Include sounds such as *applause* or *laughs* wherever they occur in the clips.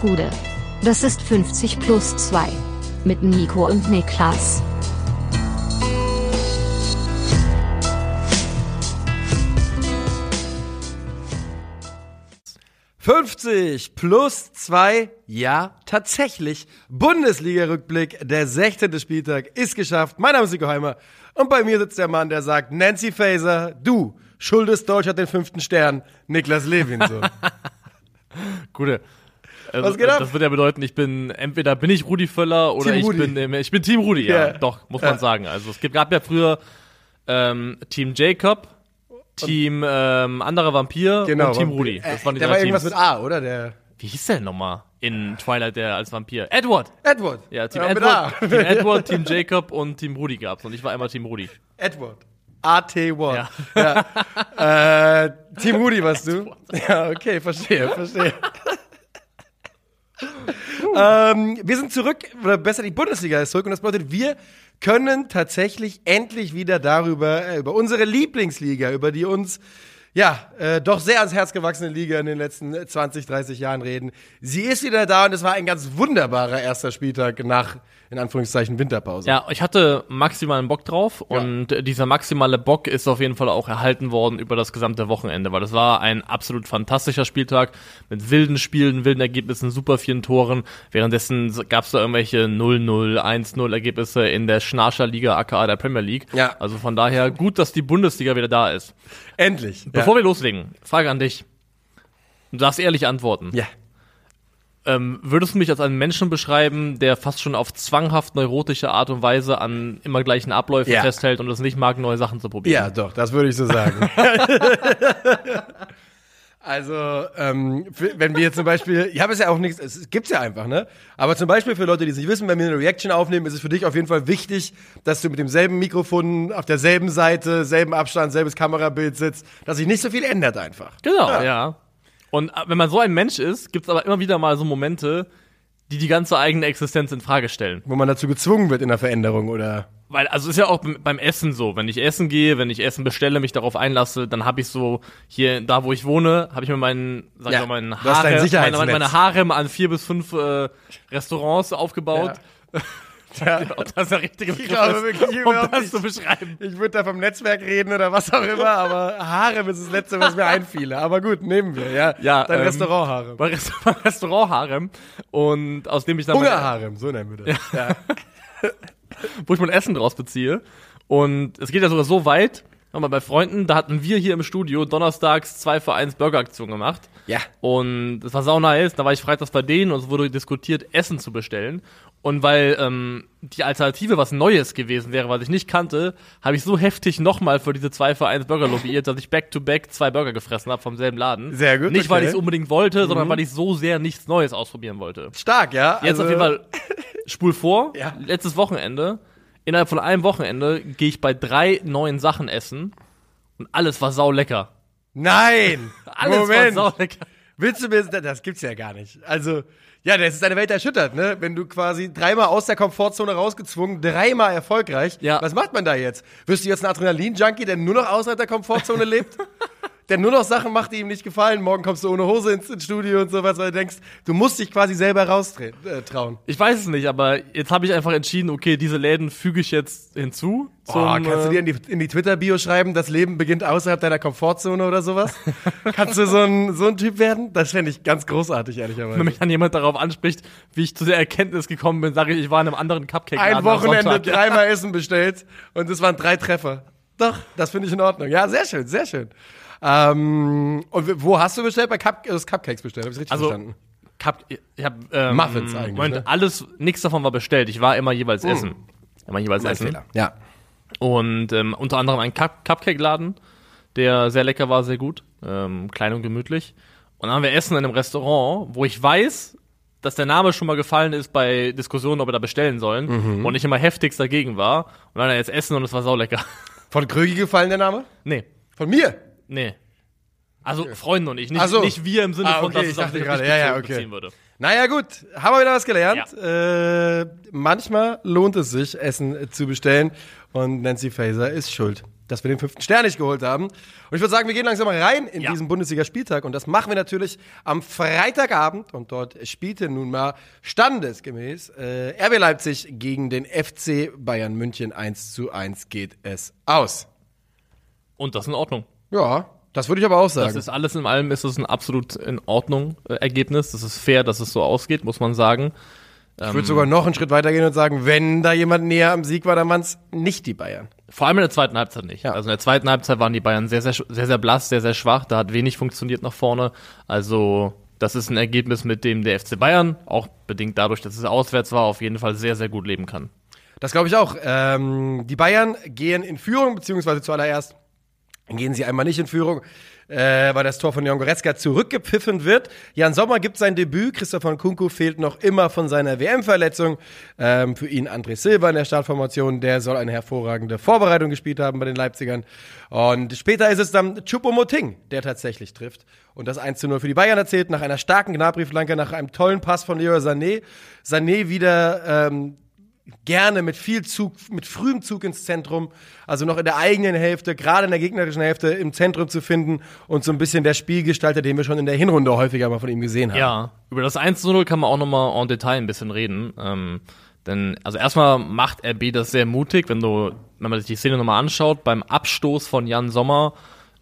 Gude. Das ist 50 plus 2. Mit Nico und Niklas. »50 plus 2, ja, tatsächlich. Bundesliga-Rückblick, der 16. Spieltag ist geschafft. Mein Name ist Nico Heimer und bei mir sitzt der Mann, der sagt, Nancy Faser, du schuldest Deutschland den fünften Stern, Niklas Levinson. *laughs* Gute. Also, Was geht ab? Das wird ja bedeuten, ich bin, entweder bin ich Rudi Völler oder Team ich Rudi. bin, ich bin Team Rudi, ja. Ja. Doch, muss Ja. man sagen. Also es gab ja früher ähm, Team Jacob, Team ähm, anderer Vampir Genau. und Team Rudi. Das waren die der drei war irgendwas Teams. mit A, oder? Der Wie hieß der nochmal in Twilight der als Vampir? Edward! Edward. Ja, Team mit Edward. Team *laughs* Edward, Team Jacob und Team Rudi gab's und ich war immer Team Rudi. Edward. A-T-Ward. Ja. äh, Team Rudi warst du? *laughs* Ja, okay, verstehe, verstehe. *laughs* *laughs* ähm, wir sind zurück, oder besser die Bundesliga ist zurück und das bedeutet, wir können tatsächlich endlich wieder darüber, äh, über unsere Lieblingsliga, über die uns ja, äh, doch sehr ans Herz gewachsene Liga in den letzten 20, 30 Jahren reden. Sie ist wieder da und es war ein ganz wunderbarer erster Spieltag nach, in Anführungszeichen, Winterpause. Ja, ich hatte maximalen Bock drauf und äh, dieser maximale Bock ist auf jeden Fall auch erhalten worden über das gesamte Wochenende, weil das war ein absolut fantastischer Spieltag mit wilden Spielen, wilden Ergebnissen, super vielen Toren. Währenddessen gab es da irgendwelche 0-0, 1-0 Ergebnisse in der Schnarscher Liga aka der Premier League. Ja. Also von daher gut, dass die Bundesliga wieder da ist. Endlich. Bevor wir loslegen, Frage an dich. Du darfst ehrlich antworten. ja. Ähm, würdest du mich als einen Menschen beschreiben, der fast schon auf zwanghaft neurotische Art und Weise an immer gleichen Abläufen Ja. festhält und es nicht mag, neue Sachen zu probieren? Ja, doch, das würde ich so sagen. *laughs* also, ähm, wenn wir jetzt zum Beispiel, ich habe es ja auch nichts, es gibt's ja einfach, ne? Aber zum Beispiel für Leute, die es nicht wissen, wenn wir eine Reaction aufnehmen, ist es für dich auf jeden Fall wichtig, dass du mit demselben Mikrofon auf derselben Seite, selben Abstand, selbes Kamerabild sitzt, dass sich nicht so viel ändert einfach. Genau, Ja. ja. Und äh, wenn man so ein Mensch ist, gibt's aber immer wieder mal so Momente, die die ganze eigene Existenz in Frage stellen. Wo man dazu gezwungen wird in der Veränderung oder. Weil, also ist ja auch beim Essen so, wenn ich essen gehe, wenn ich Essen bestelle, mich darauf einlasse, dann habe ich so, hier, da wo ich wohne, habe ich mir meinen, sag Ja, ich mal, meinen Harem, meine, meine Harem an vier bis fünf äh, Restaurants aufgebaut. Ja. *laughs* *laughs* Ob das der richtige Begriff glaube ist, wirklich um überhaupt das nicht. zu beschreiben. Ich würde da vom Netzwerk reden oder was auch immer, aber Harem ist das Letzte, was mir einfiele. Aber gut, nehmen wir, ja. Ja, Dein ähm, Restaurant Harem. Bei Rest *laughs* beim Restaurant Harem und aus dem ich dann mein, Hungerharem, so nennen wir das. Ja. *laughs* wo ich mein Essen draus beziehe. Und es geht ja sogar so weit, mal bei Freunden, da hatten wir hier im Studio donnerstags zwei für eins Burgeraktion gemacht. Ja. Und das war sau nice. Da war ich freitags bei denen und es wurde diskutiert, Essen zu bestellen. Und weil ähm, die Alternative was Neues gewesen wäre, was ich nicht kannte, habe ich so heftig nochmal für diese zwei für eins Burger lobbyiert, dass ich back-to-back zwei Burger gefressen habe vom selben Laden. Sehr gut, Nicht, weil okay. Mhm. ich es unbedingt wollte, sondern weil ich so sehr nichts Neues ausprobieren wollte. Stark, ja. Jetzt Also- auf jeden Fall *laughs* spul vor. Ja. Letztes Wochenende. Innerhalb von einem Wochenende gehe ich bei drei neuen Sachen essen und alles war sau lecker. Nein! *laughs* Alles Moment! war sau lecker. Willst du mir, das gibt's ja gar nicht. Also, ja, das ist deine Welt erschüttert, ne? Wenn du quasi dreimal aus der Komfortzone rausgezwungen, dreimal erfolgreich. Ja. Was macht man da jetzt? Wirst du jetzt ein Adrenalin-Junkie, der nur noch außerhalb der Komfortzone lebt? *laughs* Der nur noch Sachen macht, die ihm nicht gefallen. Morgen kommst du ohne Hose ins, ins Studio und sowas, weil du denkst, du musst dich quasi selber raustrauen. Äh. Ich weiß es nicht, aber jetzt habe ich einfach entschieden, okay, diese Läden füge ich jetzt hinzu. Oh, zum, kannst du äh, dir in die, in die Twitter-Bio schreiben, das Leben beginnt außerhalb deiner Komfortzone oder sowas? *laughs* kannst du so ein, so ein Typ werden? Das fände ich ganz großartig, ehrlicherweise. wenn mich dann jemand darauf anspricht, wie ich zu der Erkenntnis gekommen bin, sage ich, ich war in einem anderen cupcake ein Wochenende *laughs* dreimal Essen bestellt und es waren drei Treffer. Doch, das finde ich in Ordnung. Ja, sehr schön, sehr schön. Ähm, und wo hast du bestellt? Bei Cup, du hast Cupcakes bestellt, habe ich richtig Also, verstanden? Cup, ich hab, ähm, Muffins eigentlich, Moment, ne? alles, nichts davon war bestellt. Ich war immer jeweils essen. Immer jeweils Mein essen. Fehler. Ja. Und ähm, unter anderem ein Cup Cupcake-Laden, der sehr lecker war, sehr gut, ähm, klein und gemütlich. Und dann haben wir Essen in einem Restaurant, wo ich weiß, dass der Name schon mal gefallen ist bei Diskussionen, ob wir da bestellen sollen. Und ich immer heftigst dagegen war. Und dann jetzt Essen und es war saulecker. Von Krögi gefallen der Name? nee, Von mir? Nee. Also Freunde und ich, nicht, Ach so. nicht wir im Sinne Ah, von, okay, dass ich es auf dachte gerade, ja, ja, okay. beziehen würde. Naja, gut, haben wir wieder was gelernt. Äh, manchmal lohnt es sich, Essen zu bestellen und Nancy Faser ist schuld. dass wir den fünften Stern nicht geholt haben. Und ich würde sagen, wir gehen langsam mal rein in Ja. diesen Bundesligaspieltag. Und das machen wir natürlich am Freitagabend. Und dort spielte nun mal standesgemäß äh, RB Leipzig gegen den FC Bayern München. 1 zu 1 geht es aus. Und das in Ordnung. Ja, das würde ich aber auch Das sagen. ist alles in allem ist es ein absolut in Ordnung äh, Ergebnis. Das ist fair, dass es so ausgeht, muss man sagen. ich würde sogar noch einen Schritt weiter gehen und sagen, wenn da jemand näher am Sieg war, dann waren es nicht die Bayern. Vor allem in der zweiten Halbzeit nicht. Ja. Also in der zweiten Halbzeit waren die Bayern sehr, sehr, sehr, sehr blass, sehr, sehr schwach. Da hat wenig funktioniert nach vorne. Also das ist ein Ergebnis, mit dem der FC Bayern, auch bedingt dadurch, dass es auswärts war, auf jeden Fall sehr, sehr gut leben kann. Das glaube ich auch. Ähm, die Bayern gehen in Führung, beziehungsweise zuallererst gehen sie einmal nicht in Führung, äh, weil das Tor von Jan Goretzka zurückgepfiffen wird. Jan Sommer gibt sein Debüt. Christopher Nkunku fehlt noch immer von seiner WM-Verletzung. Ähm, für ihn André Silva in der Startformation. Der soll eine hervorragende Vorbereitung gespielt haben bei den Leipzigern. Und später ist es dann Choupo-Moting, der tatsächlich trifft. Und das 1 zu 0 für die Bayern erzählt, nach einer starken Gnabry-Flanke, nach einem tollen Pass von Leo Sané. Sané wieder ähm, gerne mit viel Zug, mit frühem Zug ins Zentrum, also noch in der eigenen Hälfte, gerade in der gegnerischen Hälfte im Zentrum zu finden und so ein bisschen der Spielgestalter, den wir schon in der Hinrunde häufiger mal von ihm gesehen haben. Ja, über das 1 zu 0 kann man auch nochmal en Detail ein bisschen reden. Ähm, denn, also erstmal macht RB das sehr mutig, wenn du, wenn man sich die Szene nochmal anschaut, beim Abstoß von Jan Sommer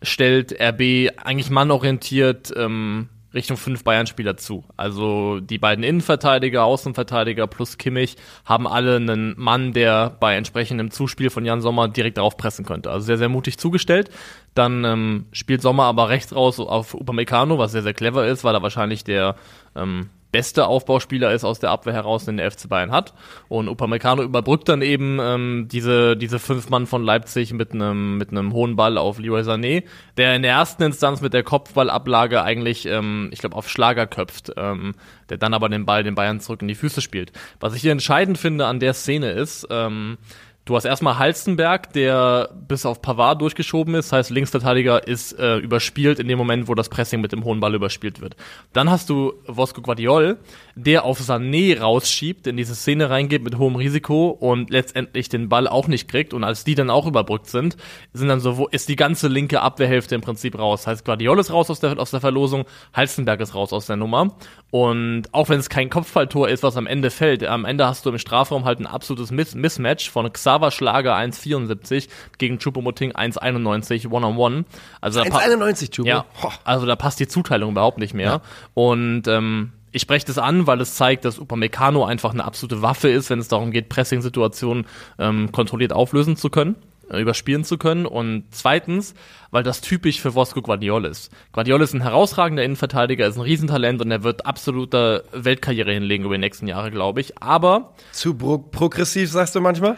stellt RB eigentlich mannorientiert ähm, Richtung fünf Bayern-Spieler zu. Also die beiden Innenverteidiger, Außenverteidiger plus Kimmich haben alle einen Mann, der bei entsprechendem Zuspiel von Jan Sommer direkt darauf pressen könnte. Also sehr, sehr mutig zugestellt. Dann ähm, spielt Sommer aber rechts raus auf Upamecano, was sehr, sehr clever ist, weil er wahrscheinlich der ähm, beste Aufbauspieler ist aus der Abwehr heraus, den der FC Bayern hat. Und Upamecano überbrückt dann eben ähm, diese, diese fünf Mann von Leipzig mit einem mit einem hohen Ball auf Leroy Sané, der in der ersten Instanz mit der Kopfballablage eigentlich, ähm, ich glaube, auf Schlager köpft, ähm, der dann aber den Ball den Bayern zurück in die Füße spielt. Was ich hier entscheidend finde an der Szene ist, ähm, Du hast erstmal Halstenberg, der bis auf Pavard durchgeschoben ist, heißt Linksverteidiger ist äh, überspielt in dem Moment, wo das Pressing mit dem hohen Ball überspielt wird. Dann hast du Vosco Guardiol, der auf Sané rausschiebt, in diese Szene reingeht mit hohem Risiko und letztendlich den Ball auch nicht kriegt und als die dann auch überbrückt sind, sind dann so, wo ist die ganze linke Abwehrhälfte im Prinzip raus. Heißt Guardiol ist raus aus der, aus der Verlosung, Halstenberg ist raus aus der Nummer und auch wenn es kein Kopfballtor ist, was am Ende fällt, am Ende hast du im Strafraum halt ein absolutes Miss Mismatch von Xaver Schlager 1,74 gegen Choupo-Moting 1,91 One-on-One. Also da pa- 1,91 Chubo. ja, also da passt die Zuteilung überhaupt nicht mehr. Und ähm, ich spreche das an, weil es zeigt, dass Upamecano einfach eine absolute Waffe ist, wenn es darum geht, Pressing-Situationen ähm, kontrolliert auflösen zu können, äh, überspielen zu können. Und zweitens, weil das typisch für Vosco Guardiol ist. Guardiol ist ein herausragender Innenverteidiger, ist ein Riesentalent und er wird absoluter Weltkarriere hinlegen über die nächsten Jahre, glaube ich. Aber Zu pro progressiv, sagst du manchmal?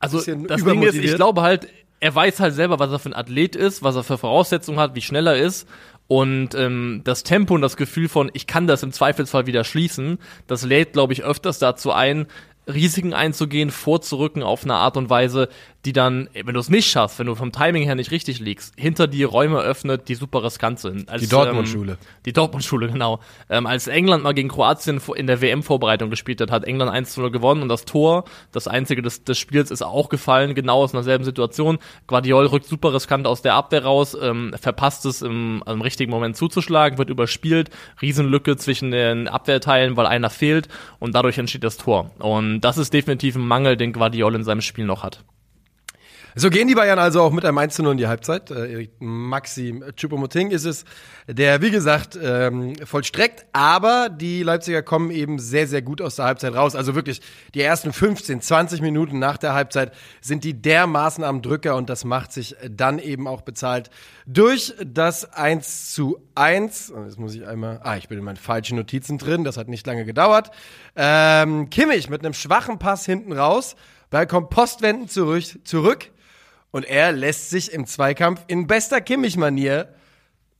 Also das Ding ist, ich glaube halt, er weiß halt selber, was er für ein Athlet ist, was er für Voraussetzungen hat, wie schnell er ist. Und ähm, das Tempo und das Gefühl von, ich kann das im Zweifelsfall wieder schließen, das lädt, glaube ich, öfters dazu ein, Risiken einzugehen, vorzurücken auf eine Art und Weise, die dann, wenn du es nicht schaffst, wenn du vom Timing her nicht richtig liegst, hinter dir Räume öffnet, die super riskant sind. Als, Die Dortmund-Schule. Ähm, die Dortmund-Schule, genau. Ähm, als England mal gegen Kroatien in der WM-Vorbereitung gespielt hat, hat England 1 0 gewonnen und das Tor, das einzige des, des Spiels, ist auch gefallen, genau aus einer selben Situation. Guardiol rückt super riskant aus der Abwehr raus, ähm, verpasst es im, im richtigen Moment zuzuschlagen, wird überspielt, Riesenlücke zwischen den Abwehrteilen, weil einer fehlt und dadurch entsteht das Tor. Und das ist definitiv ein Mangel, den Guardiol in seinem Spiel noch hat. So gehen die Bayern also auch mit einem 1 zu 0 in die Halbzeit. Äh, Maxim Choupo-Moting ist es, der, wie gesagt, ähm, vollstreckt. Aber die Leipziger kommen eben sehr, sehr gut aus der Halbzeit raus. Also wirklich, die ersten 15, 20 Minuten nach der Halbzeit sind die dermaßen am Drücker und das macht sich dann eben auch bezahlt durch das 1 zu 1. Und Jetzt muss ich einmal, ah, ich bin in meinen falschen Notizen drin, das hat nicht lange gedauert. Ähm, Kimmich mit einem schwachen Pass hinten raus. Ball kommt postwendend zurück, zurück und er lässt sich im Zweikampf in bester Kimmich-Manier,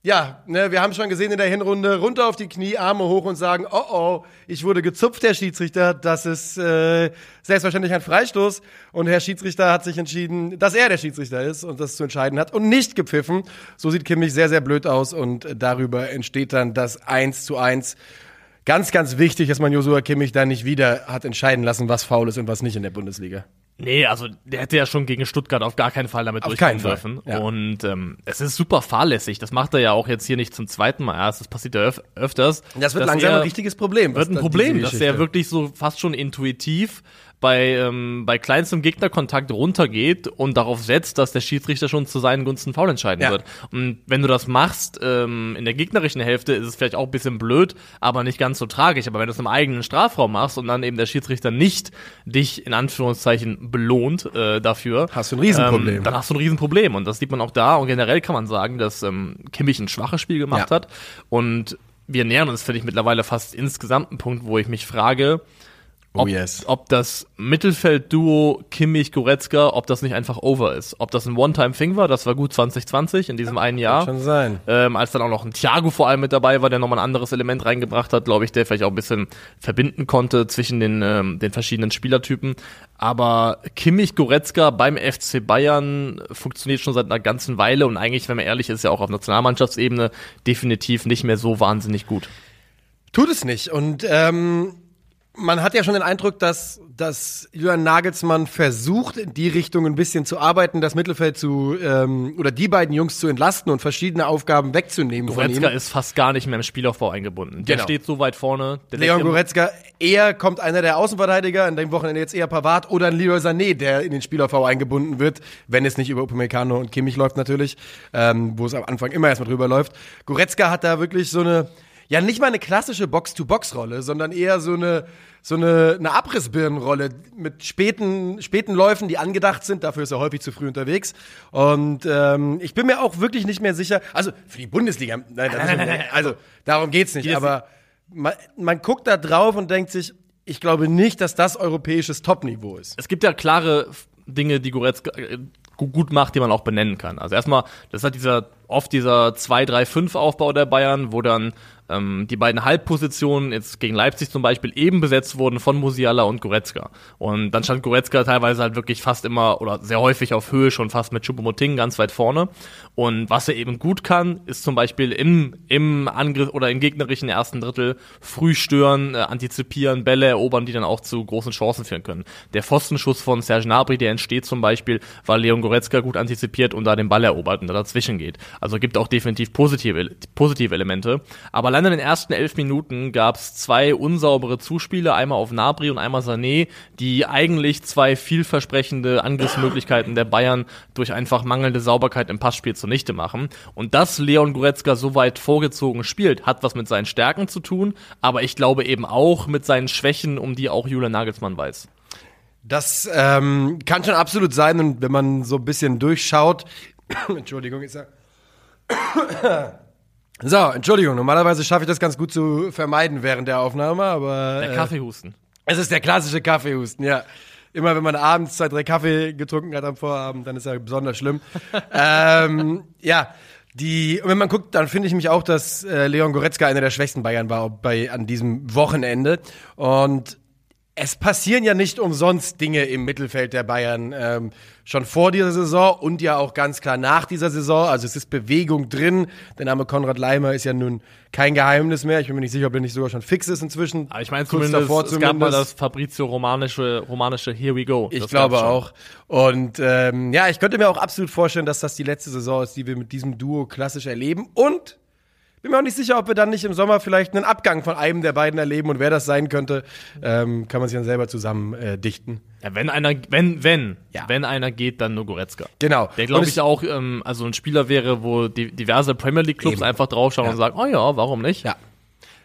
ja, ne, wir haben schon gesehen in der Hinrunde, runter auf die Knie, Arme hoch und sagen, oh oh, ich wurde gezupft, Herr Schiedsrichter, das ist äh, selbstverständlich ein Freistoß. Und Herr Schiedsrichter hat sich entschieden, dass er der Schiedsrichter ist und das zu entscheiden hat und nicht gepfiffen. So sieht Kimmich sehr, sehr blöd aus und darüber entsteht dann das 1 zu 1. Ganz, ganz wichtig, dass man Josua Kimmich da nicht wieder hat entscheiden lassen, was faul ist und was nicht in der Bundesliga. Nee, also der hätte ja schon gegen Stuttgart auf gar keinen Fall damit Auf durchkommen keinen Fall, dürfen. ja. Und ähm, es ist super fahrlässig. Das macht er ja auch jetzt hier nicht zum zweiten Mal erst. Das passiert ja öf öfters. Das wird langsam er- ein richtiges Problem. wird ein Problem, dass er wirklich so fast schon intuitiv bei, ähm, bei kleinstem Gegnerkontakt runtergeht und darauf setzt, dass der Schiedsrichter schon zu seinen Gunsten faul entscheiden Ja. wird. Und wenn du das machst ähm, in der gegnerischen Hälfte, ist es vielleicht auch ein bisschen blöd, aber nicht ganz so tragisch. Aber wenn du es im eigenen Strafraum machst und dann eben der Schiedsrichter nicht dich in Anführungszeichen belohnt äh, dafür, Hast du ein Riesenproblem. Ähm, dann hast du ein Riesenproblem. Und das sieht man auch da. Und generell kann man sagen, dass ähm, Kimmich ein schwaches Spiel gemacht Ja. hat. Und wir nähern uns, finde ich, mittlerweile fast insgesamt einen Punkt, wo ich mich frage, Oh ob, yes. ob das Mittelfeld-Duo Kimmich-Goretzka, ob das nicht einfach over ist. Ob das ein One-Time-Thing war, das war gut 2020 in diesem einen Jahr. Schon sein. Ähm, als dann auch noch ein Thiago vor allem mit dabei war, der nochmal ein anderes Element reingebracht hat, glaube ich, der vielleicht auch ein bisschen verbinden konnte zwischen den, ähm, den verschiedenen Spielertypen. Aber Kimmich Goretzka beim FC Bayern funktioniert schon seit einer ganzen Weile und eigentlich, wenn man ehrlich ist, ja auch auf Nationalmannschaftsebene definitiv nicht mehr so wahnsinnig gut. Tut es nicht. Und ähm, man hat ja schon den Eindruck, dass, dass Julian Nagelsmann versucht, in die Richtung ein bisschen zu arbeiten, das Mittelfeld zu ähm, oder die beiden Jungs zu entlasten und verschiedene Aufgaben wegzunehmen Goretzka von ihm. ist fast gar nicht mehr im Spielaufbau eingebunden. Der Genau. steht so weit vorne. Der Leon Goretzka, eher kommt einer der Außenverteidiger, in dem Wochenende jetzt eher Pavard oder ein Leroy Sané, der in den Spielaufbau eingebunden wird, wenn es nicht über Upamecano und Kimmich läuft natürlich, ähm, wo es am Anfang immer erstmal drüber läuft. Goretzka hat da wirklich so eine, ja nicht mal eine klassische Box-to-Box-Rolle, sondern eher so eine so eine, eine Abrissbirnenrolle mit späten, späten Läufen, die angedacht sind. Dafür ist er häufig zu früh unterwegs. Und ähm, ich bin mir auch wirklich nicht mehr sicher. Also für die Bundesliga, nein, ist, *laughs* also darum geht's nicht. Aber man, man guckt da drauf und denkt sich, ich glaube nicht, dass das europäisches Topniveau ist. es gibt ja klare Dinge, die Goretzka äh, gu- gut macht, die man auch benennen kann. Also erstmal, das hat dieser oft dieser 2-3-5-Aufbau der Bayern, wo dann ähm, die beiden Halbpositionen jetzt gegen Leipzig zum Beispiel eben besetzt wurden von Musiala und Goretzka. Und dann stand Goretzka teilweise halt wirklich fast immer oder sehr häufig auf Höhe schon fast mit Choupo-Moting ganz weit vorne. Und was er eben gut kann, ist zum Beispiel im, im Angriff oder im gegnerischen ersten Drittel früh stören, äh, antizipieren, Bälle erobern, die dann auch zu großen Chancen führen können. Der Pfostenschuss von Serge Gnabry, der entsteht zum Beispiel, weil Leon Goretzka gut antizipiert und da den Ball erobert und da dazwischen geht. Also gibt auch definitiv positive, positive Elemente. Aber allein in den ersten elf Minuten gab es zwei unsaubere Zuspiele, einmal auf Gnabry und einmal Sané, die eigentlich zwei vielversprechende Angriffsmöglichkeiten der Bayern durch einfach mangelnde Sauberkeit im Passspiel zunichte machen. Und dass Leon Goretzka so weit vorgezogen spielt, hat was mit seinen Stärken zu tun, aber ich glaube eben auch mit seinen Schwächen, um die auch Julian Nagelsmann weiß. Das ähm, kann schon absolut sein, und wenn man so ein bisschen durchschaut. *coughs* Entschuldigung, ist er. So, Entschuldigung, normalerweise schaffe ich das ganz gut zu vermeiden während der Aufnahme, aber. Der äh, Kaffeehusten. Es ist der klassische Kaffeehusten, ja. Immer wenn man abends zwei, drei Kaffee getrunken hat am Vorabend, dann ist er besonders schlimm. *laughs* ähm, ja, die, und wenn man guckt, dann finde ich mich auch, dass äh, Leon Goretzka einer der schwächsten Bayern war bei, an diesem Wochenende. Und es passieren ja nicht umsonst Dinge im Mittelfeld der Bayern ähm, schon vor dieser Saison und ja auch ganz klar nach dieser Saison. Also es ist Bewegung drin. Der Name Konrad Leimer ist ja nun kein Geheimnis mehr. Ich bin mir nicht sicher, ob er nicht sogar schon fix ist inzwischen. Aber ich meine zumindest, davor es gab mal zumindest. das Fabrizio romanische, romanische Here we go. Ich Das glaube auch. Und ähm, ja, ich könnte mir auch absolut vorstellen, dass das die letzte Saison ist, die wir mit diesem Duo klassisch erleben. Und bin mir auch nicht sicher, ob wir dann nicht im Sommer vielleicht einen Abgang von einem der beiden erleben und wer das sein könnte, ähm, kann man sich dann selber zusammen äh, dichten. Ja, wenn einer, wenn, wenn, Ja. wenn einer geht, dann nur Goretzka. Genau. Der glaube Und ich auch, ähm, also ein Spieler wäre, wo die, diverse Premier League Clubs Eben. einfach draufschauen Ja. und sagen, oh ja, warum nicht? Ja.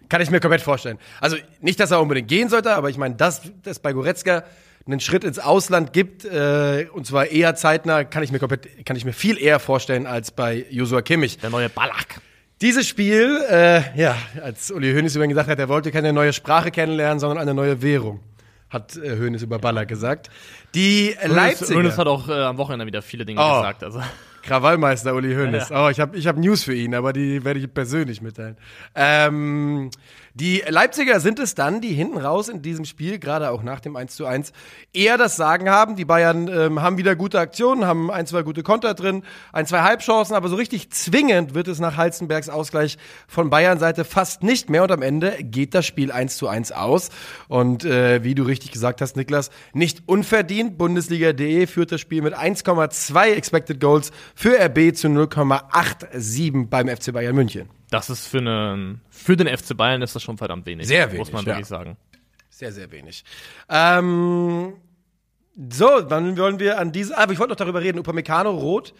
Kann ich mir komplett vorstellen. Also nicht, dass er unbedingt gehen sollte, aber ich meine, dass das bei Goretzka einen Schritt ins Ausland gibt, äh, und zwar eher zeitnah, kann ich mir komplett, kann ich mir viel eher vorstellen als bei Joshua Kimmich. Der neue Ballack. Dieses Spiel, äh, ja, als Uli Hoeneß über ihn gesagt hat, er wollte keine neue Sprache kennenlernen, sondern eine neue Währung, hat äh, Hoeneß über Baller gesagt. Die Leipzig. Leipziger, Hönes hat auch äh, am Wochenende wieder viele Dinge Oh. gesagt. Also Krawallmeister Uli *laughs* Hoeneß. Ja, Oh, ich habe ich hab News für ihn, aber die werde ich persönlich mitteilen. Ähm, die Leipziger sind es dann, die hinten raus in diesem Spiel, gerade auch nach dem 1 zu 1, eher das Sagen haben. Die Bayern ähm, haben wieder gute Aktionen, haben ein, zwei gute Konter drin, ein, zwei Halbchancen, aber so richtig zwingend wird es nach Halzenbergs Ausgleich von Bayern Seite fast nicht mehr und am Ende geht das Spiel 1 zu 1 aus. Und äh, wie du richtig gesagt hast, Niklas, nicht unverdient. Bundesliga.de führt das Spiel mit 1,2 Expected Goals für RB zu 0,87 beim FC Bayern München. Das ist für, einen, für den FC Bayern ist das schon verdammt wenig. Sehr wenig, Muss man ja. wirklich sagen. Sehr, sehr wenig. Ähm, so, dann wollen wir an diese. Aber ich wollte noch darüber reden. Upamecano rot.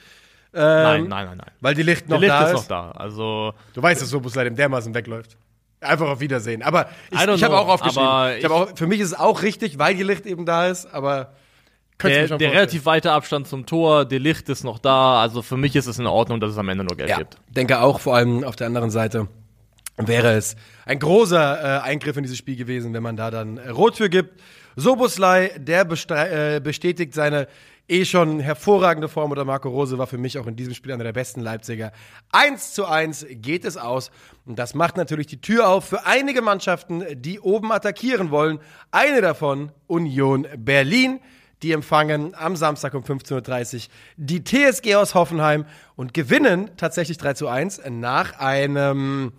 Ähm, Nein, nein, nein, nein. Weil die Licht noch Der Licht da ist ist. noch da. Also, Du weißt, dass Soboslai dem dermaßen wegläuft. Einfach auf Wiedersehen. Aber ich, ich habe auch aufgeschrieben. Ich hab auch, für mich ist es auch richtig, weil die Licht eben da ist. Aber könnte der, der relativ weite Abstand zum Tor, der Licht ist noch da. Also für mich ist es in Ordnung, dass es am Ende nur Geld Ja, gibt. denke auch, vor allem auf der anderen Seite wäre es ein großer äh, Eingriff in dieses Spiel gewesen, wenn man da dann äh, Rot für gibt. Soboslai, der bestre- äh, bestätigt seine eh schon hervorragende Form oder Marco Rose war für mich auch in diesem Spiel einer der besten Leipziger. 1 zu 1 geht es aus und das macht natürlich die Tür auf für einige Mannschaften, die oben attackieren wollen. Eine davon Union Berlin. Die empfangen am Samstag um 15.30 Uhr die TSG aus Hoffenheim und gewinnen tatsächlich 3 zu 1 nach einem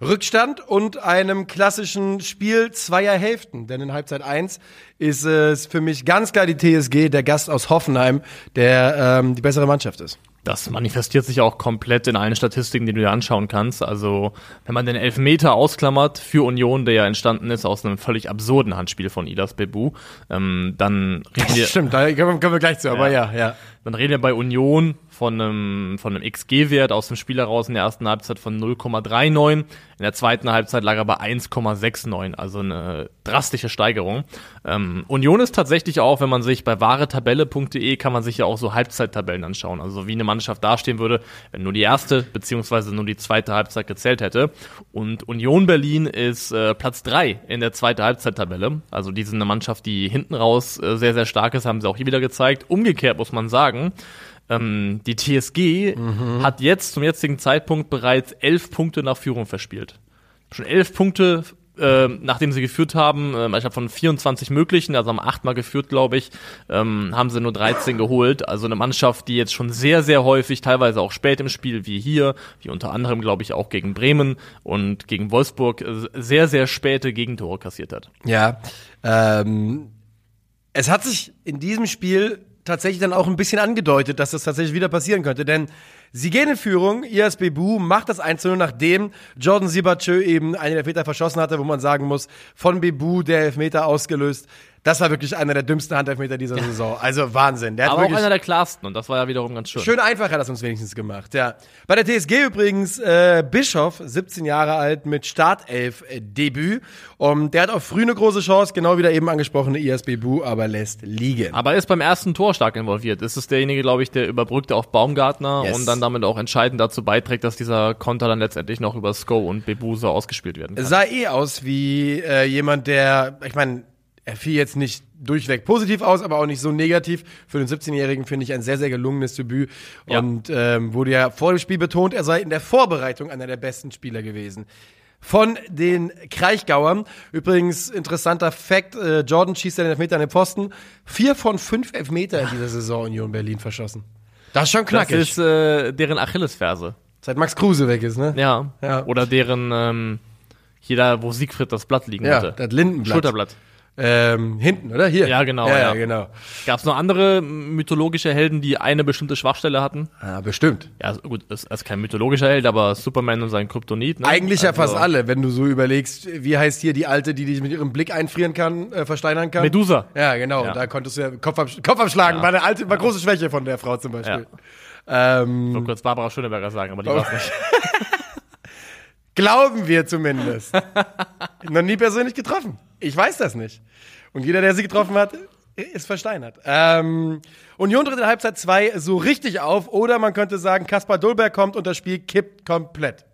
Rückstand und einem klassischen Spiel zweier Hälften. Denn in Halbzeit 1 ist es für mich ganz klar die TSG, der Gast aus Hoffenheim, der ähm, die bessere Mannschaft ist. Das manifestiert sich auch komplett in allen Statistiken, die du dir anschauen kannst. Also, wenn man den Elfmeter ausklammert für Union, der ja entstanden ist aus einem völlig absurden Handspiel von Idas Bebu, ähm, dann reden *laughs* wir, Stimmt, da kommen wir gleich zu, aber ja, ja. Dann reden wir bei Union von einem, von einem XG-Wert aus dem Spiel heraus in der ersten Halbzeit von 0,39. In der zweiten Halbzeit lag er bei 1,69, also eine drastische Steigerung. Ähm, Union ist tatsächlich auch, wenn man sich bei wahretabelle.de kann man sich ja auch so Halbzeittabellen anschauen, also wie eine Mannschaft dastehen würde, wenn nur die erste beziehungsweise nur die zweite Halbzeit gezählt hätte. Und Union Berlin ist äh, Platz drei in der zweiten Halbzeittabelle. Also die sind eine Mannschaft, die hinten raus äh, sehr, sehr stark ist, haben sie auch hier wieder gezeigt. Umgekehrt muss man sagen, ähm, die TSG hat jetzt zum jetzigen Zeitpunkt bereits elf Punkte nach Führung verspielt. Schon elf Punkte, äh, nachdem sie geführt haben, äh, ich habe von 24 möglichen, also haben achtmal geführt, glaube ich, ähm, haben sie nur 13 geholt. Also eine Mannschaft, die jetzt schon sehr, sehr häufig, teilweise auch spät im Spiel, wie hier, wie unter anderem, glaube ich, auch gegen Bremen und gegen Wolfsburg, äh, sehr, sehr späte Gegentore kassiert hat. Ja, ähm, es hat sich in diesem Spiel tatsächlich dann auch ein bisschen angedeutet, dass das tatsächlich wieder passieren könnte, denn sie gehen in Führung, ISB Bu macht das 1-0, nachdem Jordan Sibachö eben einen Elfmeter verschossen hatte, wo man sagen muss, von Bebu der Elfmeter ausgelöst. Das war wirklich einer der dümmsten Handelfmeter dieser *laughs* Saison. Also Wahnsinn. Der hat Aber auch einer der klarsten und das war ja wiederum ganz schön. Schön einfach hat es uns wenigstens gemacht, ja. Bei der TSG übrigens äh, Bischof, 17 Jahre alt, mit Startelf-Debüt. Und der hat auch früh eine große Chance, genau wie der eben angesprochene ISB Bu, aber lässt liegen. Aber er ist beim ersten Tor stark involviert. Es ist derjenige, glaube ich, der überbrückte auf Baumgartner Yes. und dann damit auch entscheidend dazu beiträgt, dass dieser Konter dann letztendlich noch über Sko und Bebuso ausgespielt werden kann. Es sah eh aus wie äh, jemand, der, ich meine, er fiel jetzt nicht durchweg positiv aus, aber auch nicht so negativ. Für den 17-Jährigen finde ich ein sehr, sehr gelungenes Debüt. Ja. Und ähm, wurde ja vor dem Spiel betont, er sei in der Vorbereitung einer der besten Spieler gewesen. Von den Kraichgauern. Übrigens, interessanter Fakt, äh, Jordan schießt den Elfmeter an den Pfosten. Vier von fünf Elfmeter in dieser Saison Union Berlin verschossen. Das ist schon Das knackig. ist äh, deren Achillesferse. Seit Max Kruse weg ist, ne? Ja. Ja. Oder deren, ähm, hier da, wo Siegfried das Blatt liegen Ja, hatte. das Lindenblatt. Schulterblatt. Ähm, hinten, oder? Hier. Ja, genau, Ja, ja. ja. genau. Gab es noch andere mythologische Helden, die eine bestimmte Schwachstelle hatten? Ah, bestimmt. Ja, gut, ist, ist kein mythologischer Held, aber Superman und sein Kryptonit. Ne? Eigentlich ja Also, fast alle, wenn du so überlegst, wie heißt hier die Alte, die dich mit ihrem Blick einfrieren kann, äh, versteinern kann? Medusa. Ja, genau. Ja. Da konntest du ja Kopf, absch Kopf abschlagen. Ja. War eine alte, war große Schwäche von der Frau zum Beispiel. Ähm, Ich wollte kurz Barbara Schöneberger sagen, aber die Oh. war's nicht. *laughs* glauben wir zumindest. *laughs* Noch nie persönlich getroffen. Ich weiß das nicht. Und jeder, der sie getroffen hat, ist versteinert. Ähm, Union tritt in Halbzeit 2 so richtig auf. Oder man könnte sagen, Kaspar Dulberg kommt und das Spiel kippt komplett.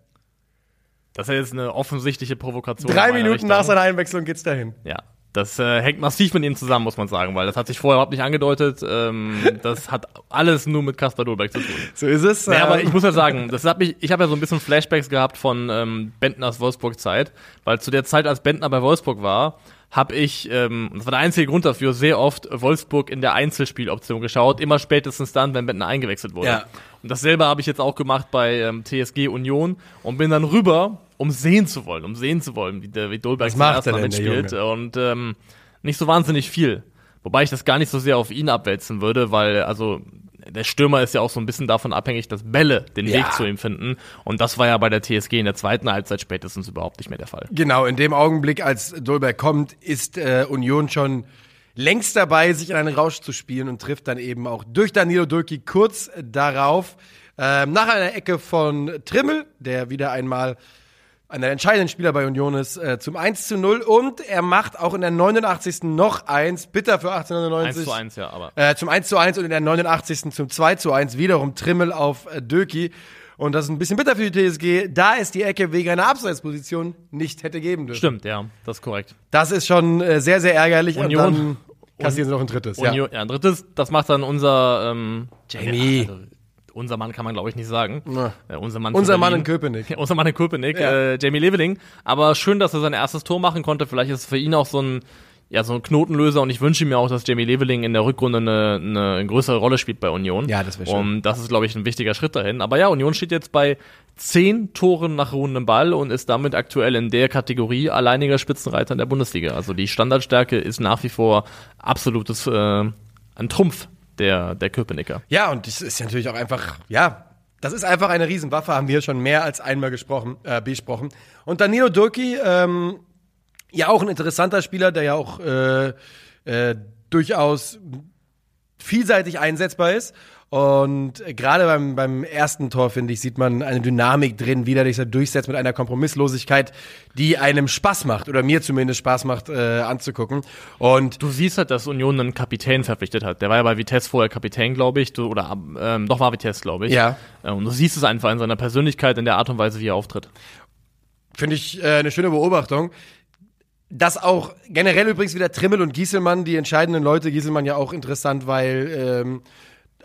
Das ist jetzt eine offensichtliche Provokation. Drei Minuten Richtung. nach seiner Einwechslung geht's dahin. Ja. Das äh, hängt massiv mit ihm zusammen, muss man sagen, weil das hat sich vorher überhaupt nicht angedeutet. Ähm, *laughs* das hat alles nur mit Kaspar Dolberg zu tun. So ist es. Ja, aber ähm, ich muss ja sagen, das hat mich, ich habe ja so ein bisschen Flashbacks gehabt von ähm, Bentners Wolfsburg-Zeit, weil zu der Zeit, als Bentner bei Wolfsburg war, habe ich, ähm, das war der einzige Grund dafür, sehr oft Wolfsburg in der Einzelspieloption geschaut, immer spätestens dann, wenn Bentner eingewechselt wurde. Ja. Und dasselbe habe ich jetzt auch gemacht bei ähm, TSG Union und bin dann rüber, um sehen zu wollen, um sehen zu wollen, wie, der, wie Dolberg zum ersten er Mal mitspielt. Und ähm, nicht so wahnsinnig viel. Wobei ich das gar nicht so sehr auf ihn abwälzen würde, weil, also, der Stürmer ist ja auch so ein bisschen davon abhängig, dass Bälle den Ja. Weg zu ihm finden. Und das war ja bei der TSG in der zweiten Halbzeit spätestens überhaupt nicht mehr der Fall. Genau, in dem Augenblick, als Dolberg kommt, ist äh, Union schon längst dabei, sich in einen Rausch zu spielen und trifft dann eben auch durch Danilo Dulki kurz darauf ähm, nach einer Ecke von Trimmel, der wieder einmal einer der entscheidenden Spieler bei Union ist, äh, zum 1 zu 0 und er macht auch in der 89. noch eins, bitter für 1890. 1 zu 1, ja, aber. Äh, zum 1 zu 1 und in der 89. zum 2 zu 1 wiederum Trimmel auf äh, Döki. Und das ist ein bisschen bitter für die TSG, da es die Ecke wegen einer Abseitsposition nicht hätte geben dürfen. Stimmt, ja, das ist korrekt. Das ist schon äh, sehr, sehr ärgerlich. Union- Und dann kassieren sie noch ein drittes. Ja. Union, ja. ein drittes, das macht dann unser ähm, Jamie. Ja, also, unser Mann kann man, glaube ich, nicht sagen. Äh, unser Mann, Unser Mann in. Köpenick. *laughs* Unser Mann in Köpenick, Ja. äh, Jamie Leveling. Aber schön, dass er sein erstes Tor machen konnte. Vielleicht ist es für ihn auch so ein, ja, so ein Knotenlöser und ich wünsche mir auch, dass Jamie Leveling in der Rückrunde eine, eine größere Rolle spielt bei Union. Ja, das wär schön. Und das ist, glaube ich, ein wichtiger Schritt dahin. Aber ja, Union steht jetzt bei zehn Toren nach ruhendem Ball und ist damit aktuell in der Kategorie alleiniger Spitzenreiter in der Bundesliga. Also die Standardstärke ist nach wie vor absolutes äh, ein Trumpf der, der Köpenicker. Ja, und das ist natürlich auch einfach, ja, das ist einfach eine Riesenwaffe, haben wir schon mehr als einmal gesprochen, äh, besprochen. Und Danilo Dulki, ähm, ja auch ein interessanter Spieler, der ja auch äh, äh, durchaus vielseitig einsetzbar ist. Und gerade beim, beim ersten Tor, finde ich, sieht man eine Dynamik drin, wie der sich da durchsetzt mit einer Kompromisslosigkeit, die einem Spaß macht, oder mir zumindest Spaß macht, äh, anzugucken. Und Du siehst halt, dass Union einen Kapitän verpflichtet hat. Der war ja bei Vitesse vorher Kapitän, glaube ich, du, oder ähm, doch war Vitesse, glaube ich. Ja. Äh, Und du siehst es einfach in seiner Persönlichkeit, in der Art und Weise, wie er auftritt. Finde ich äh, eine schöne Beobachtung. Das auch generell übrigens wieder Trimmel und Gieselmann, die entscheidenden Leute. Gieselmann ja auch interessant, weil ähm,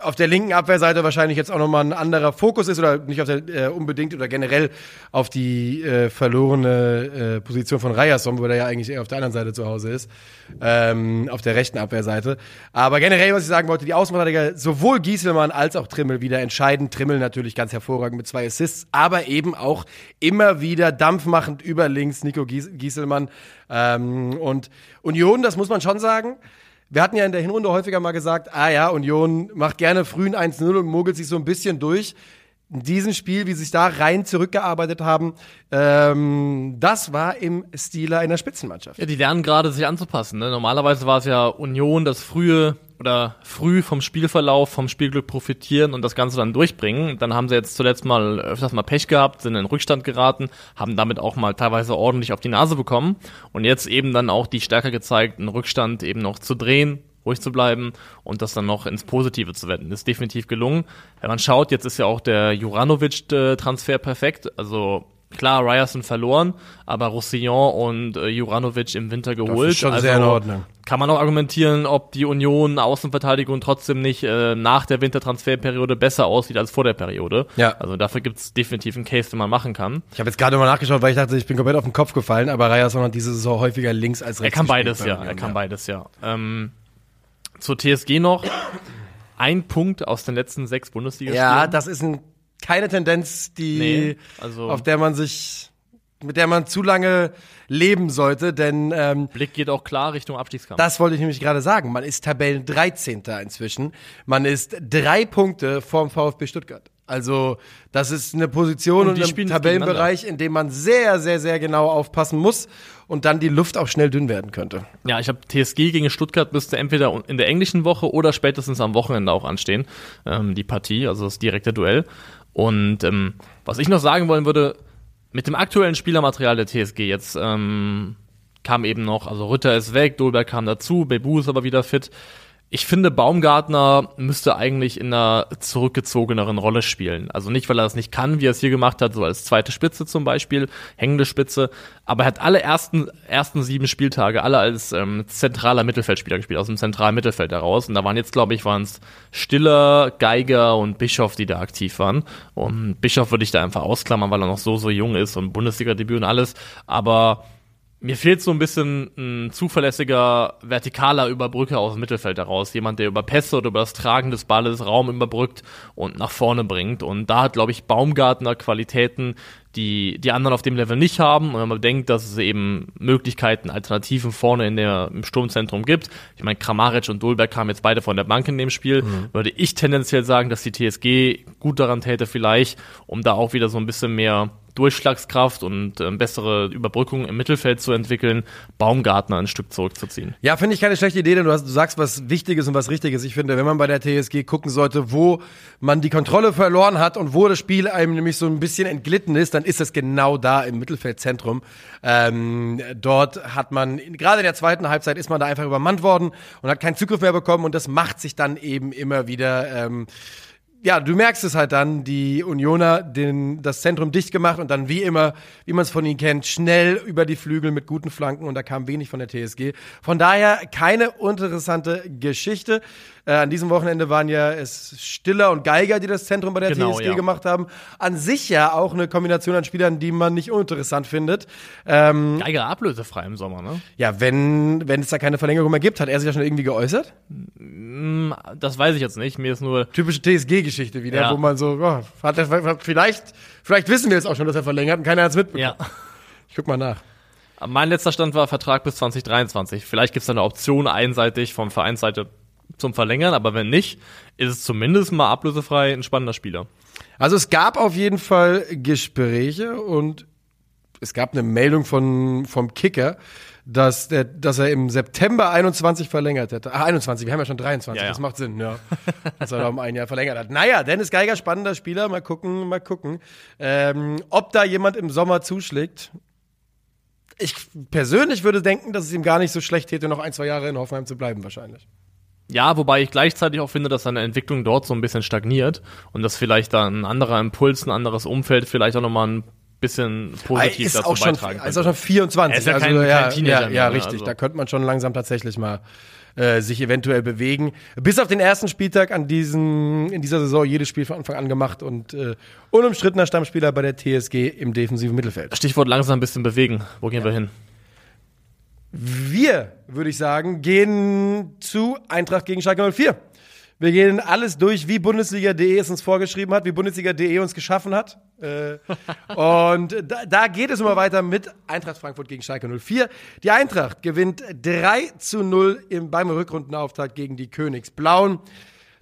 auf der linken Abwehrseite wahrscheinlich jetzt auch nochmal ein anderer Fokus ist oder nicht auf der äh, unbedingt oder generell auf die äh, verlorene äh, Position von Ryerson, wo der ja eigentlich eher auf der anderen Seite zu Hause ist, ähm, auf der rechten Abwehrseite. Aber generell, was ich sagen wollte, die Außenverteidiger, sowohl Gieselmann als auch Trimmel wieder entscheidend. Trimmel natürlich ganz hervorragend mit zwei Assists, aber eben auch immer wieder dampfmachend über links Nico Gies Gieselmann. Ähm, und Union, das muss man schon sagen, wir hatten ja in der Hinrunde häufiger mal gesagt, ah ja, Union macht gerne früh ein 1-0 und mogelt sich so ein bisschen durch. In diesem Spiel, wie sie sich da rein zurückgearbeitet haben, ähm, das war im Stile einer Spitzenmannschaft. Ja, die lernen gerade, sich anzupassen. Ne? Normalerweise war es ja Union, das frühe oder früh vom Spielverlauf, vom Spielglück profitieren und das Ganze dann durchbringen. Dann haben sie jetzt zuletzt mal öfters mal Pech gehabt, sind in Rückstand geraten, haben damit auch mal teilweise ordentlich auf die Nase bekommen und jetzt eben dann auch die Stärke gezeigt, einen Rückstand eben noch zu drehen, ruhig zu bleiben und das dann noch ins Positive zu wenden. Das ist definitiv gelungen. Wenn man schaut, jetzt ist ja auch der Juranovic-Transfer perfekt. Also klar, Ryerson verloren, aber Roussillon und äh, Juranovic im Winter geholt. ist schon also sehr in Ordnung. Kann man auch argumentieren, ob die Union Außenverteidigung trotzdem nicht äh, nach der Wintertransferperiode besser aussieht als vor der Periode. Ja. Also dafür gibt's definitiv einen Case, den man machen kann. Ich habe jetzt gerade mal nachgeschaut, weil ich dachte, ich bin komplett auf den Kopf gefallen, aber Ryerson hat diese Saison häufiger links als Er rechts kann gespielt beides, bei ja. Er kann beides, ja. Ähm, zur TSG noch. Ein Punkt aus den letzten sechs Bundesligaspielen. Ja, das ist ein, keine Tendenz, die, Nee, also- auf der man sich, mit der man zu lange leben sollte, denn ähm, Blick geht auch klar Richtung Abstiegskampf. das wollte ich nämlich gerade sagen. Man ist Tabellen 13. inzwischen. Man ist drei Punkte vorm VfB Stuttgart. Also, das ist eine Position Und und, ein Tabellenbereich, in dem man sehr, sehr, sehr genau aufpassen muss und dann die Luft auch schnell dünn werden könnte. Ja, ich habe TSG gegen Stuttgart müsste entweder in der englischen Woche oder spätestens am Wochenende auch anstehen, ähm, die Partie, also das direkte Duell. Und ähm, was ich noch sagen wollen würde, mit dem aktuellen Spielermaterial der TSG jetzt ähm, kam eben noch, also Rütter ist weg, Dolberg kam dazu, Bebu ist aber wieder fit. Ich finde, Baumgartner müsste eigentlich in einer zurückgezogeneren Rolle spielen. Also nicht, weil er das nicht kann, wie er es hier gemacht hat, so als zweite Spitze zum Beispiel, hängende Spitze. Aber er hat alle ersten, ersten sieben Spieltage alle als ähm, zentraler Mittelfeldspieler gespielt, aus dem zentralen Mittelfeld heraus. Und da waren jetzt, glaube ich, waren es Stiller, Geiger und Bischof, die da aktiv waren. Und Bischof würde ich da einfach ausklammern, weil er noch so, so jung ist und Bundesliga-Debüt und alles. Aber mir fehlt so ein bisschen ein zuverlässiger vertikaler Überbrücker aus dem Mittelfeld heraus. Jemand, der über Pässe oder über das Tragen des Balles Raum überbrückt und nach vorne bringt. Und da hat, glaube ich, Baumgartner Qualitäten, die die anderen auf dem Level nicht haben. Und wenn man denkt, dass es eben Möglichkeiten, Alternativen vorne in der, im Sturmzentrum gibt. Ich meine, Kramaric und Dolberg kamen jetzt beide von der Bank in dem Spiel. Mhm. Würde ich tendenziell sagen, dass die TSG gut daran täte vielleicht, um da auch wieder so ein bisschen mehr Durchschlagskraft und äh, bessere Überbrückung im Mittelfeld zu entwickeln, Baumgartner ein Stück zurückzuziehen. Ja, finde ich keine schlechte Idee, denn du, hast, du sagst was Wichtiges und was Richtiges. Ich finde, wenn man bei der TSG gucken sollte, wo man die Kontrolle verloren hat und wo das Spiel einem nämlich so ein bisschen entglitten ist, dann ist es genau da im Mittelfeldzentrum. Ähm, dort hat man, gerade in der zweiten Halbzeit ist man da einfach übermannt worden und hat keinen Zugriff mehr bekommen und das macht sich dann eben immer wieder ähm, ja, du merkst es halt dann, die Unioner den, das Zentrum dicht gemacht und dann wie immer, wie man es von ihnen kennt, schnell über die Flügel mit guten Flanken und da kam wenig von der TSG. Von daher keine interessante Geschichte. Äh, an diesem Wochenende waren ja es Stiller und Geiger, die das Zentrum bei der genau, TSG ja. gemacht haben. An sich ja auch eine Kombination an Spielern, die man nicht uninteressant findet. Ähm, Geiger ablösefrei im Sommer, ne? Ja, wenn, wenn es da keine Verlängerung mehr gibt, hat er sich ja schon irgendwie geäußert? Mm, das weiß ich jetzt nicht. Mir ist nur. Typische TSG-Geschichte wieder, ja. wo man so, oh, hat er, vielleicht, vielleicht wissen wir es auch schon, dass er verlängert und keiner hat es mitbekommen. Ja. Ich guck mal nach. Mein letzter Stand war Vertrag bis 2023. Vielleicht gibt es da eine Option einseitig vom Vereinsseite zum Verlängern, aber wenn nicht, ist es zumindest mal ablösefrei ein spannender Spieler. Also es gab auf jeden Fall Gespräche und es gab eine Meldung von, vom Kicker, dass, der, dass er im September 21 verlängert hätte. Ach, 21, wir haben ja schon 23, ja, ja. das macht Sinn, ja. dass er da um ein Jahr verlängert hat. Naja, Dennis Geiger, spannender Spieler, mal gucken, mal gucken. Ähm, ob da jemand im Sommer zuschlägt. Ich persönlich würde denken, dass es ihm gar nicht so schlecht hätte, noch ein, zwei Jahre in Hoffenheim zu bleiben, wahrscheinlich. Ja, wobei ich gleichzeitig auch finde, dass seine Entwicklung dort so ein bisschen stagniert und dass vielleicht da ein anderer Impuls, ein anderes Umfeld vielleicht auch nochmal ein bisschen positiv ist dazu auch schon, beitragen könnte. Ist auch schon 24. Er ist ja also, kein, ja, kein Teenager ja, ja, ne? richtig. Also. Da könnte man schon langsam tatsächlich mal äh, sich eventuell bewegen. Bis auf den ersten Spieltag an diesen, in dieser Saison jedes Spiel von Anfang an gemacht und äh, unumstrittener Stammspieler bei der TSG im defensiven Mittelfeld. Stichwort langsam ein bisschen bewegen. Wo gehen ja. wir hin? Wir, würde ich sagen, gehen zu Eintracht gegen Schalke 04. Wir gehen alles durch, wie Bundesliga.de es uns vorgeschrieben hat, wie Bundesliga.de uns geschaffen hat. Äh, *laughs* und da, da, geht es immer weiter mit Eintracht Frankfurt gegen Schalke 04. Die Eintracht gewinnt 3 zu 0 im, beim Rückrundenauftakt gegen die Königsblauen.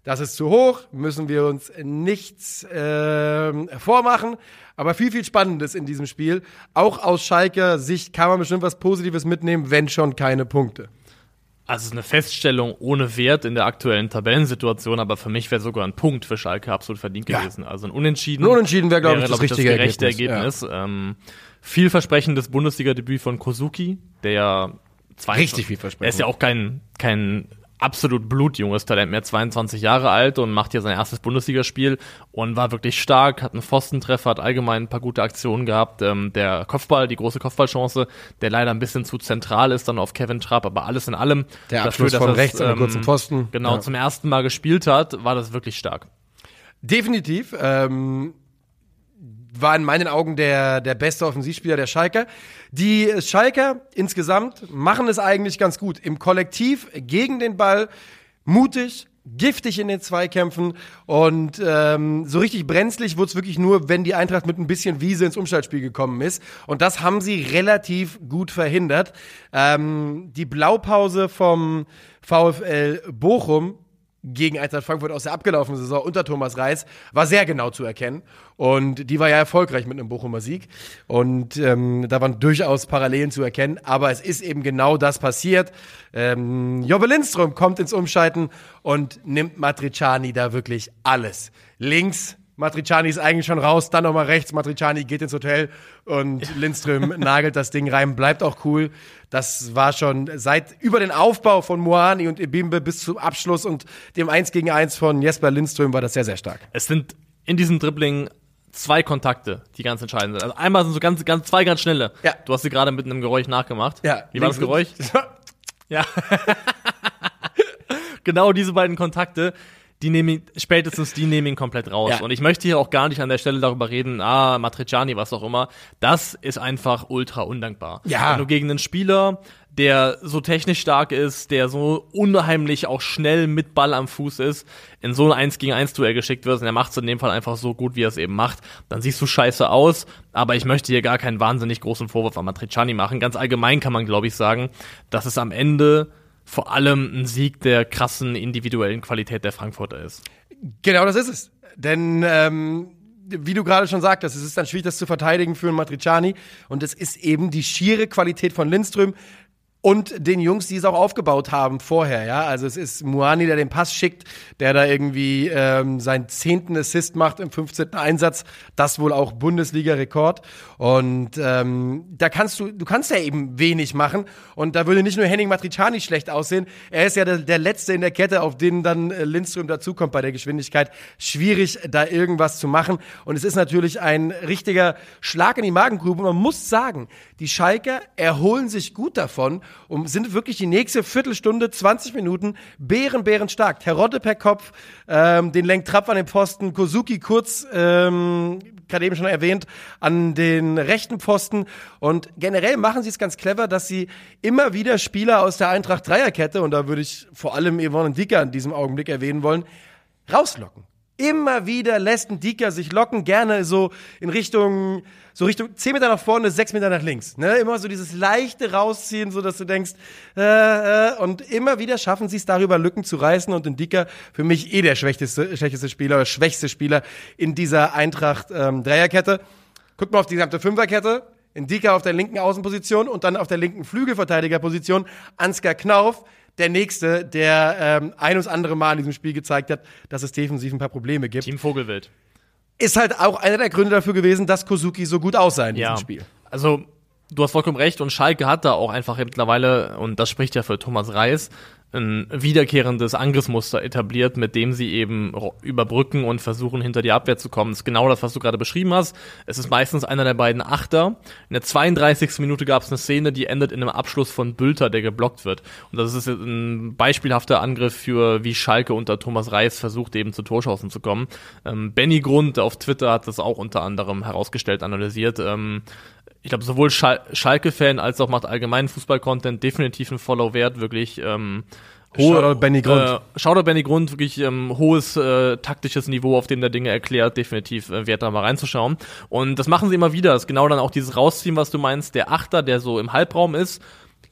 Das ist zu hoch, müssen wir uns nichts äh, vormachen. Aber viel, viel Spannendes in diesem Spiel. Auch aus Schalker Sicht kann man bestimmt was Positives mitnehmen, wenn schon keine Punkte. Also es ist eine Feststellung ohne Wert in der aktuellen Tabellensituation, aber für mich wäre sogar ein Punkt für Schalke absolut verdient ja. gewesen. Also ein Unentschieden. Ein Unentschieden wäre, glaube ich, das richtige das gerechte Ergebnis. Ergebnis. Ja. Ähm, vielversprechendes Bundesliga-Debüt von Kosuki, der ja Richtig vielversprechend. Er ist ja auch kein, kein absolut blutjunges Talent, mehr 22 Jahre alt und macht hier sein erstes Bundesligaspiel und war wirklich stark, hat einen Pfostentreffer, hat allgemein ein paar gute Aktionen gehabt. Ähm, der Kopfball, die große Kopfballchance, der leider ein bisschen zu zentral ist dann auf Kevin Trapp, aber alles in allem. Der Abschluss dafür, von rechts an ähm, kurzen Pfosten. Genau, ja. zum ersten Mal gespielt hat, war das wirklich stark. Definitiv. Ähm war in meinen Augen der, der beste Offensivspieler der Schalker. Die Schalker insgesamt machen es eigentlich ganz gut. Im Kollektiv gegen den Ball, mutig, giftig in den Zweikämpfen und ähm, so richtig brenzlig wurde es wirklich nur, wenn die Eintracht mit ein bisschen Wiese ins Umschaltspiel gekommen ist. Und das haben sie relativ gut verhindert. Ähm, die Blaupause vom VfL Bochum gegen Eintracht Frankfurt aus der abgelaufenen Saison unter Thomas Reis war sehr genau zu erkennen. Und die war ja erfolgreich mit einem Bochumer Sieg. Und ähm, da waren durchaus Parallelen zu erkennen. Aber es ist eben genau das passiert. Ähm, Jobbe Lindström kommt ins Umschalten und nimmt Matriciani da wirklich alles. Links Matriciani ist eigentlich schon raus, dann nochmal rechts, Matriciani geht ins Hotel und Lindström *laughs* nagelt das Ding rein, bleibt auch cool. Das war schon seit über den Aufbau von Moani und Ebimbe bis zum Abschluss und dem 1 gegen 1 von Jesper Lindström war das sehr, sehr stark. Es sind in diesem Dribbling zwei Kontakte, die ganz entscheidend sind. Also einmal sind so ganz, ganz, zwei ganz schnelle. Ja. Du hast sie gerade mit einem Geräusch nachgemacht. Ja. Wie war das Geräusch? *laughs* Ja. *laughs* genau diese beiden Kontakte, die nehmen ihn, spätestens die nehmen ihn komplett raus. Ja. Und ich möchte hier auch gar nicht an der Stelle darüber reden, ah, Matriciani, was auch immer. Das ist einfach ultra undankbar. Ja. Wenn du gegen einen Spieler, der so technisch stark ist, der so unheimlich auch schnell mit Ball am Fuß ist, in so ein 1 gegen 1 Duell geschickt wirst und er macht es in dem Fall einfach so gut, wie er es eben macht, dann siehst du scheiße aus, aber ich möchte hier gar keinen wahnsinnig großen Vorwurf an Matriciani machen. Ganz allgemein kann man, glaube ich, sagen, dass es am Ende vor allem ein Sieg der krassen individuellen Qualität der Frankfurter ist. Genau das ist es. Denn ähm, wie du gerade schon sagtest, es ist dann schwierig, das zu verteidigen für einen Matriciani. Und es ist eben die schiere Qualität von Lindström und den Jungs, die es auch aufgebaut haben vorher. Ja, also es ist Muani, der den Pass schickt, der da irgendwie ähm, seinen zehnten Assist macht im 15. Einsatz. Das wohl auch Bundesliga-Rekord. Und ähm, da kannst du, du kannst ja eben wenig machen. Und da würde nicht nur Henning Matriciani schlecht aussehen. Er ist ja der, der Letzte in der Kette, auf den dann äh, Lindström dazukommt bei der Geschwindigkeit. Schwierig, da irgendwas zu machen. Und es ist natürlich ein richtiger Schlag in die Magengrube. Und man muss sagen, die Schalker erholen sich gut davon und sind wirklich die nächste Viertelstunde, 20 Minuten bären, bären stark. Terodde per Kopf, ähm, den lenkt Trapp an den Pfosten, Kozuki kurz, ähm, gerade eben schon erwähnt, an den rechten Pfosten. Und generell machen sie es ganz clever, dass sie immer wieder Spieler aus der Eintracht Dreierkette, und da würde ich vor allem Yvonne Dicker in diesem Augenblick erwähnen wollen, rauslocken. Immer wieder lässt ein Dicker sich locken, gerne so in Richtung, so Richtung 10 Meter nach vorne, 6 Meter nach links. Ne? Immer so dieses leichte Rausziehen, so dass du denkst, äh, äh, und immer wieder schaffen sie es darüber, Lücken zu reißen und den Dicker für mich eh der schwächste, schwächste Spieler oder schwächste Spieler in dieser Eintracht ähm, Dreierkette. Guck mal auf die gesamte Fünferkette. Indika auf der linken Außenposition und dann auf der linken Flügelverteidigerposition Ansgar Knauf, der Nächste, der ähm, ein ums andere Mal in diesem Spiel gezeigt hat, dass es defensiv ein paar Probleme gibt. Team Vogelwild. Ist halt auch einer der Gründe dafür gewesen, dass Kozuki so gut aussah in diesem Spiel. Also, du hast vollkommen recht und Schalke hat da auch einfach mittlerweile, und das spricht ja für Thomas Reis, ein wiederkehrendes Angriffsmuster etabliert, mit dem sie eben überbrücken und versuchen, hinter die Abwehr zu kommen. Das ist genau das, was du gerade beschrieben hast. Es ist meistens einer der beiden Achter. In der 32. Minute gab es eine Szene, die endet in einem Abschluss von Bülter, der geblockt wird. Und das ist ein beispielhafter Angriff für, wie Schalke unter Thomas Reis versucht, eben zu Torschancen zu kommen. Ähm, Benny Grund auf Twitter hat das auch unter anderem herausgestellt, analysiert. Ähm, ich glaube, sowohl Schal Schalke-Fan als auch macht allgemeinen Fußball-Content definitiv ein Follow wert, wirklich ähm, hohe, Shoutout Benny Grund. Äh, Shoutout Benny Grund, wirklich ähm, hohes äh, taktisches Niveau, auf dem der Dinge erklärt, definitiv äh, wert da mal reinzuschauen. Und das machen sie immer wieder, das ist genau dann auch dieses Rausziehen, was du meinst, der Achter, der so im Halbraum ist,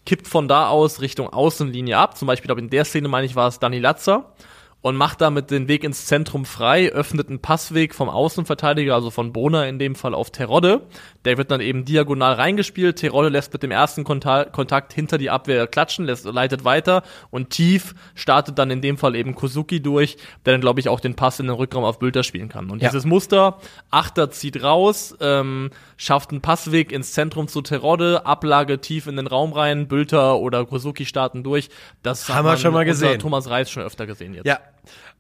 kippt von da aus Richtung Außenlinie ab, zum Beispiel, glaube in der Szene meine ich, war es Dani Latzer, und macht damit den Weg ins Zentrum frei, öffnet einen Passweg vom Außenverteidiger, also von Bona in dem Fall auf Terodde. Der wird dann eben diagonal reingespielt. Terodde lässt mit dem ersten Kontakt, hinter die Abwehr klatschen, lässt, leitet weiter und tief startet dann in dem Fall eben Kozuki durch, der dann, glaube ich, auch den Pass in den Rückraum auf Bülter spielen kann. Und Ja. dieses Muster, Achter zieht raus, ähm, schafft einen Passweg ins Zentrum zu Terodde, Ablage tief in den Raum rein, Bülter oder Kozuki starten durch. Das Haben wir schon mal gesehen. Thomas Reis schon öfter gesehen jetzt. Ja.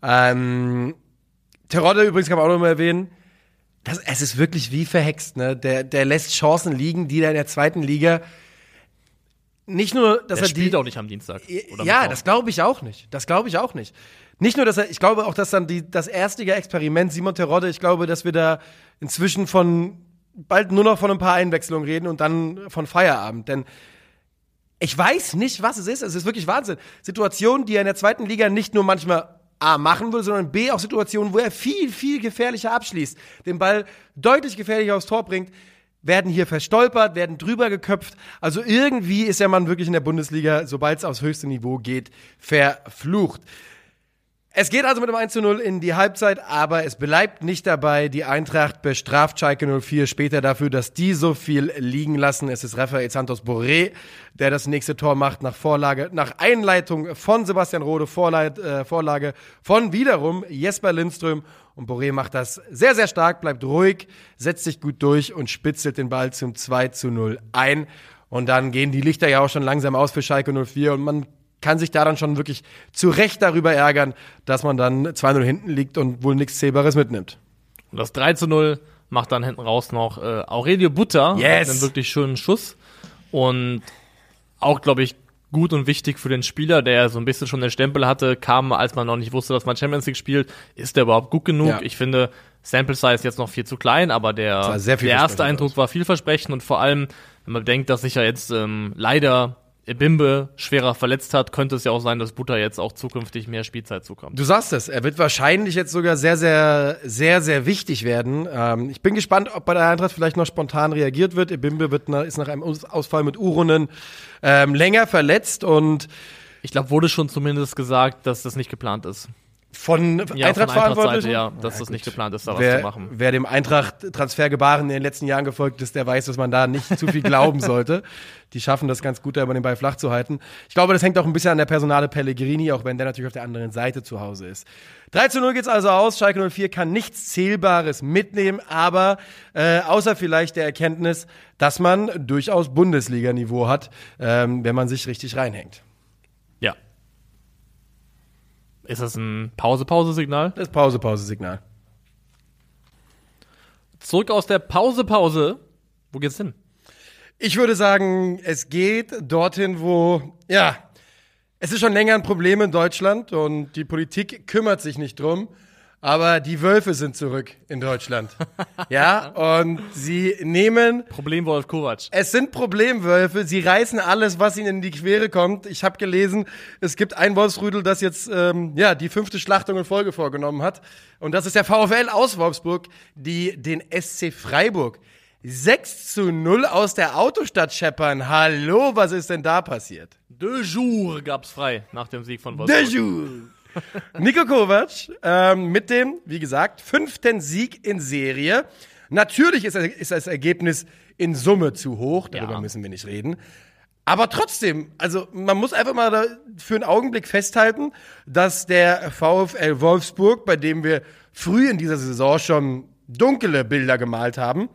Ähm, Terodde übrigens kann man auch noch mal erwähnen. Das, es ist wirklich wie verhext, ne? Der, der lässt Chancen liegen, die da in der zweiten Liga nicht nur, dass Der er spielt die, auch nicht am Dienstag. Oder ja, das glaube ich auch nicht. Das glaube ich auch nicht. Nicht nur, dass er, ich glaube auch, dass dann die, das Erstliga-Experiment Simon Terodde, ich glaube, dass wir da inzwischen von bald nur noch von ein paar Einwechslungen reden und dann von Feierabend. Denn ich weiß nicht, was es ist. Es ist wirklich Wahnsinn. Situationen, die er in der zweiten Liga nicht nur manchmal A machen würde, sondern B auch Situationen, wo er viel, viel gefährlicher abschließt, den Ball deutlich gefährlicher aufs Tor bringt, werden hier verstolpert, werden drüber geköpft. Also irgendwie ist der Mann wirklich in der Bundesliga, sobald es aufs höchste Niveau geht, verflucht. Es geht also mit dem 1 zu 0 in die Halbzeit, aber es bleibt nicht dabei. Die Eintracht bestraft Schalke 04 später dafür, dass die so viel liegen lassen. Es ist Rafael Santos Borré, der das nächste Tor macht nach Vorlage, nach Einleitung von Sebastian Rode, Vorleit, äh, Vorlage von wiederum Jesper Lindström. Und Borré macht das sehr, sehr stark, bleibt ruhig, setzt sich gut durch und spitzelt den Ball zum 2 zu 0 ein. Und dann gehen die Lichter ja auch schon langsam aus für Schalke 04 und man kann sich da dann schon wirklich zu Recht darüber ärgern, dass man dann 2-0 hinten liegt und wohl nichts Zählbares mitnimmt. Und das 3 zu 0 macht dann hinten raus noch äh, Aurelio Butter. Yes. Einen wirklich schönen Schuss. Und auch, glaube ich, gut und wichtig für den Spieler, der so ein bisschen schon den Stempel hatte, kam, als man noch nicht wusste, dass man Champions League spielt. Ist der überhaupt gut genug? Ja. Ich finde, Sample Size jetzt noch viel zu klein, aber der, der erste Eindruck aus. war vielversprechend und vor allem, wenn man bedenkt, dass sich ja jetzt ähm, leider Ebimbe schwerer verletzt hat, könnte es ja auch sein, dass Butter jetzt auch zukünftig mehr Spielzeit zukommt. Du sagst es, er wird wahrscheinlich jetzt sogar sehr, sehr, sehr, sehr wichtig werden. Ähm, ich bin gespannt, ob bei der Eintracht vielleicht noch spontan reagiert wird. Ebimbe wird nach, ist nach einem Aus- Ausfall mit Urunen ähm, länger verletzt und Ich glaube, wurde schon zumindest gesagt, dass das nicht geplant ist. Von Ja, von Eintracht-Verantwortlichen. Eintracht-Seite, ja, dass das nicht geplant ist, da was Wer, zu machen. wer dem Eintracht-Transfergebaren in den letzten Jahren gefolgt ist, der weiß, dass man da nicht zu viel glauben *laughs* sollte. Die schaffen das ganz gut, da über den Ball flach zu halten. Ich glaube, das hängt auch ein bisschen an der Personale Pellegrini, auch wenn der natürlich auf der anderen Seite zu Hause ist. 3 zu 0 geht's also aus. Schalke 04 kann nichts Zählbares mitnehmen, aber äh, außer vielleicht der Erkenntnis, dass man durchaus Bundesliga-Niveau hat, ähm, wenn man sich richtig reinhängt. Ist das ein Pause-Pause-Signal? Das Pause-Pause-Signal. Zurück aus der Pause-Pause. Wo geht's hin? Ich würde sagen, es geht dorthin, wo, ja, es ist schon länger ein Problem in Deutschland und die Politik kümmert sich nicht drum. Aber die Wölfe sind zurück in Deutschland. *laughs* ja, und sie nehmen Problem Wolf Kovac. es sind Problemwölfe, sie reißen alles, was ihnen in die Quere kommt. Ich habe gelesen, es gibt ein Wolfsrudel, das jetzt ähm, ja die fünfte Schlachtung in Folge vorgenommen hat. Und das ist der VfL aus Wolfsburg, die den SC Freiburg 6 zu 0 aus der Autostadt scheppern. Hallo, was ist denn da passiert? De jour gab's frei nach dem Sieg von De Wolfsburg. jour. Nico Kovac ähm, mit dem, wie gesagt, fünften Sieg in Serie. Natürlich ist, ist das Ergebnis in Summe zu hoch, darüber Ja. müssen wir nicht reden. Aber trotzdem, also man muss einfach mal für einen Augenblick festhalten, dass der VfL Wolfsburg, bei dem wir früh in dieser Saison schon dunkle Bilder gemalt haben,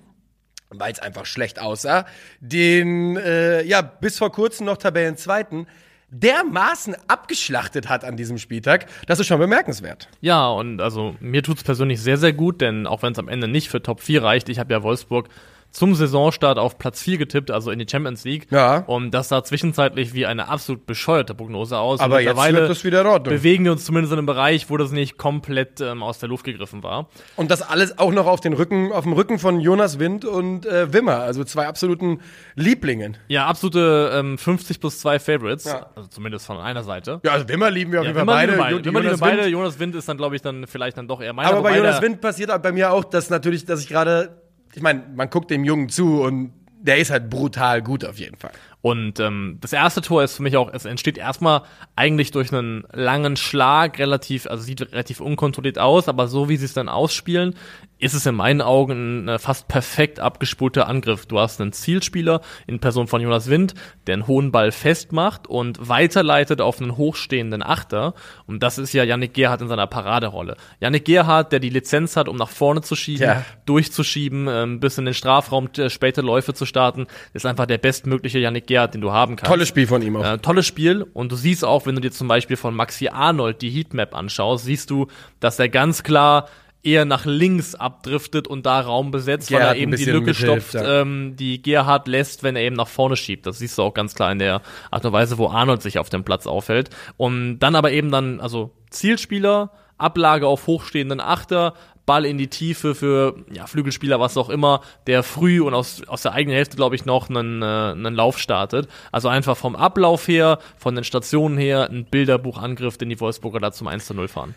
weil es einfach schlecht aussah, den äh, ja bis vor kurzem noch Tabellenzweiten dermaßen abgeschlachtet hat an diesem Spieltag, das ist schon bemerkenswert. Ja, und also mir tut's persönlich sehr, sehr gut, denn auch wenn es am Ende nicht für Top 4 reicht, ich habe ja Wolfsburg zum Saisonstart auf Platz 4 getippt, also in die Champions League. Ja. Und das sah zwischenzeitlich wie eine absolut bescheuerte Prognose aus. Aber jetzt wird das wieder Ordnung. bewegen wir uns zumindest in einem Bereich, wo das nicht komplett ähm, aus der Luft gegriffen war. Und das alles auch noch auf den Rücken, auf dem Rücken von Jonas Wind und äh, Wimmer, also zwei absoluten Lieblingen. Ja, absolute ähm, 50 plus 2 Favorites, Ja. also zumindest von einer Seite. Ja, also Wimmer lieben wir auf jeden Fall Wimmer beide. lieben wir beide. Wimmer lieben Jonas beide. Wind. Jonas Wind ist dann, glaube ich, dann vielleicht dann doch eher meiner. Aber bei Jonas Wind passiert bei mir auch, dass natürlich, dass ich gerade, ich meine, man guckt dem Jungen zu und der ist halt brutal gut auf jeden Fall. Und ähm, das erste Tor ist für mich auch, es entsteht erstmal eigentlich durch einen langen Schlag, relativ, also sieht relativ unkontrolliert aus, aber so wie sie es dann ausspielen, ist es in meinen Augen ein äh, fast perfekt abgespulter Angriff. Du hast einen Zielspieler in Person von Jonas Wind, der einen hohen Ball festmacht und weiterleitet auf einen hochstehenden Achter. Und das ist ja Yannick Gerhardt in seiner Paraderolle. Yannick Gerhardt, der die Lizenz hat, um nach vorne zu schieben, Ja. durchzuschieben, ähm, bis in den Strafraum äh, späte Läufe zu starten, ist einfach der bestmögliche Yannick Gerhardt, den du haben kannst. Tolles Spiel von ihm auch. Äh, tolles Spiel und du siehst auch, wenn du dir zum Beispiel von Maxi Arnold die Heatmap anschaust, siehst du, dass er ganz klar eher nach links abdriftet und da Raum besetzt, weil Gerhard er ein eben die Lücke mithilft, stopft, ja. ähm, die Gerhard lässt, wenn er eben nach vorne schiebt. Das siehst du auch ganz klar in der Art und Weise, wo Arnold sich auf dem Platz aufhält. Und dann aber eben dann, also Zielspieler, Ablage auf hochstehenden Achter, Ball in die Tiefe für ja, Flügelspieler, was auch immer, der früh und aus, aus der eigenen Hälfte, glaube ich, noch einen, äh, einen Lauf startet. Also einfach vom Ablauf her, von den Stationen her, ein Bilderbuchangriff, den die Wolfsburger da zum 1 zu 0 fahren.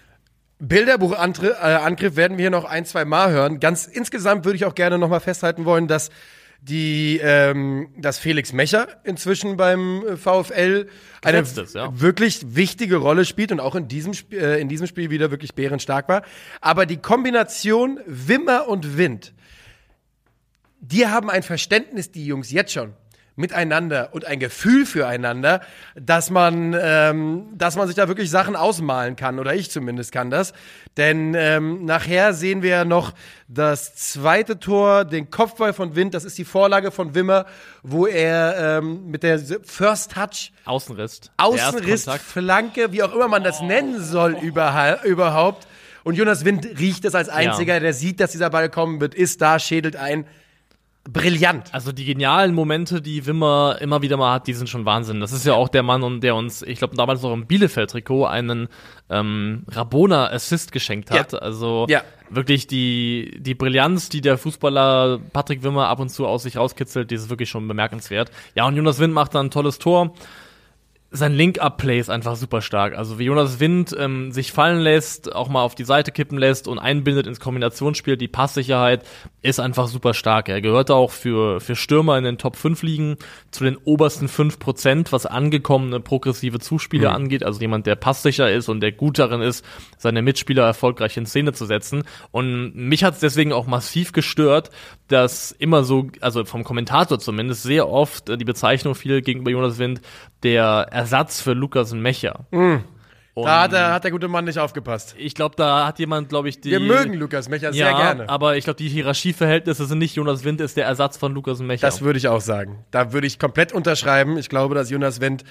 Bilderbuchangriff äh, werden wir hier noch ein, zwei Mal hören. Ganz insgesamt würde ich auch gerne noch mal festhalten wollen, dass die, ähm, dass Felix Mecher inzwischen beim äh, VfL eine ist, ja. wirklich wichtige Rolle spielt und auch in diesem, Sp äh, in diesem Spiel wieder wirklich bärenstark war. Aber die Kombination Wimmer und Wind, die haben ein Verständnis, die Jungs, jetzt schon miteinander und ein Gefühl füreinander, dass man, ähm, dass man sich da wirklich Sachen ausmalen kann oder ich zumindest kann das. Denn ähm, nachher sehen wir ja noch das zweite Tor, den Kopfball von Wind. Das ist die Vorlage von Wimmer, wo er ähm, mit der First Touch Außenriss. Außenriss. Flanke, wie auch immer man das nennen soll überha- überhaupt. Und Jonas Wind riecht es als einziger, der sieht, dass dieser Ball kommen wird, ist da, schädelt ein. Brillant. Also die genialen Momente, die Wimmer immer wieder mal hat, die sind schon Wahnsinn. Das ist ja auch der Mann, der uns, ich glaube damals noch im Bielefeld-Trikot einen ähm, Rabona-Assist geschenkt hat. Ja. Also Ja. wirklich die, die Brillanz, die der Fußballer Patrick Wimmer ab und zu aus sich rauskitzelt, die ist wirklich schon bemerkenswert. Ja, und Jonas Wind macht dann ein tolles Tor. Sein Link-Up-Play ist einfach super stark. Also wie Jonas Wind ähm, sich fallen lässt, auch mal auf die Seite kippen lässt und einbindet ins Kombinationsspiel, die Passsicherheit ist einfach super stark. Er gehört auch für, für Stürmer in den Top 5 Ligen zu den obersten 5%, was angekommene progressive Zuspieler angeht. Also jemand, der passsicher ist und der gut darin ist, seine Mitspieler erfolgreich in Szene zu setzen. Und mich hat es deswegen auch massiv gestört, dass immer so, also vom Kommentator zumindest, sehr oft äh, die Bezeichnung fiel gegenüber Jonas Wind, der Ersatz für Lukas Mecher. Und Da hat, der, hat der gute Mann nicht aufgepasst. ich glaube, da hat jemand, glaube ich, die. Wir mögen Lukas Mecher sehr ja, gerne. aber ich glaube, die Hierarchieverhältnisse sind nicht Jonas Wind ist der Ersatz von Lukas Mecher. Das würde ich auch sagen. Da würde ich komplett unterschreiben. Ich glaube, dass Jonas Wendt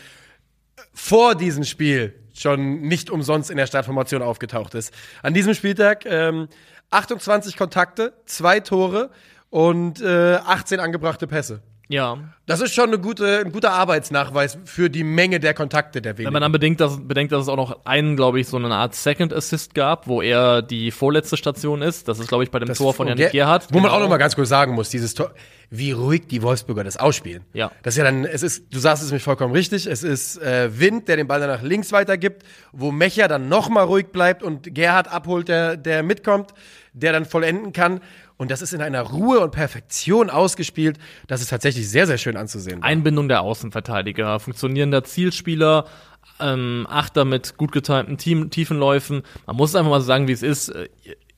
vor diesem Spiel schon nicht umsonst in der Startformation aufgetaucht ist. An diesem Spieltag ähm, 28 Kontakte, zwei Tore und äh, 18 angebrachte Pässe. Ja. Das ist schon eine gute, ein guter Arbeitsnachweis für die Menge der Kontakte der Wenn wenigen. man dann bedenkt, dass, bedenkt, dass es auch noch einen, glaube ich, so eine Art Second Assist gab, wo er die vorletzte Station ist. Das ist, glaube ich, bei dem Tor von Janik Ger- Gerhardt. Wo man auch Genau. noch mal ganz kurz sagen muss, dieses Tor, wie ruhig die Wolfsburger das ausspielen. Ja. Das ist ja dann, es ist, du sagst es nämlich vollkommen richtig, es ist äh, Wind, der den Ball dann nach links weitergibt, wo Mecher dann noch mal ruhig bleibt und Gerhard abholt, der, der mitkommt, der dann vollenden kann. Und das ist in einer Ruhe und Perfektion ausgespielt. Das ist tatsächlich sehr, sehr schön anzusehen. Einbindung der Außenverteidiger, funktionierender Zielspieler, ähm, Achter mit gut getimten Tiefenläufen. Man muss es einfach mal sagen, wie es ist.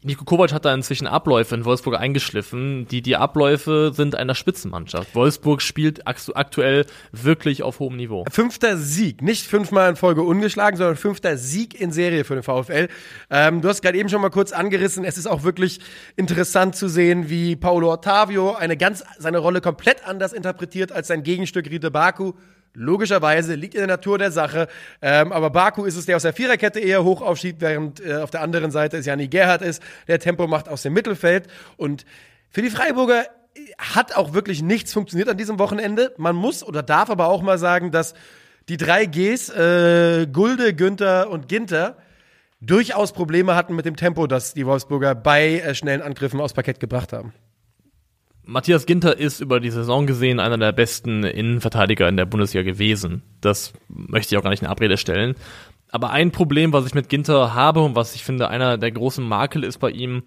Nico Kovac hat da inzwischen Abläufe in Wolfsburg eingeschliffen. Die, die Abläufe sind einer Spitzenmannschaft. Wolfsburg spielt aktu- aktuell wirklich auf hohem Niveau. Fünfter Sieg, nicht fünfmal in Folge ungeschlagen, sondern fünfter Sieg in Serie für den VfL. Ähm, du hast gerade eben schon mal kurz angerissen, es ist auch wirklich interessant zu sehen, wie Paulo Ottavio eine ganz, seine Rolle komplett anders interpretiert als sein Gegenstück Rite Baku. Logischerweise liegt in der Natur der Sache. Ähm, aber Baku ist es, der aus der Viererkette eher hoch aufschiebt, während äh, auf der anderen Seite es Jani Gerhardt ist, der Tempo macht aus dem Mittelfeld. Und für die Freiburger hat auch wirklich nichts funktioniert an diesem Wochenende. Man muss oder darf aber auch mal sagen, dass die drei Gs, äh, Gulde, Günther und Ginter, durchaus Probleme hatten mit dem Tempo, das die Wolfsburger bei äh, schnellen Angriffen aufs Parkett gebracht haben. Matthias Ginter ist über die Saison gesehen einer der besten Innenverteidiger in der Bundesliga gewesen. Das möchte ich auch gar nicht in Abrede stellen. Aber ein Problem, was ich mit Ginter habe und was ich finde einer der großen Makel ist bei ihm,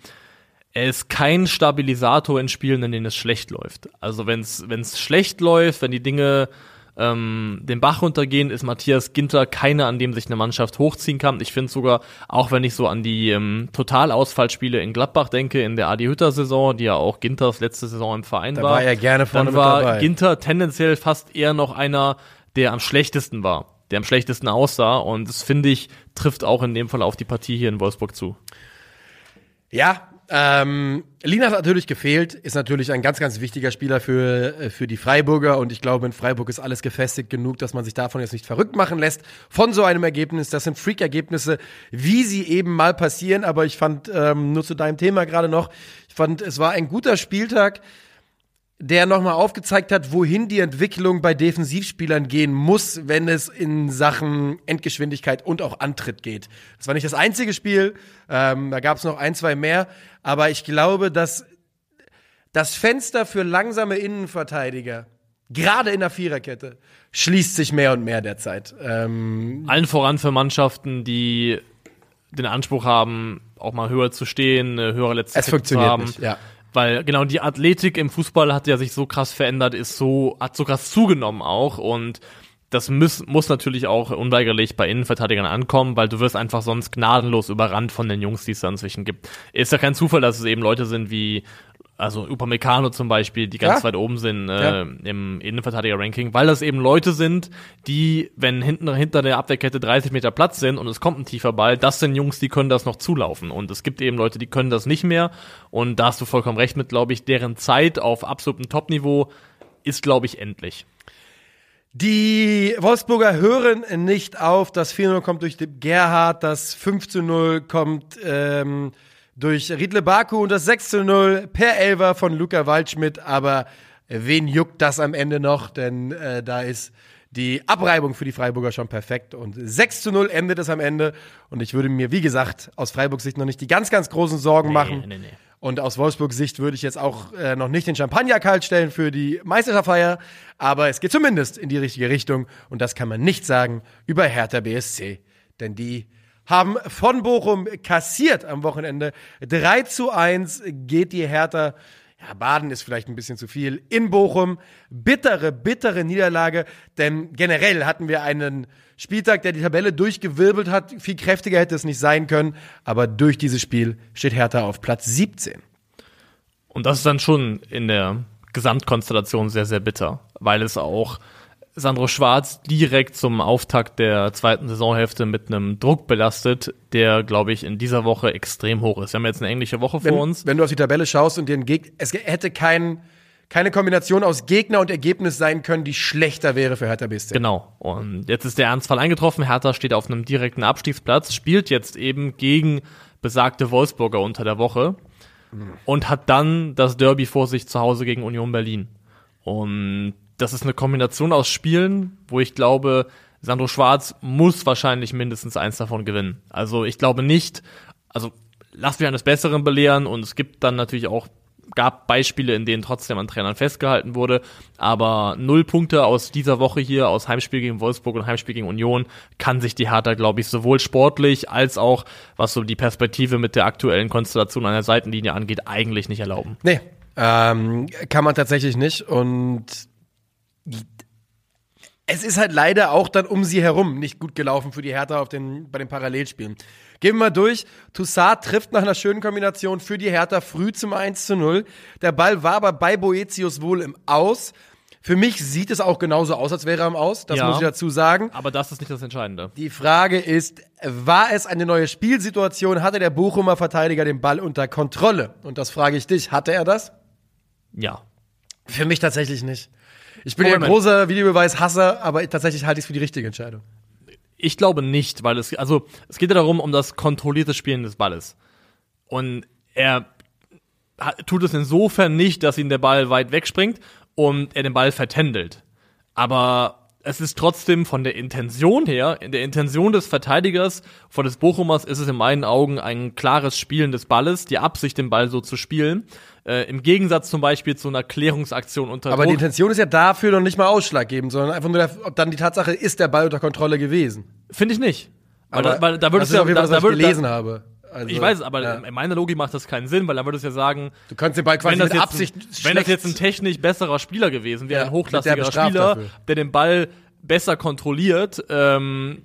er ist kein Stabilisator in Spielen, in denen es schlecht läuft. Also wenn es schlecht läuft, wenn die Dinge ähm, den Bach runtergehen, ist Matthias Ginter keiner, an dem sich eine Mannschaft hochziehen kann. Ich finde sogar, auch wenn ich so an die ähm, Totalausfallspiele in Gladbach denke, in der Adi Hütter Saison, die ja auch Ginters letzte Saison im Verein Da war, war er gerne vorne dann war dabei. Ginter tendenziell fast eher noch einer, der am schlechtesten war, der am schlechtesten aussah. Und das finde ich, trifft auch in dem Fall auf die Partie hier in Wolfsburg zu. Ja, ähm, Lina hat natürlich gefehlt, ist natürlich ein ganz, ganz wichtiger Spieler für, äh, für die Freiburger. Und ich glaube, in Freiburg ist alles gefestigt genug, dass man sich davon jetzt nicht verrückt machen lässt von so einem Ergebnis. Das sind Freak-Ergebnisse, wie sie eben mal passieren, aber ich fand, ähm, nur zu deinem Thema gerade noch, ich fand, es war ein guter Spieltag, der nochmal aufgezeigt hat, wohin die Entwicklung bei Defensivspielern gehen muss, wenn es in Sachen Endgeschwindigkeit und auch Antritt geht. Das war nicht das einzige Spiel, ähm, da gab es noch ein, zwei mehr, aber ich glaube, dass das Fenster für langsame Innenverteidiger, gerade in der Viererkette, schließt sich mehr und mehr derzeit. Ähm, Allen voran für Mannschaften, die den Anspruch haben, auch mal höher zu stehen, eine höhere letzte es Kette zu funktioniert haben. nicht, ja. Weil genau die Athletik im Fußball hat ja sich so krass verändert, ist so, hat so krass zugenommen auch und das muss, muss natürlich auch unweigerlich bei Innenverteidigern ankommen, weil du wirst einfach sonst gnadenlos überrannt von den Jungs, die es da inzwischen gibt. Ist ja kein Zufall, dass es eben Leute sind wie also Upamecano zum Beispiel, die ganz ja. weit oben sind äh, ja. im Innenverteidiger-Ranking, weil das eben Leute sind, die, wenn hinten hinter der Abwehrkette 30 Meter Platz sind und es kommt ein tiefer Ball, das sind Jungs, die können das noch zulaufen. Und es gibt eben Leute, die können das nicht mehr. Und da hast du vollkommen recht mit, glaube ich, deren Zeit auf absolutem Topniveau ist, glaube ich, endlich. Die Wolfsburger hören nicht auf. Das 4-0 kommt durch Gerhard, das 5-0 kommt ähm, durch Riedle Baku und das 6 0 per Elver von Luca Waldschmidt. Aber wen juckt das am Ende noch? Denn äh, da ist die Abreibung für die Freiburger schon perfekt. Und 6 zu 0 endet es am Ende. Und ich würde mir, wie gesagt, aus Freiburgs Sicht noch nicht die ganz, ganz großen Sorgen nee, machen. Nee, nee. Und aus Wolfsburgs Sicht würde ich jetzt auch äh, noch nicht den Champagner kalt stellen für die Meisterschaftsfeier. Aber es geht zumindest in die richtige Richtung. Und das kann man nicht sagen über Hertha BSC. Denn die haben von Bochum kassiert am Wochenende. 3 zu 1 geht die Hertha. Ja, Baden ist vielleicht ein bisschen zu viel. In Bochum. Bittere, bittere Niederlage. Denn generell hatten wir einen Spieltag, der die Tabelle durchgewirbelt hat. Viel kräftiger hätte es nicht sein können. Aber durch dieses Spiel steht Hertha auf Platz 17. Und das ist dann schon in der Gesamtkonstellation sehr, sehr bitter. Weil es auch Sandro Schwarz direkt zum Auftakt der zweiten Saisonhälfte mit einem Druck belastet, der, glaube ich, in dieser Woche extrem hoch ist. Wir haben jetzt eine englische Woche vor wenn, uns. Wenn du auf die Tabelle schaust und den Gegner, es hätte kein, keine Kombination aus Gegner und Ergebnis sein können, die schlechter wäre für Hertha BSC. Genau. Und jetzt ist der Ernstfall eingetroffen. Hertha steht auf einem direkten Abstiegsplatz, spielt jetzt eben gegen besagte Wolfsburger unter der Woche mhm. und hat dann das Derby vor sich zu Hause gegen Union Berlin. Und das ist eine Kombination aus Spielen, wo ich glaube, Sandro Schwarz muss wahrscheinlich mindestens eins davon gewinnen. Also ich glaube nicht, also lass mich eines Besseren belehren und es gibt dann natürlich auch gab Beispiele, in denen trotzdem an Trainern festgehalten wurde, aber null Punkte aus dieser Woche hier, aus Heimspiel gegen Wolfsburg und Heimspiel gegen Union, kann sich die Hertha, glaube ich, sowohl sportlich als auch, was so die Perspektive mit der aktuellen Konstellation an der Seitenlinie angeht, eigentlich nicht erlauben. Nee, ähm, kann man tatsächlich nicht und es ist halt leider auch dann um sie herum nicht gut gelaufen für die Hertha auf den, bei den Parallelspielen. Gehen wir mal durch. Toussaint trifft nach einer schönen Kombination für die Hertha früh zum 1 zu 0. Der Ball war aber bei Boetius wohl im Aus. Für mich sieht es auch genauso aus, als wäre er im Aus. Das ja, muss ich dazu sagen. Aber das ist nicht das Entscheidende. Die Frage ist, war es eine neue Spielsituation? Hatte der Bochumer Verteidiger den Ball unter Kontrolle? Und das frage ich dich. Hatte er das? Ja. Für mich tatsächlich nicht. Ich bin ja ein großer Videobeweis-Hasser, aber tatsächlich halte ich es für die richtige Entscheidung. Ich glaube nicht, weil es, also, es geht ja darum, um das kontrollierte Spielen des Balles. Und er tut es insofern nicht, dass ihm der Ball weit wegspringt und er den Ball vertändelt. Aber es ist trotzdem von der Intention her, in der Intention des Verteidigers, von des Bochumers, ist es in meinen Augen ein klares Spielen des Balles, die Absicht, den Ball so zu spielen. Äh, Im Gegensatz zum Beispiel zu einer Klärungsaktion unter Aber Druck. die Intention ist ja dafür noch nicht mal ausschlaggebend, sondern einfach nur der, dann die Tatsache, ist der Ball unter Kontrolle gewesen. Finde ich nicht. Weil, aber da, weil da würdest das ist ja, auf jeden Fall, da, was da, ich gelesen da, habe. Also, ich weiß, aber ja. in meiner Logik macht das keinen Sinn, weil dann würde es ja sagen, du kannst den Ball quasi wenn das mit Absicht ein, Wenn das jetzt ein technisch besserer Spieler gewesen wäre, ja, ein hochklassiger Spieler, dafür. der den Ball besser kontrolliert, ähm,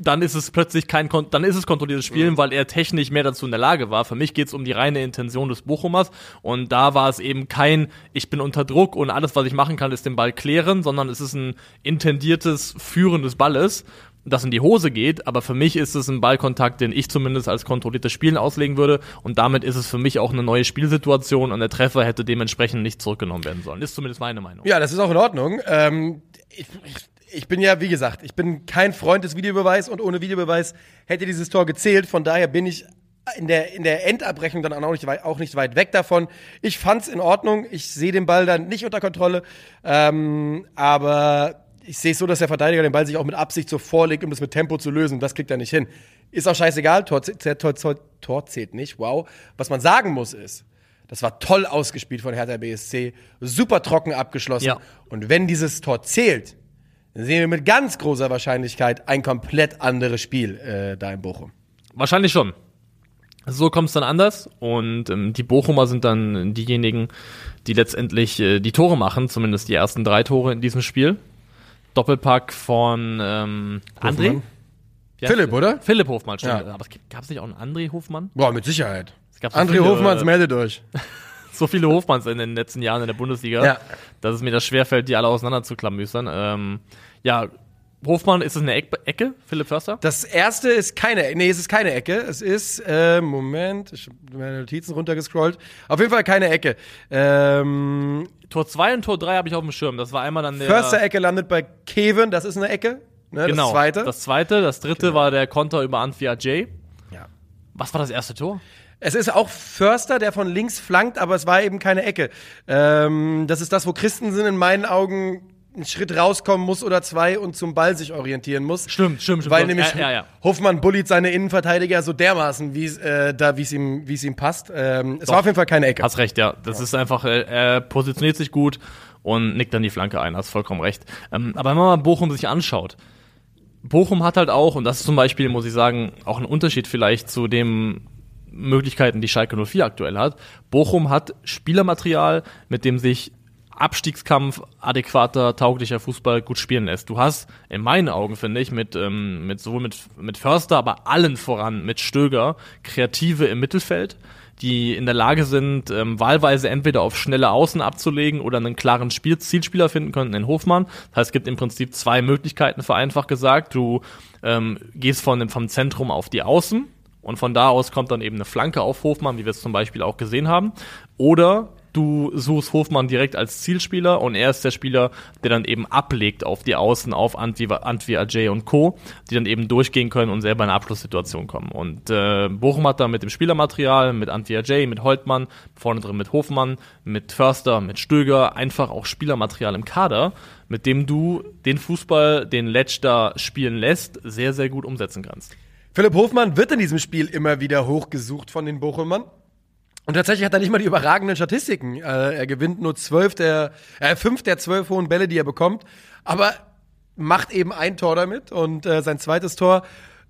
dann ist es plötzlich kein, dann ist es kontrolliertes Spielen, mhm. weil er technisch mehr dazu in der Lage war. Für mich geht es um die reine Intention des Bochumers und da war es eben kein, ich bin unter Druck und alles, was ich machen kann, ist den Ball klären, sondern es ist ein intendiertes Führen des Balles das in die Hose geht, aber für mich ist es ein Ballkontakt, den ich zumindest als kontrolliertes Spielen auslegen würde und damit ist es für mich auch eine neue Spielsituation und der Treffer hätte dementsprechend nicht zurückgenommen werden sollen. Ist zumindest meine Meinung. Ja, das ist auch in Ordnung. Ähm, ich, ich bin ja, wie gesagt, ich bin kein Freund des Videobeweis und ohne Videobeweis hätte dieses Tor gezählt. Von daher bin ich in der, in der Endabrechnung dann auch nicht, weit, auch nicht weit weg davon. Ich fand's in Ordnung. Ich sehe den Ball dann nicht unter Kontrolle. Ähm, aber ich sehe es so, dass der Verteidiger den Ball sich auch mit Absicht so vorlegt, um das mit Tempo zu lösen. Das kriegt er nicht hin. Ist auch scheißegal. Tor, Tor, Tor, Tor zählt nicht. Wow. Was man sagen muss ist, das war toll ausgespielt von Hertha BSC. Super trocken abgeschlossen. Ja. Und wenn dieses Tor zählt, dann sehen wir mit ganz großer Wahrscheinlichkeit ein komplett anderes Spiel äh, da in Bochum. Wahrscheinlich schon. So kommt es dann anders und ähm, die Bochumer sind dann diejenigen, die letztendlich äh, die Tore machen, zumindest die ersten drei Tore in diesem Spiel. Doppelpack von ähm, André. Philipp, oder? Philipp Hofmann, stimmt. Ja. Aber gab es nicht auch einen André Hofmann? Boah, mit Sicherheit. So André viele, Hofmanns, äh, meldet euch. *laughs* so viele Hofmanns in den letzten Jahren in der Bundesliga, Ja. dass es mir das schwerfällt, die alle auseinander zu klamüsern. Ähm, ja, Hofmann, ist es eine Eck Ecke, Philipp Förster? Das erste ist keine Ecke. Nee, es ist keine Ecke. Es ist, äh, Moment, ich habe meine Notizen runtergescrollt. Auf jeden Fall keine Ecke. Ähm, Tor 2 und Tor 3 habe ich auf dem Schirm. Das war einmal dann der. Förster Ecke landet bei Kevin, das ist eine Ecke. Ne, genau, Das zweite. Das zweite. Das dritte war der Konter über Antwi Ajay. ja. Was war das erste Tor? Es ist auch Förster, der von links flankt, aber es war eben keine Ecke. Ähm, das ist das, wo Christensen in meinen Augen einen Schritt rauskommen muss oder zwei und zum Ball sich orientieren muss. Stimmt, stimmt, stimmt. Weil nämlich ja, ja, ja. Hofmann bullied seine Innenverteidiger so dermaßen, wie es äh, da, es ihm, ihm passt. Ähm, es war auf jeden Fall keine Ecke. Hast recht, ja. Das ist einfach, äh, er positioniert sich gut und nickt dann die Flanke ein. Hast vollkommen recht. Ähm, aber wenn man Bochum sich anschaut, Bochum hat halt auch, und das ist zum Beispiel, muss ich sagen, auch ein Unterschied vielleicht zu den Möglichkeiten, die Schalke 04 aktuell hat. Bochum hat Spielermaterial, mit dem sich Abstiegskampf, adäquater, tauglicher Fußball gut spielen lässt. Du hast in meinen Augen, finde ich, mit, ähm, mit sowohl mit, mit Förster, aber allen voran mit Stöger, Kreative im Mittelfeld, die in der Lage sind, ähm, wahlweise entweder auf schnelle Außen abzulegen oder einen klaren Spiel Zielspieler finden könnten in Hofmann. Das heißt, es gibt im Prinzip zwei Möglichkeiten, vereinfacht gesagt. Du ähm, gehst von dem, vom Zentrum auf die Außen und von da aus kommt dann eben eine Flanke auf Hofmann, wie wir es zum Beispiel auch gesehen haben. Oder du suchst Hofmann direkt als Zielspieler und er ist der Spieler, der dann eben ablegt auf die Außen, auf Antwi, Antwi Ajay und Co., die dann eben durchgehen können und selber in eine Abschlusssituation kommen. Und äh, Bochum hat da mit dem Spielermaterial, mit Antwi Ajay, mit Holtmann, vorne drin mit Hofmann, mit Förster, mit Stöger, einfach auch Spielermaterial im Kader, mit dem du den Fußball, den Letsch da spielen lässt, sehr, sehr gut umsetzen kannst. Philipp Hofmann wird in diesem Spiel immer wieder hochgesucht von den Bochumern. Und tatsächlich hat er nicht mal die überragenden Statistiken. Äh, er gewinnt nur zwölf der, äh, fünf der zwölf hohen Bälle, die er bekommt, aber macht eben ein Tor damit und äh, sein zweites Tor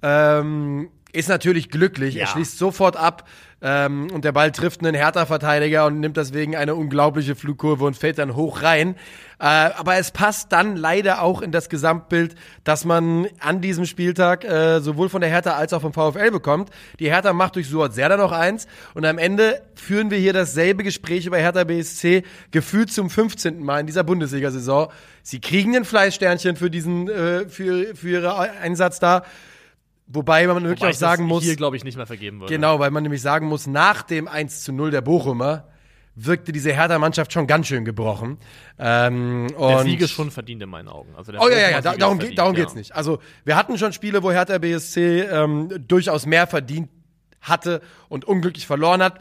ähm, ist natürlich glücklich. Ja. Er schließt sofort ab ähm, und der Ball trifft einen Hertha-Verteidiger und nimmt deswegen eine unglaubliche Flugkurve und fällt dann hoch rein. Äh, aber es passt dann leider auch in das Gesamtbild, dass man an diesem Spieltag äh, sowohl von der Hertha als auch vom VfL bekommt. Die Hertha macht durch Suat Serda noch eins und am Ende führen wir hier dasselbe Gespräch über Hertha BSC gefühlt zum 15. Mal in dieser Bundesliga-Saison. Sie kriegen ein Fleißsternchen für diesen äh, für, für ihren Einsatz da. Wobei man wirklich Wobei auch sagen muss, hier, glaube ich, nicht mehr vergeben würde. Genau, weil man nämlich sagen muss, nach dem 1 zu 0 der Bochumer wirkte diese Hertha-Mannschaft schon ganz schön gebrochen. Ähm, Der Sieg ist schon verdient in meinen Augen. Also der Oh ja, ja, ja, da, darum, verdient, geht, darum ja. geht's nicht. Also wir hatten schon Spiele, wo Hertha BSC ähm, durchaus mehr verdient hatte und unglücklich verloren hat.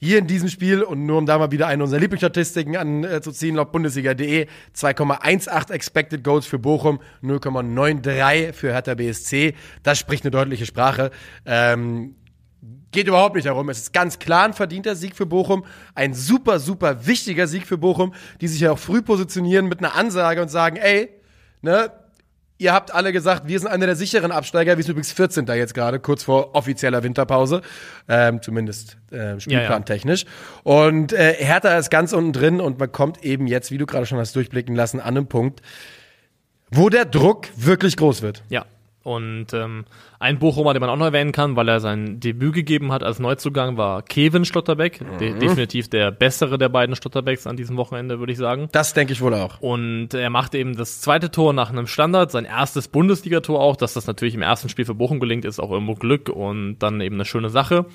Hier in diesem Spiel, und nur um da mal wieder eine unserer Lieblingsstatistiken anzuziehen, laut Bundesliga.de, 2,18 Expected Goals für Bochum, 0,93 für Hertha BSC. Das spricht eine deutliche Sprache. Ähm, geht überhaupt nicht darum. Es ist ganz klar ein verdienter Sieg für Bochum. Ein super, super wichtiger Sieg für Bochum, die sich ja auch früh positionieren mit einer Ansage und sagen, ey, ne, ihr habt alle gesagt, wir sind einer der sicheren Absteiger. Wir sind übrigens 14. jetzt gerade, kurz vor offizieller Winterpause. Ähm, zumindest äh, spielplantechnisch. Und äh, Hertha ist ganz unten drin und man kommt eben jetzt, wie du gerade schon hast durchblicken lassen, an einem Punkt, wo der Druck wirklich groß wird. Ja. Und ähm, ein Bochumer, den man auch noch erwähnen kann, weil er sein Debüt gegeben hat als Neuzugang, war Kevin Schlotterbeck. De definitiv der bessere der beiden Schlotterbecks an diesem Wochenende, würde ich sagen. Das denke ich wohl auch. Und er macht eben das zweite Tor nach einem Standard, sein erstes Bundesligator auch. Dass das natürlich im ersten Spiel für Bochum gelingt, ist auch irgendwo Glück und dann eben eine schöne Sache.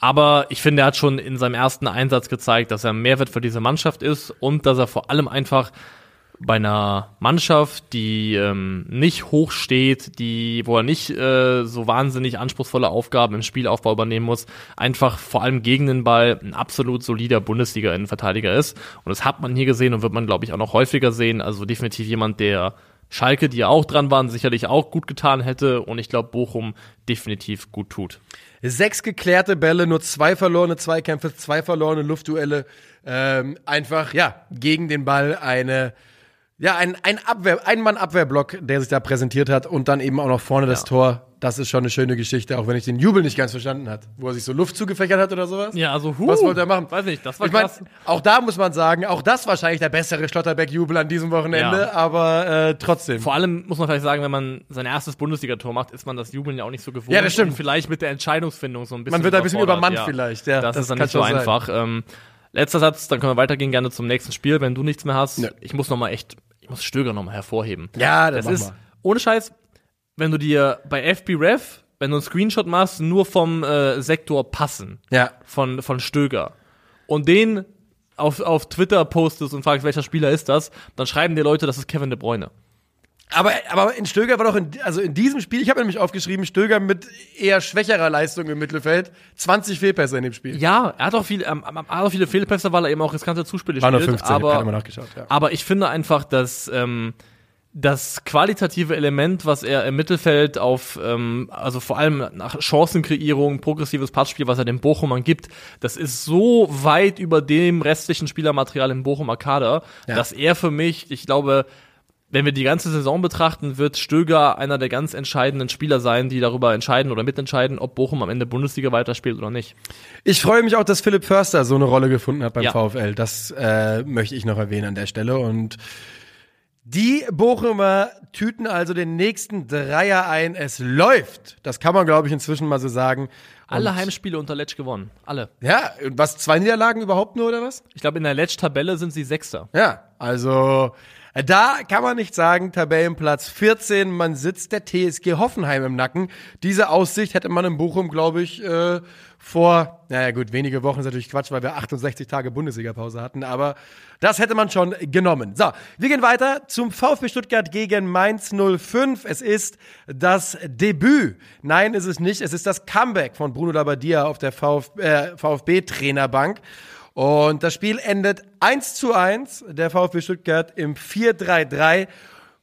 Aber ich finde, er hat schon in seinem ersten Einsatz gezeigt, dass er ein Mehrwert für diese Mannschaft ist und dass er vor allem einfach bei einer Mannschaft, die ähm, nicht hoch steht, die, wo er nicht äh, so wahnsinnig anspruchsvolle Aufgaben im Spielaufbau übernehmen muss, einfach vor allem gegen den Ball ein absolut solider Bundesliga-Innenverteidiger ist. Und das hat man hier gesehen und wird man, glaube ich, auch noch häufiger sehen. Also definitiv jemand, der Schalke, die ja auch dran waren, sicherlich auch gut getan hätte und ich glaube, Bochum definitiv gut tut. Sechs geklärte Bälle, nur zwei verlorene Zweikämpfe, zwei verlorene Luftduelle. Ähm, einfach, ja, gegen den Ball eine Ja, ein, ein Abwehr, ein Mann-Abwehrblock, der sich da präsentiert hat und dann eben auch noch vorne das Tor. Das ist schon eine schöne Geschichte, auch wenn ich den Jubel nicht ganz verstanden hat. Wo er sich so Luft zugefächert hat oder sowas. Ja, also, huh, Was wollte er machen? Weiß nicht, das war ich mein, krass. auch da muss man sagen, auch das wahrscheinlich der bessere Schlotterbeck-Jubel an diesem Wochenende, Ja. aber äh, trotzdem. Vor allem muss man vielleicht sagen, wenn man sein erstes Bundesligator macht, ist man das Jubeln ja auch nicht so gewohnt. Ja, das stimmt. Und vielleicht mit der Entscheidungsfindung so ein bisschen. Man wird ein bisschen übermannt vielleicht, ja, Das, das ist dann nicht so sein. einfach. Ähm, letzter Satz, dann können wir weitergehen gerne zum nächsten Spiel, wenn du nichts mehr hast. Ja. Ich muss noch mal echt, ich muss Stöger noch mal hervorheben. Ja, das Das ist mal. ohne Scheiß, wenn du dir bei FBref, wenn du einen Screenshot machst, nur vom äh, Sektor passen Ja. von, von Stöger und den auf, auf Twitter postest und fragst, welcher Spieler ist das, dann schreiben dir Leute, das ist Kevin De Bruyne. Aber, aber in Stöger war doch in, also in diesem Spiel, ich habe nämlich aufgeschrieben, Stöger mit eher schwächerer Leistung im Mittelfeld, 20 Fehlpässe in dem Spiel. Ja, er hat auch viel, ähm, er hat auch viele Fehlpässe, weil er eben auch riskante Zuspiele War nur spielt. 15, ich hab aber, mal nachgeschaut, ja. aber ich finde einfach, dass ähm, das qualitative Element, was er im Mittelfeld auf, ähm, also vor allem nach Chancenkreierung, progressives Passspiel, was er dem Bochumern gibt, das ist so weit über dem restlichen Spielermaterial im Bochumer Kader, Ja. dass er für mich, ich glaube, wenn wir die ganze Saison betrachten, wird Stöger einer der ganz entscheidenden Spieler sein, die darüber entscheiden oder mitentscheiden, ob Bochum am Ende Bundesliga weiterspielt oder nicht. Ich freue mich auch, dass Philipp Förster so eine Rolle gefunden hat beim Ja. VfL. Das äh, möchte ich noch erwähnen an der Stelle. Und die Bochumer tüten also den nächsten Dreier ein. Es läuft. Das kann man, glaube ich, inzwischen mal so sagen. Alle Und- Heimspiele unter Letsch gewonnen. Alle. Ja, und was, zwei Niederlagen überhaupt nur, oder was? Ich glaube, in der Letsch-Tabelle sind sie Sechster. Ja, also da kann man nicht sagen, Tabellenplatz 14, man sitzt der TSG Hoffenheim im Nacken. Diese Aussicht hätte man in Bochum, glaube ich, äh, vor, naja gut, wenige Wochen ist natürlich Quatsch, weil wir 68 Tage Bundesliga-Pause hatten, aber das hätte man schon genommen. So, wir gehen weiter zum VfB Stuttgart gegen Mainz 05. Es ist das Debüt. Nein, ist es nicht. Es ist das Comeback von Bruno Labbadia auf der Vf äh, VfB-Trainerbank. Und das Spiel endet 1 zu 1. Der VfB Stuttgart im 4-3-3.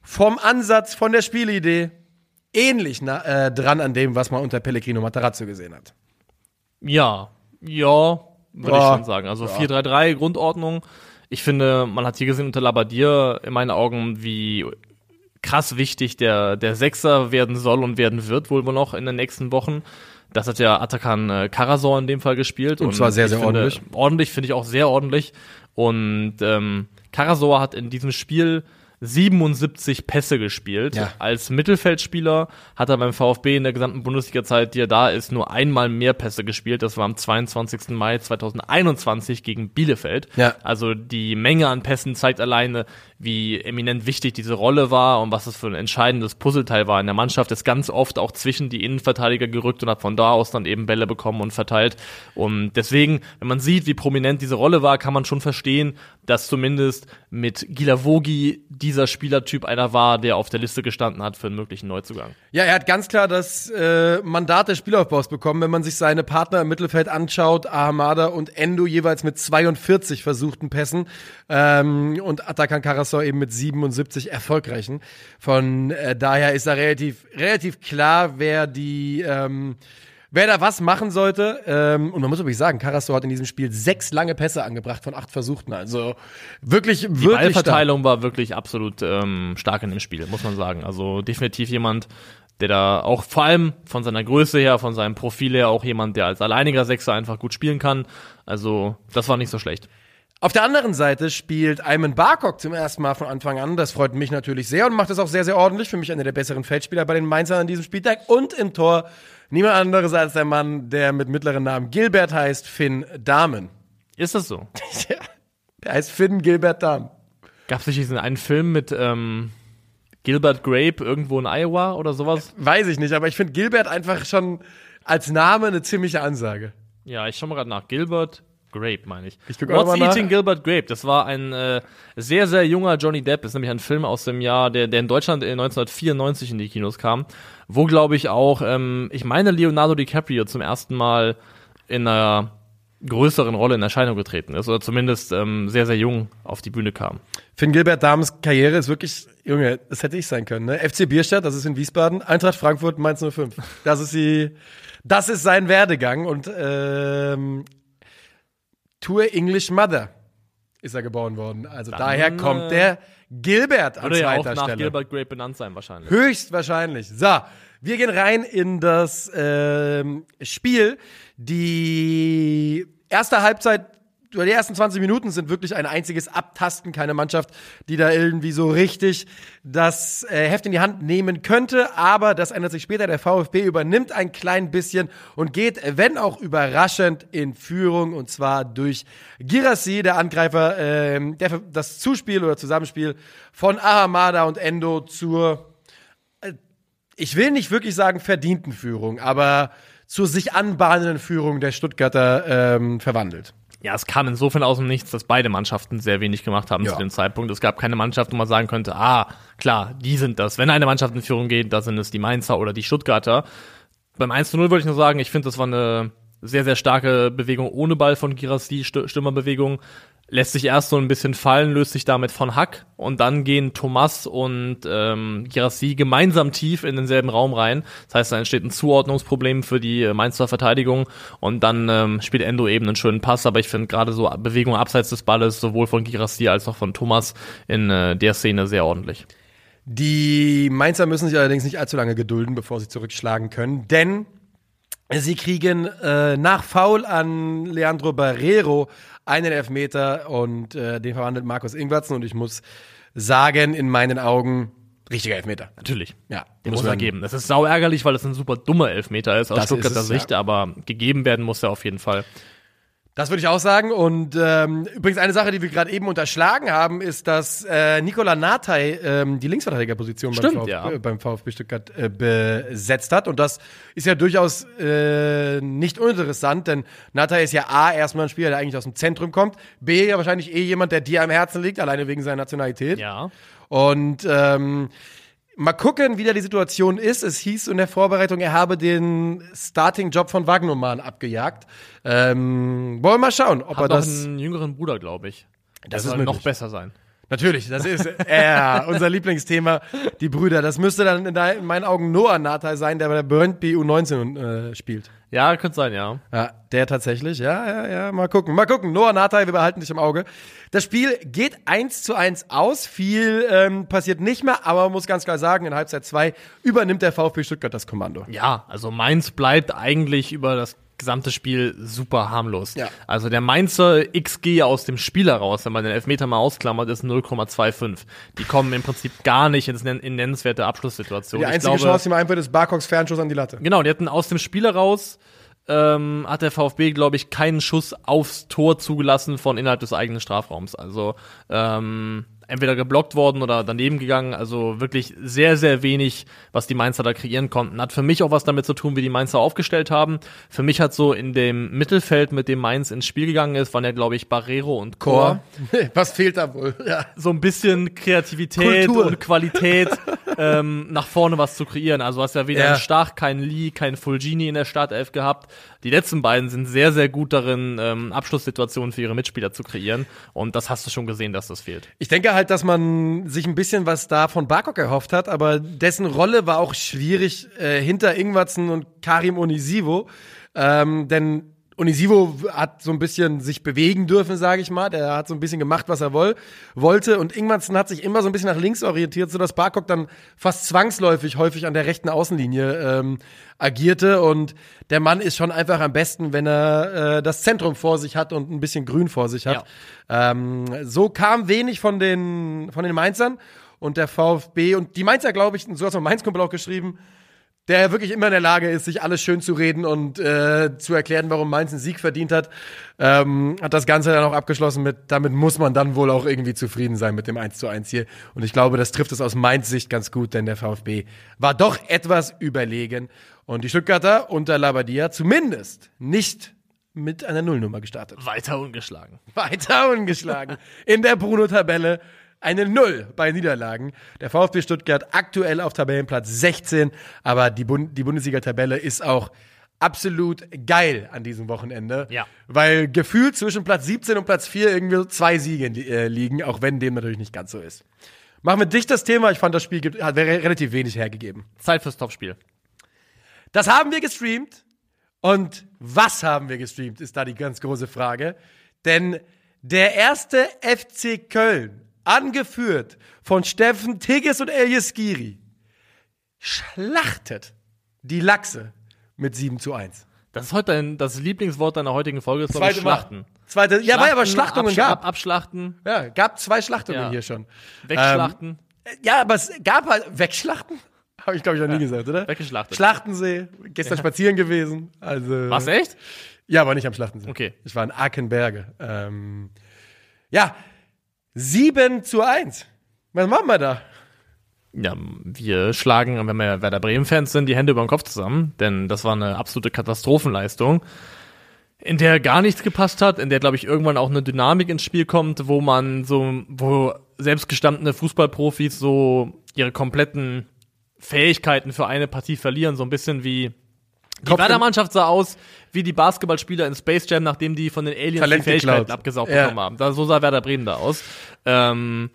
Vom Ansatz, von der Spielidee ähnlich na, äh, dran an dem, was man unter Pellegrino Matarazzo gesehen hat. Ja, ja, würde ich Ja. schon sagen. Also 4-3-3, Grundordnung. Ich finde, man hat hier gesehen unter Labadier in meinen Augen, wie krass wichtig der, der Sechser werden soll und werden wird, wohl wohl noch in den nächsten Wochen. Das hat ja Atakan äh, Karasor in dem Fall gespielt. Und zwar sehr, sehr finde, ordentlich. Ordentlich, finde ich auch sehr ordentlich. Und ähm, Karasor hat in diesem Spiel 77 Pässe gespielt. Ja. Als Mittelfeldspieler hat er beim VfB in der gesamten Bundesliga-Zeit, die er da ist, nur einmal mehr Pässe gespielt. Das war am 22. Mai 2021 gegen Bielefeld. Ja. Also die Menge an Pässen zeigt alleine, wie eminent wichtig diese Rolle war und was es für ein entscheidendes Puzzleteil war in der Mannschaft. Ist ganz oft auch zwischen die Innenverteidiger gerückt und hat von da aus dann eben Bälle bekommen und verteilt. Und deswegen, wenn man sieht, wie prominent diese Rolle war, kann man schon verstehen, dass zumindest mit Gilavogi dieser Spielertyp einer war, der auf der Liste gestanden hat für einen möglichen Neuzugang. Ja, er hat ganz klar das äh, Mandat des Spielaufbaus bekommen, wenn man sich seine Partner im Mittelfeld anschaut, Ahamada und Endo jeweils mit 42 versuchten Pässen ähm, und Atakan Karasor eben mit 77 erfolgreichen. Von äh, daher ist da relativ, relativ klar, wer die ähm, Wer da was machen sollte, ähm, und man muss wirklich sagen, Karasor hat in diesem Spiel sechs lange Pässe angebracht von acht Versuchten. Also wirklich, Die wirklich stark. Ballverteilung war wirklich absolut ähm, stark in dem Spiel, muss man sagen. Also definitiv jemand, der da auch vor allem von seiner Größe her, von seinem Profil her auch jemand, der als alleiniger Sechser einfach gut spielen kann. Also das war nicht so schlecht. Auf der anderen Seite spielt Ayman Barkok zum ersten Mal von Anfang an. Das freut mich natürlich sehr und macht es auch sehr, sehr ordentlich. Für mich einer der besseren Feldspieler bei den Mainzern an diesem Spieltag. Und im Tor niemand anderes als der Mann, der mit mittleren Namen Gilbert heißt, Finn Dahmen. Ist das so? *laughs* Der heißt Finn Gilbert Dahmen. Gab es nicht diesen einen Film mit ähm, Gilbert Grape irgendwo in Iowa oder sowas? Weiß ich nicht, aber ich finde Gilbert einfach schon als Name eine ziemliche Ansage. Ja, ich schau mal gerade nach. Gilbert Grape, meine ich. Ich What's mal nach. Eating Gilbert Grape? Das war ein äh, sehr, sehr junger Johnny Depp. Das ist nämlich ein Film aus dem Jahr, der, der in Deutschland äh, 1994 in die Kinos kam. Wo, glaube ich, auch, ähm, ich meine, Leonardo DiCaprio zum ersten Mal in einer größeren Rolle in Erscheinung getreten ist. Oder zumindest ähm, sehr, sehr jung auf die Bühne kam. Finn Gilbert Dahms Karriere ist wirklich, Junge, das hätte ich sein können. Ne? FC Bierstadt, das ist in Wiesbaden, Eintracht Frankfurt, Mainz 05. Das ist die, das ist sein Werdegang und ähm, Tour English Mother ist er geboren worden. Also daher äh, kommt der Gilbert an Würde ja auch zweiter nach Stelle. Gilbert Grape benannt sein wahrscheinlich. Höchstwahrscheinlich. So, wir gehen rein in das ähm, Spiel. Die erste Halbzeit, die ersten 20 Minuten sind wirklich ein einziges Abtasten. Keine Mannschaft, die da irgendwie so richtig das äh, Heft in die Hand nehmen könnte. Aber das ändert sich später. Der VfB übernimmt ein klein bisschen und geht, wenn auch überraschend, in Führung. Und zwar durch Girassi, der Angreifer, ähm, der das Zuspiel oder Zusammenspiel von Ahamada und Endo zur ich will nicht wirklich sagen verdienten Führung, aber zur sich anbahnenden Führung der Stuttgarter ähm, verwandelt. Ja, es kam insofern aus dem Nichts, dass beide Mannschaften sehr wenig gemacht haben Ja. zu dem Zeitpunkt. Es gab keine Mannschaft, wo man sagen könnte, ah, klar, die sind das. Wenn eine Mannschaft in Führung geht, da sind es die Mainzer oder die Stuttgarter. Beim 1 zu 0 würde ich nur sagen, ich finde, das war eine sehr, sehr starke Bewegung ohne Ball von Girassi, St Stürmerbewegung. Lässt sich erst so ein bisschen fallen, löst sich damit von Hack und dann gehen Thomas und ähm, Girassi gemeinsam tief in denselben Raum rein. Das heißt, da entsteht ein Zuordnungsproblem für die äh, Mainzer Verteidigung und dann ähm, spielt Endo eben einen schönen Pass, aber ich finde gerade so Bewegungen abseits des Balles, sowohl von Girassi als auch von Thomas in äh, der Szene sehr ordentlich. Die Mainzer müssen sich allerdings nicht allzu lange gedulden, bevor sie zurückschlagen können, denn sie kriegen äh, nach Foul an Leandro Barrero einen Elfmeter und äh, den verwandelt Markus Ingwertsen und ich muss sagen, in meinen Augen richtiger Elfmeter. Natürlich. Ja, Den muss er man- geben. Das ist sau ärgerlich, weil es ein super dummer Elfmeter ist aus Das ist Stuttgarter es, Sicht, ja. aber gegeben werden muss er auf jeden Fall. Das würde ich auch sagen. Und ähm, übrigens eine Sache, die wir gerade eben unterschlagen haben, ist, dass äh, Nikola Natay ähm, die Linksverteidigerposition beim, Stimmt, VfB, ja. äh, beim VfB Stuttgart äh, besetzt hat. Und das ist ja durchaus äh, nicht uninteressant, denn Natay ist ja A, erstmal ein Spieler, der eigentlich aus dem Zentrum kommt, B, ja wahrscheinlich eh jemand, der dir am Herzen liegt, alleine wegen seiner Nationalität. Ja. Und ähm, mal gucken, wie da die Situation ist. Es hieß in der Vorbereitung, er habe den Starting-Job von Wagnumann abgejagt. Ähm, wollen wir mal schauen, ob er Hat noch das. einen jüngeren Bruder, glaube ich. Das ist soll möglich. noch besser sein. Natürlich, das ist äh, unser Lieblingsthema, die Brüder. Das müsste dann in, meinen Augen Noah Nathai sein, der bei der Brøndby U19 äh, spielt. Ja, könnte sein, ja. Ja, der tatsächlich, ja, ja, ja, mal gucken. Mal gucken. Noah Nathai, wir behalten dich im Auge. Das Spiel geht eins zu eins aus. Viel ähm, passiert nicht mehr, aber man muss ganz klar sagen, in Halbzeit zwei übernimmt der VfB Stuttgart das Kommando. Ja, also Mainz bleibt eigentlich über das gesamte Spiel super harmlos. Ja. Also der Mainzer XG aus dem Spiel heraus, wenn man den Elfmeter mal ausklammert, ist 0,25. Die kommen im Prinzip gar nicht ins, in nennenswerte Abschlusssituationen. Die einzige glaube- Chance, die mir einfällt, ist Barcox Fernschuss an die Latte. Genau, die hatten aus dem Spiel heraus, ähm, hat der VfB, glaube ich, keinen Schuss aufs Tor zugelassen von innerhalb des eigenen Strafraums. Also ähm, entweder geblockt worden oder daneben gegangen. Also wirklich sehr, sehr wenig, was die Mainzer da kreieren konnten. Hat für mich auch was damit zu tun, wie die Mainzer aufgestellt haben. Für mich hat so in dem Mittelfeld, mit dem Mainz ins Spiel gegangen ist, waren ja, glaube ich, Barrero und Chor. *laughs* Was fehlt da wohl? Ja. so ein bisschen Kreativität Kultur. und Qualität *laughs* ähm, nach vorne was zu kreieren. Also hast ja weder Ja. einen Stach, keinen Lee, keinen Fulgini in der Startelf gehabt. Die letzten beiden sind sehr, sehr gut darin, ähm, Abschlusssituationen für ihre Mitspieler zu kreieren. Und das hast du schon gesehen, dass das fehlt. Ich denke halt, dass man sich ein bisschen was da von Barkok erhofft hat, aber dessen Rolle war auch schwierig äh, hinter Ingwatzen und Karim Onisivo. Ähm, denn Onisivo hat so ein bisschen sich bewegen dürfen, sage ich mal. Der hat so ein bisschen gemacht, was er woll wollte. Und Ingwatzen hat sich immer so ein bisschen nach links orientiert, sodass Barkok dann fast zwangsläufig häufig an der rechten Außenlinie ähm, agierte. Und der Mann ist schon einfach am besten, wenn er äh, das Zentrum vor sich hat und ein bisschen Grün vor sich hat. Ähm, so kam wenig von den, von den Mainzern und der VfB und die Mainzer, glaube ich, so hat es mein Mainz-Kumpel auch geschrieben, der wirklich immer in der Lage ist, sich alles schön zu reden und äh, zu erklären, warum Mainz einen Sieg verdient hat, ähm, hat das Ganze dann auch abgeschlossen mit, damit muss man dann wohl auch irgendwie zufrieden sein mit dem 1 zu 1 hier. Und ich glaube, das trifft es aus Mainz Sicht ganz gut, denn der VfB war doch etwas überlegen. Und die Stuttgarter unter Labadia zumindest nicht mit einer Nullnummer gestartet. Weiter ungeschlagen. Weiter ungeschlagen. In der Bruno-Tabelle eine Null bei Niederlagen. Der VfB Stuttgart aktuell auf Tabellenplatz 16, aber die, Bund die Bundesliga-Tabelle ist auch absolut geil an diesem Wochenende. Ja. Weil gefühlt zwischen Platz 17 und Platz 4 irgendwie zwei Siege äh, liegen, auch wenn dem natürlich nicht ganz so ist. Machen wir dich das Thema. Ich fand, das Spiel gibt, hat relativ wenig hergegeben. Zeit fürs Topspiel. Das haben wir gestreamt. Und was haben wir gestreamt, ist da die ganz große Frage. Denn der erste FC Köln angeführt von Steffen Tigges und Elias Giri, schlachtet die Lachse mit 7 zu 1. Das ist heute dein, das Lieblingswort deiner heutigen Folge, ist Zweite Mal. Schlachten. Zweite, ja, weil aber Schlachtungen Absch gab. Ab, abschlachten, Ja, gab zwei Schlachtungen Ja. hier schon. wegschlachten, Ja, aber es gab halt Wegschlachten. *laughs* Habe ich, glaube ich, noch nie gesagt, oder? weggeschlachtet. Schlachtensee, gestern spazieren gewesen. Also, Was, echt? Ja, aber nicht am Schlachtensee. Okay. Ich war in Akenberge. Ähm, ja, 7 zu 1. Was machen wir da? Ja, wir schlagen, wenn wir Werder Bremen-Fans sind, die Hände über den Kopf zusammen, denn das war eine absolute Katastrophenleistung, in der gar nichts gepasst hat, in der, glaube ich, irgendwann auch eine Dynamik ins Spiel kommt, wo man so, wo selbst gestandene Fußballprofis so ihre kompletten Fähigkeiten für eine Partie verlieren, so ein bisschen wie die Werder-Mannschaft sah aus wie die Basketballspieler in Space Jam, nachdem die von den Aliens Talent die Fähigkeiten geklaut. abgesaugt Ja. bekommen haben. Da, so sah Werder Bremen da aus. Ähm,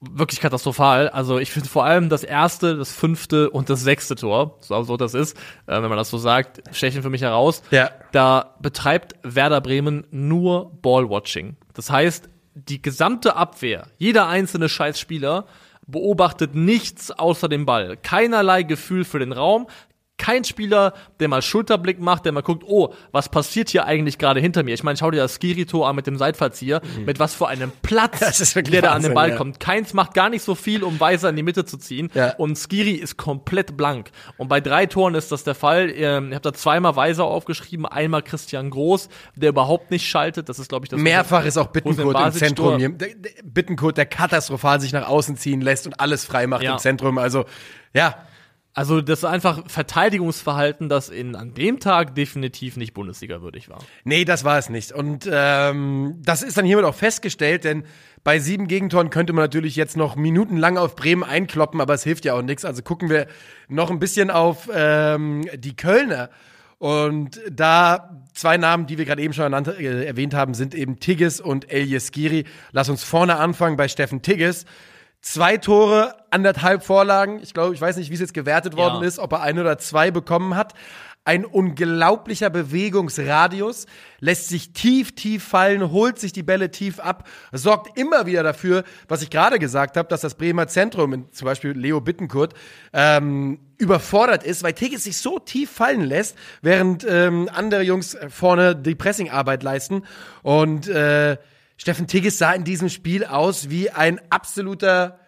wirklich katastrophal. Also ich finde vor allem das erste, das fünfte und das sechste Tor, so, so das ist, äh, wenn man das so sagt, stechen für mich heraus. Ja. Da betreibt Werder Bremen nur Ballwatching. Das heißt, die gesamte Abwehr, jeder einzelne Scheißspieler beobachtet nichts außer dem Ball. Keinerlei Gefühl für den Raum. Kein Spieler, der mal Schulterblick macht, der mal guckt, oh, was passiert hier eigentlich gerade hinter mir? Ich meine, schau dir das Skiri-Tor an mit dem Seitfallzieher, mit was für einem *laughs* Platz, der da an Wahnsinn, den Ball ja. kommt. Keins macht gar nicht so viel, um Weiser in die Mitte zu ziehen. Ja. Und Skiri ist komplett blank. Und bei drei Toren ist das der Fall. Ähm, Ich habe da zweimal Weiser aufgeschrieben, einmal Christian Groß, der überhaupt nicht schaltet. Das ist, glaube ich, das Mehrfach ist auch Bittenkurt im Zentrum. Hier. Bittenkurt, der katastrophal sich nach außen ziehen lässt und alles frei macht Ja. im Zentrum. Also, ja, Also das ist einfach Verteidigungsverhalten, das in, an dem Tag definitiv nicht Bundesliga-würdig war. Nee, das war es nicht. Und ähm, das ist dann hiermit auch festgestellt, denn bei sieben Gegentoren könnte man natürlich jetzt noch minutenlang auf Bremen einkloppen, aber es hilft ja auch nichts. Also gucken wir noch ein bisschen auf ähm, die Kölner. Und da zwei Namen, die wir gerade eben schon ernannt, äh, erwähnt haben, sind eben Tigges und Elias Giri. Lass uns vorne anfangen bei Steffen Tigges. Zwei Tore, anderthalb Vorlagen. Ich glaube, ich weiß nicht, wie es jetzt gewertet worden Ja. ist, ob er ein oder zwei bekommen hat. Ein unglaublicher Bewegungsradius, lässt sich tief, tief fallen, holt sich die Bälle tief ab, sorgt immer wieder dafür, was ich gerade gesagt habe, dass das Bremer Zentrum, zum Beispiel Leo Bittenkurt, ähm, überfordert ist, weil Tigges sich so tief fallen lässt, während ähm, andere Jungs vorne die Pressingarbeit leisten. Und äh, Steffen Tigges sah in diesem Spiel aus wie ein absoluter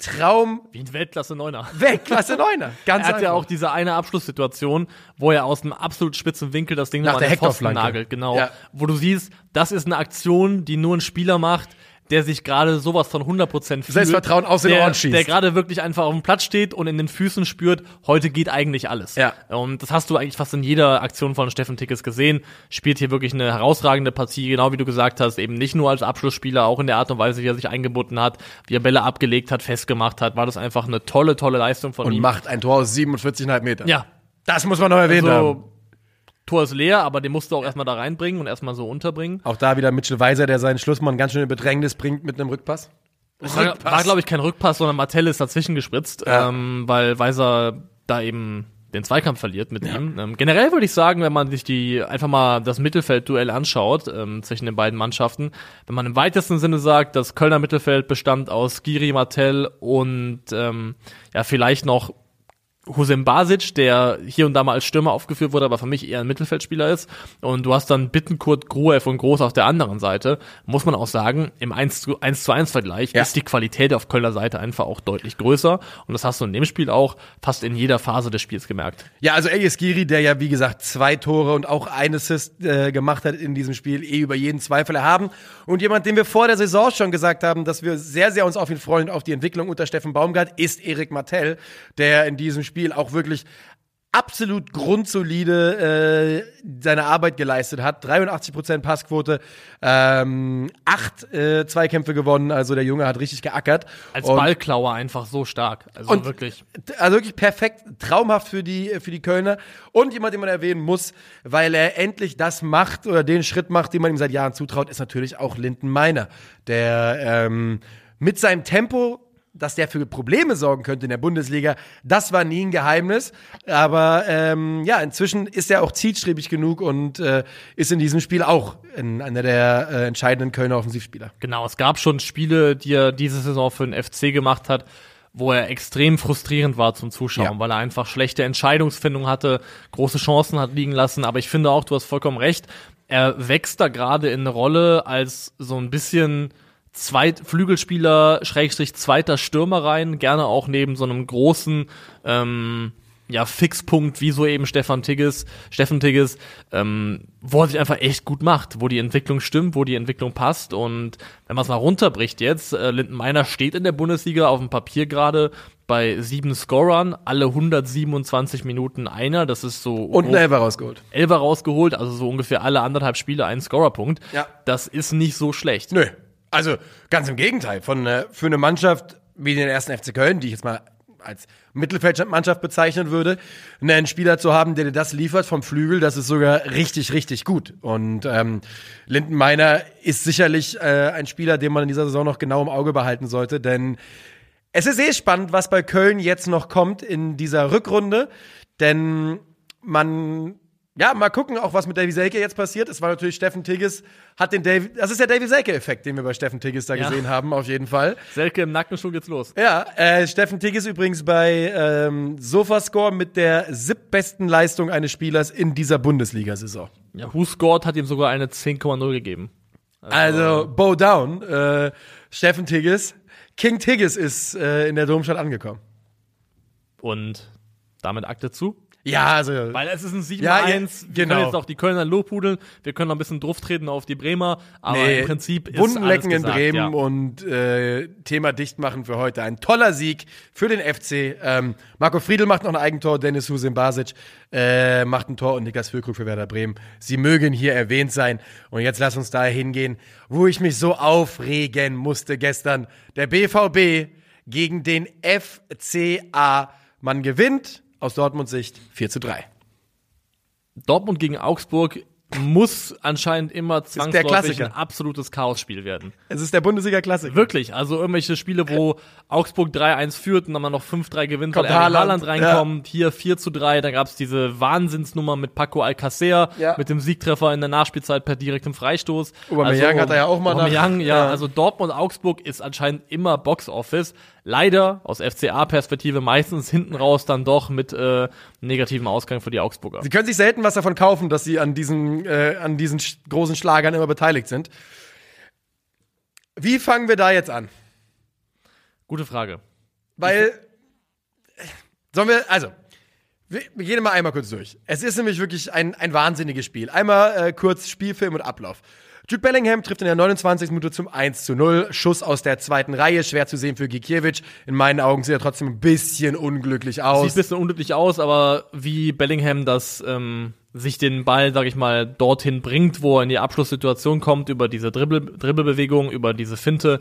Traum Wie ein Weltklasse-Neuner. *laughs* Weltklasse Neuner. Ganz Er hat ja auch diese eine Abschlusssituation, wo er aus einem absolut spitzen Winkel das Ding Nach der den Pfosten nagelt. Genau. Ja. Wo du siehst, das ist eine Aktion, die nur ein Spieler macht, der sich gerade sowas von 100% fühlt. Selbstvertrauen aus den der, Ohren schießt. Der gerade wirklich einfach auf dem Platz steht und in den Füßen spürt, heute geht eigentlich alles. Ja. Und das hast du eigentlich fast in jeder Aktion von Steffen Tickes gesehen. Spielt hier wirklich eine herausragende Partie, genau wie du gesagt hast, eben nicht nur als Abschlussspieler, auch in der Art und Weise, wie er sich eingebunden hat, wie er Bälle abgelegt hat, festgemacht hat, war das einfach eine tolle, tolle Leistung von und ihm. macht ein Tor aus 47,5 Metern. Ja, Das muss man noch erwähnt haben. Tor ist leer, aber den musst du auch erstmal da reinbringen und erstmal so unterbringen. Auch da wieder Mitchell Weiser, der seinen Schlussmann ganz schön in Bedrängnis bringt mit einem Rückpass. War, war glaube ich, kein Rückpass, sondern Martell ist dazwischen gespritzt, Ja. ähm, weil Weiser da eben den Zweikampf verliert mit ihm. Ähm, generell würde ich sagen, wenn man sich die einfach mal das Mittelfeldduell anschaut ähm, zwischen den beiden Mannschaften, wenn man im weitesten Sinne sagt, das Kölner Mittelfeld bestand aus Giri Martell und ähm, ja vielleicht noch Hussein Basic, der hier und da mal als Stürmer aufgeführt wurde, aber für mich eher ein Mittelfeldspieler ist. Und du hast dann Bittenkurt, Gruev und Groß auf der anderen Seite. Muss man auch sagen, im 1 zu 1, zu 1 Vergleich Ja. ist die Qualität auf Kölner Seite einfach auch deutlich größer. Und das hast du in dem Spiel auch fast in jeder Phase des Spiels gemerkt. Ja, also Elias Giri, der ja wie gesagt zwei Tore und auch ein Assist äh, gemacht hat in diesem Spiel, eh über jeden Zweifel erhaben. Und jemand, dem wir vor der Saison schon gesagt haben, dass wir sehr, sehr uns auf ihn freuen, auf die Entwicklung unter Steffen Baumgart, ist Erik Martell, der in diesem Spiel auch wirklich absolut grundsolide äh, seine Arbeit geleistet hat. 83% Passquote, ähm, acht äh, Zweikämpfe gewonnen, also der Junge hat richtig geackert. Als Und- Ballklauer einfach so stark. Also und wirklich. Also wirklich perfekt, traumhaft für die, für die Kölner. Und jemand, den man erwähnen muss, weil er endlich das macht oder den Schritt macht, den man ihm seit Jahren zutraut, ist natürlich auch Linden Meiner, der ähm, mit seinem Tempo dass der für Probleme sorgen könnte in der Bundesliga, das war nie ein Geheimnis. Aber ähm, ja, inzwischen ist er auch zielstrebig genug und äh, ist in diesem Spiel auch in, einer der äh, entscheidenden Kölner Offensivspieler. Genau, es gab schon Spiele, die er diese Saison für den FC gemacht hat, wo er extrem frustrierend war zum Zuschauen, ja. weil er einfach schlechte Entscheidungsfindung hatte, große Chancen hat liegen lassen. Aber ich finde auch, du hast vollkommen recht, er wächst da gerade in eine Rolle als so ein bisschen Zweit Flügelspieler, Schrägstrich zweiter Stürmer rein, gerne auch neben so einem großen ähm, ja, Fixpunkt, wie so eben Stefan Tigges, Steffen Tigges, ähm, wo er sich einfach echt gut macht, wo die Entwicklung stimmt, wo die Entwicklung passt. Und wenn man es mal runterbricht jetzt, äh, Linden Meiner steht in der Bundesliga auf dem Papier gerade bei sieben Scorern, alle 127 Minuten einer. Das ist so. Und ein Elfer rausgeholt. Elfer rausgeholt, also so ungefähr alle anderthalb Spiele einen Scorerpunkt. Ja. Das ist nicht so schlecht. Nö. Also ganz im Gegenteil. Von, äh, für eine Mannschaft wie den ersten FC Köln, die ich jetzt mal als Mittelfeldmannschaft bezeichnen würde, einen Spieler zu haben, der dir das liefert vom Flügel, das ist sogar richtig, richtig gut. Und ähm, Linden Meiner ist sicherlich äh, ein Spieler, den man in dieser Saison noch genau im Auge behalten sollte, denn es ist eh spannend, was bei Köln jetzt noch kommt in dieser Rückrunde, denn man ja, mal gucken auch, was mit Davy Selke jetzt passiert. Es war natürlich Steffen Tigges, hat den Davy, das ist der Davy Selke-Effekt, den wir bei Steffen Tigges da ja. gesehen haben, auf jeden Fall. Selke im Nacken, schon geht's los. Ja, äh, Steffen Tigges übrigens bei ähm, Sofascore mit der siebtbesten Leistung eines Spielers in dieser Bundesliga-Saison. Ja, Who Scored hat ihm sogar eine 10,0 gegeben. Also, also Bow Down, äh, Steffen Tigges. King Tigges ist äh, in der Domstadt angekommen. Und damit Akte zu? Ja, also. Weil es ist ein 7-1. Ja, wir genau. können jetzt auch die Kölner lobhudeln. Wir können noch ein bisschen drauf treten auf die Bremer. Aber nee, im Prinzip ist Wunden lecken in Bremen ja. und äh, Thema dicht machen für heute. Ein toller Sieg für den FC. Ähm, Marco Friedl macht noch ein Eigentor. Dennis Husin Basic äh, macht ein Tor und Niklas Füllkrug für Werder Bremen. Sie mögen hier erwähnt sein. Und jetzt lass uns da hingehen, wo ich mich so aufregen musste gestern. Der BVB gegen den FCA. Man gewinnt aus Dortmunds Sicht 4 zu 3. Dortmund gegen Augsburg muss anscheinend immer zwangsläufig ein absolutes Chaosspiel werden. Es ist der Bundesliga-Klassiker. Wirklich, also irgendwelche Spiele, wo Augsburg 3-1 führt und dann mal noch 5-3 gewinnt, weil Haaland, Haaland reinkommt, ja. hier 4 zu 3, dann gab's diese Wahnsinnsnummer mit Paco Alcacer, ja. mit dem Siegtreffer in der Nachspielzeit per direktem Freistoß. Aubameyang also, hat er ja auch mal Aubameyang, nach, ja, ja, also Dortmund Augsburg ist anscheinend immer Box-Office. Leider aus FCA-Perspektive meistens hinten raus dann doch mit äh, negativem Ausgang für die Augsburger. Sie können sich selten was davon kaufen, dass sie an diesen, äh, an diesen großen Schlagern immer beteiligt sind. Wie fangen wir da jetzt an? Gute Frage. Weil, sollen wir, also, wir, wir gehen mal einmal kurz durch. Es ist nämlich wirklich ein, ein wahnsinniges Spiel. Einmal äh, kurz Spielfilm und Ablauf. Jude Bellingham trifft in der 29. Minute zum 1 zu 0. Schuss aus der zweiten Reihe, schwer zu sehen für Gikiewicz. In meinen Augen sieht er trotzdem ein bisschen unglücklich aus. Sieht ein bisschen unglücklich aus, aber wie Bellingham das ähm, sich den Ball, sag ich mal, dorthin bringt, wo er in die Abschlusssituation kommt, über diese Dribbel Dribbelbewegung, über diese Finte,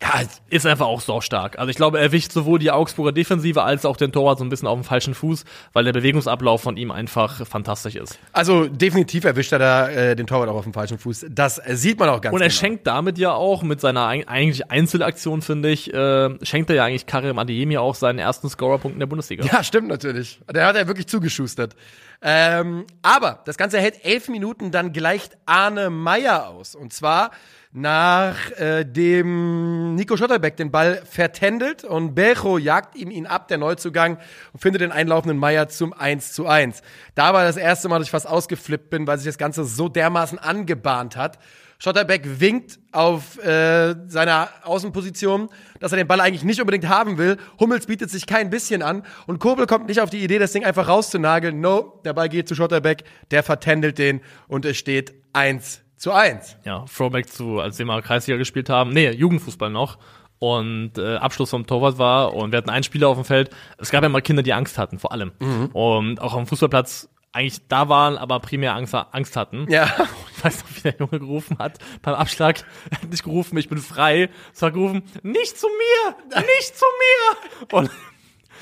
ja, ist einfach auch so stark. Also ich glaube, er erwischt sowohl die Augsburger Defensive als auch den Torwart so ein bisschen auf dem falschen Fuß, weil der Bewegungsablauf von ihm einfach fantastisch ist. Also definitiv erwischt er da äh, den Torwart auch auf dem falschen Fuß. Das sieht man auch ganz Und er genau. schenkt damit ja auch mit seiner eigentlich Einzelaktion, finde ich, äh, schenkt er ja eigentlich Karim Adeyemi auch seinen ersten Scorerpunkt in der Bundesliga. Ja, stimmt natürlich. Der hat er wirklich zugeschustert. Ähm, aber das Ganze hält elf Minuten, dann gleicht Arne Meyer aus. Und zwar nach äh, dem Nico Schotterbeck den Ball vertändelt und Bejo jagt ihm ihn ab, der Neuzugang, und findet den einlaufenden Meier zum 1 zu 1. Da war das erste Mal, dass ich fast ausgeflippt bin, weil sich das Ganze so dermaßen angebahnt hat. Schotterbeck winkt auf äh, seiner Außenposition, dass er den Ball eigentlich nicht unbedingt haben will. Hummels bietet sich kein bisschen an und Kobel kommt nicht auf die Idee, das Ding einfach rauszunageln. No, der Ball geht zu Schotterbeck, der vertändelt den und es steht 1 zu eins. Ja, Throwback zu, als wir mal Kreisliga gespielt haben. Nee, Jugendfußball noch. Und äh, Abschluss vom Torwart war und wir hatten einen Spieler auf dem Feld. Es gab ja mal Kinder, die Angst hatten, vor allem. Mhm. Und auch am Fußballplatz eigentlich da waren, aber primär Angst, Angst hatten. Ja. *laughs* Ich weiß noch, wie der Junge gerufen hat beim Abschlag. Er hat nicht gerufen, ich bin frei. Es war gerufen, nicht zu mir, nicht zu mir. Und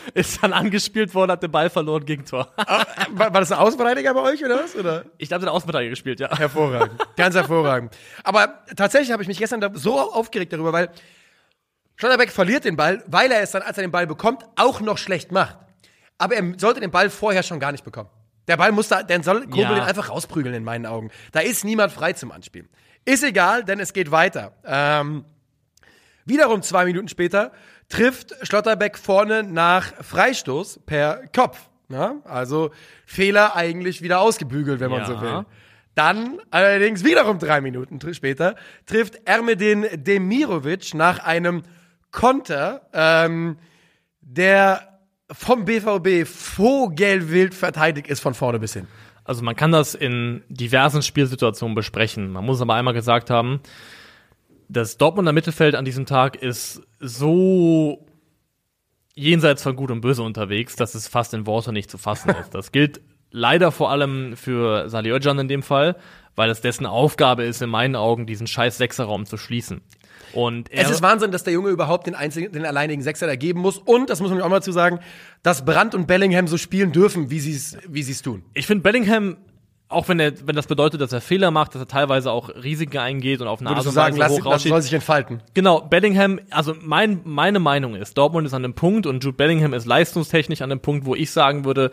*laughs* ist dann angespielt worden, hat den Ball verloren, Gegentor. *laughs* Ah, war, war das ein Außenverteidiger bei euch oder was? Oder? Ich glaube, der Außenverteidiger gespielt, ja. Hervorragend. Ganz hervorragend. Aber tatsächlich habe ich mich gestern so aufgeregt darüber, weil Schlotterbeck verliert den Ball, weil er es dann, als er den Ball bekommt, auch noch schlecht macht. Aber er sollte den Ball vorher schon gar nicht bekommen. Der Ball muss da, dann soll Kobel Ja. den einfach rausprügeln in meinen Augen. Da ist niemand frei zum Anspielen. Ist egal, denn es geht weiter. Ähm, wiederum zwei Minuten später trifft Schlotterbeck vorne nach Freistoß per Kopf. Ja? Also Fehler eigentlich wieder ausgebügelt, wenn man Ja. so will. Dann allerdings wiederum drei Minuten später trifft Ermedin Demirovic nach einem Konter, ähm, der vom BVB vogelwild verteidigt ist von vorne bis hin. Also man kann das in diversen Spielsituationen besprechen. Man muss aber einmal gesagt haben, das Dortmunder Mittelfeld an diesem Tag ist so jenseits von Gut und Böse unterwegs, dass es fast in Worte nicht zu fassen ist. Das gilt leider vor allem für Salih Özcan in dem Fall, weil es dessen Aufgabe ist, in meinen Augen diesen scheiß Sechserraum zu schließen. Und Es ist Wahnsinn, dass der Junge überhaupt den einzigen, den alleinigen Sechser da geben muss. Und, das muss man auch mal dazu sagen, dass Brandt und Bellingham so spielen dürfen, wie sie es wie sie's tun. ich finde Bellingham, auch wenn er, wenn das bedeutet, dass er Fehler macht, dass er teilweise auch Risiken eingeht und auf eine Art Würdest und sagen, Weise lass, hoch lass soll sich entfalten. Genau, Bellingham, also mein, meine Meinung ist, Dortmund ist an dem Punkt und Jude Bellingham ist leistungstechnisch an dem Punkt, wo ich sagen würde,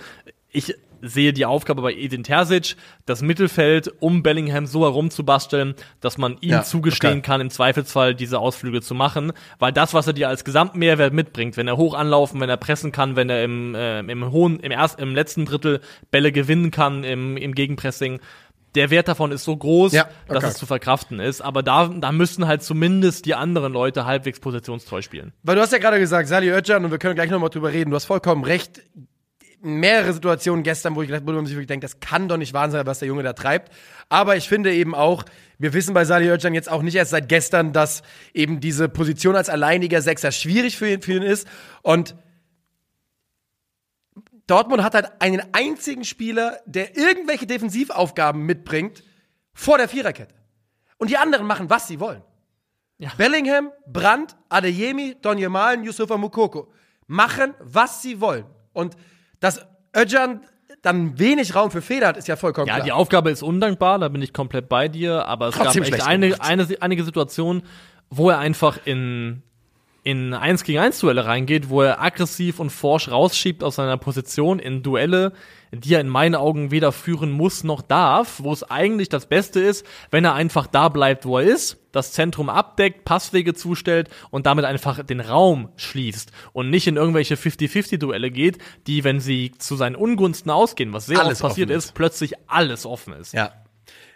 ich sehe die Aufgabe bei Edin Terzic, das Mittelfeld um Bellingham so herumzubasteln, dass man ihm Ja, zugestehen okay. kann, im Zweifelsfall diese Ausflüge zu machen, weil das, was er dir als Gesamtmehrwert mitbringt, wenn er hoch anlaufen, wenn er pressen kann, wenn er im, äh, im hohen, im ersten, im letzten Drittel Bälle gewinnen kann im, im Gegenpressing, der Wert davon ist so groß, Ja, dass okay. es zu verkraften ist. Aber da, da müssen halt zumindest die anderen Leute halbwegs positionstreu spielen. Weil du hast ja gerade gesagt, Sali Özcan, und wir können gleich nochmal drüber reden, du hast vollkommen recht. Mehrere Situationen gestern, wo, ich, wo man sich wirklich denkt, das kann doch nicht wahr sein, was der Junge da treibt. Aber ich finde eben auch, wir wissen bei Sali Özcan jetzt auch nicht erst seit gestern, dass eben diese Position als alleiniger Sechser schwierig für ihn, für ihn ist. Und Dortmund hat halt einen einzigen Spieler, der irgendwelche Defensivaufgaben mitbringt, vor der Viererkette. Und die anderen machen, was sie wollen. Ja. Bellingham, Brandt, Adeyemi, Donny Malen, Yusufa Mukoko machen, was sie wollen. Und dass Özcan dann wenig Raum für Fehler hat, ist ja vollkommen Ja, klar. die Aufgabe ist undankbar, da bin ich komplett bei dir, aber es Trotzdem gab echt eine, eine, einige Situationen, wo er einfach in, in 1 gegen 1 Duelle reingeht, wo er aggressiv und forsch rausschiebt aus seiner Position in Duelle, die er in meinen Augen weder führen muss noch darf, wo es eigentlich das Beste ist, wenn er einfach da bleibt, wo er ist, das Zentrum abdeckt, Passwege zustellt und damit einfach den Raum schließt und nicht in irgendwelche 50-50-Duelle geht, die, wenn sie zu seinen Ungunsten ausgehen, was sehr Alles oft passiert offen ist, plötzlich alles offen ist. ja.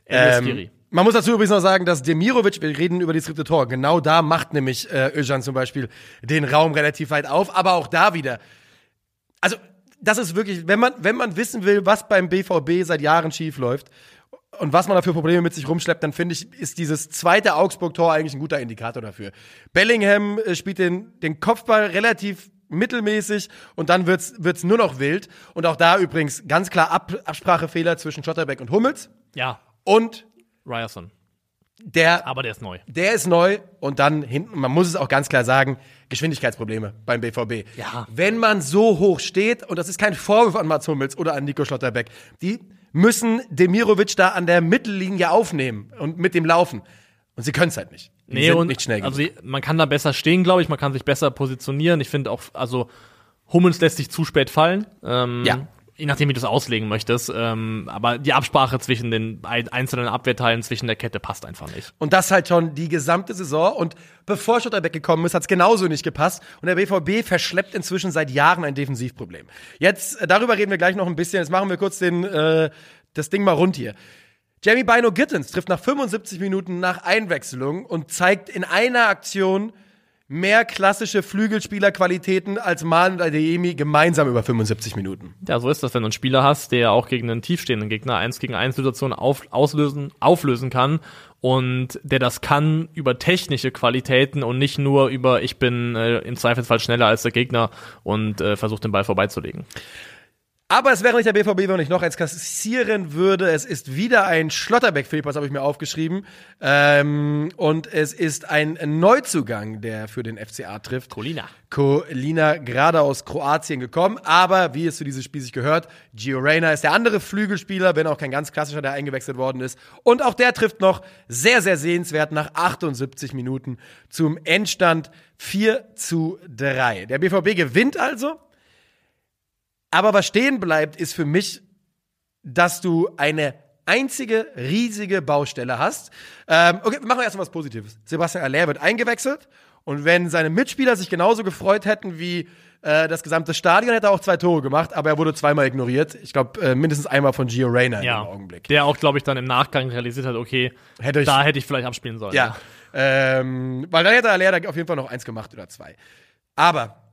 Ähm. Man muss dazu übrigens noch sagen, dass Demirovic, wir reden über das dritte Tor, genau da macht nämlich äh, Özcan zum Beispiel den Raum relativ weit auf, aber auch da wieder. Also, das ist wirklich, wenn man, wenn man wissen will, was beim BVB seit Jahren schief läuft und was man da für Probleme mit sich rumschleppt, dann finde ich, ist dieses zweite Augsburg-Tor eigentlich ein guter Indikator dafür. Bellingham äh, spielt den, den Kopfball relativ mittelmäßig und dann wird's, wird's nur noch wild. Und auch da übrigens ganz klar Ab Absprachefehler zwischen Schotterbeck und Hummels. Ja, Und Ryerson. der, Aber der ist neu. der ist neu und dann hinten, man muss es auch ganz klar sagen, Geschwindigkeitsprobleme beim BVB. Ja. Wenn man so hoch steht, und das ist kein Vorwurf an Mats Hummels oder an Nico Schlotterbeck, die müssen Demirovic da an der Mittellinie aufnehmen und mit dem laufen. Und sie können es halt nicht. Die Nee, sind und nicht schnell genug. also man kann da besser stehen, glaube ich, man kann sich besser positionieren. Ich finde auch, also Hummels lässt sich zu spät fallen. Ähm, Ja. Je nachdem, wie du es auslegen möchtest. Ähm, aber die Absprache zwischen den ein- einzelnen Abwehrteilen zwischen der Kette passt einfach nicht. Und das halt schon die gesamte Saison. Und bevor Schotterbeck gekommen ist, hat es genauso nicht gepasst. Und der BVB verschleppt inzwischen seit Jahren ein Defensivproblem. Jetzt, äh, darüber reden wir gleich noch ein bisschen. Jetzt machen wir kurz den, äh, das Ding mal rund hier. Jamie Bino Gittens trifft nach 75 Minuten nach Einwechslung und zeigt in einer Aktion mehr klassische Flügelspielerqualitäten als Malen und Adeyemi gemeinsam über 75 Minuten. Ja, so ist das, wenn du einen Spieler hast, der auch gegen einen tiefstehenden Gegner 1 gegen 1 Situation auf, auslösen, auflösen kann und der das kann über technische Qualitäten und nicht nur über ich bin äh, im Zweifelsfall schneller als der Gegner und äh, versucht den Ball vorbeizulegen. Aber es wäre nicht der BVB, wenn ich noch eins kassieren würde. Es ist wieder ein Schlotterbeck-Fehlpass, habe ich mir aufgeschrieben. Ähm, und es ist ein Neuzugang, der für den FCA trifft. Colina. Colina gerade aus Kroatien gekommen. Aber wie es zu diesem Spiel sich gehört, Gio Reyna ist der andere Flügelspieler, wenn auch kein ganz klassischer, der eingewechselt worden ist. Und auch der trifft noch sehr, sehr sehenswert nach 78 Minuten zum Endstand 4 zu 3. Der BVB gewinnt also aber was stehen bleibt, ist für mich, dass du eine einzige riesige Baustelle hast. Ähm, okay, machen wir erstmal was Positives. Sebastian Aller wird eingewechselt und wenn seine Mitspieler sich genauso gefreut hätten wie äh, das gesamte Stadion, hätte er auch zwei Tore gemacht, aber er wurde zweimal ignoriert. Ich glaube, äh, mindestens einmal von Gio Reyna ja, im Augenblick. Der auch, glaube ich, dann im Nachgang realisiert hat, okay, Hätte ich- da hätte ich vielleicht abspielen sollen. Ja. Ähm, weil dann hätte Aller da auf jeden Fall noch eins gemacht oder zwei. Aber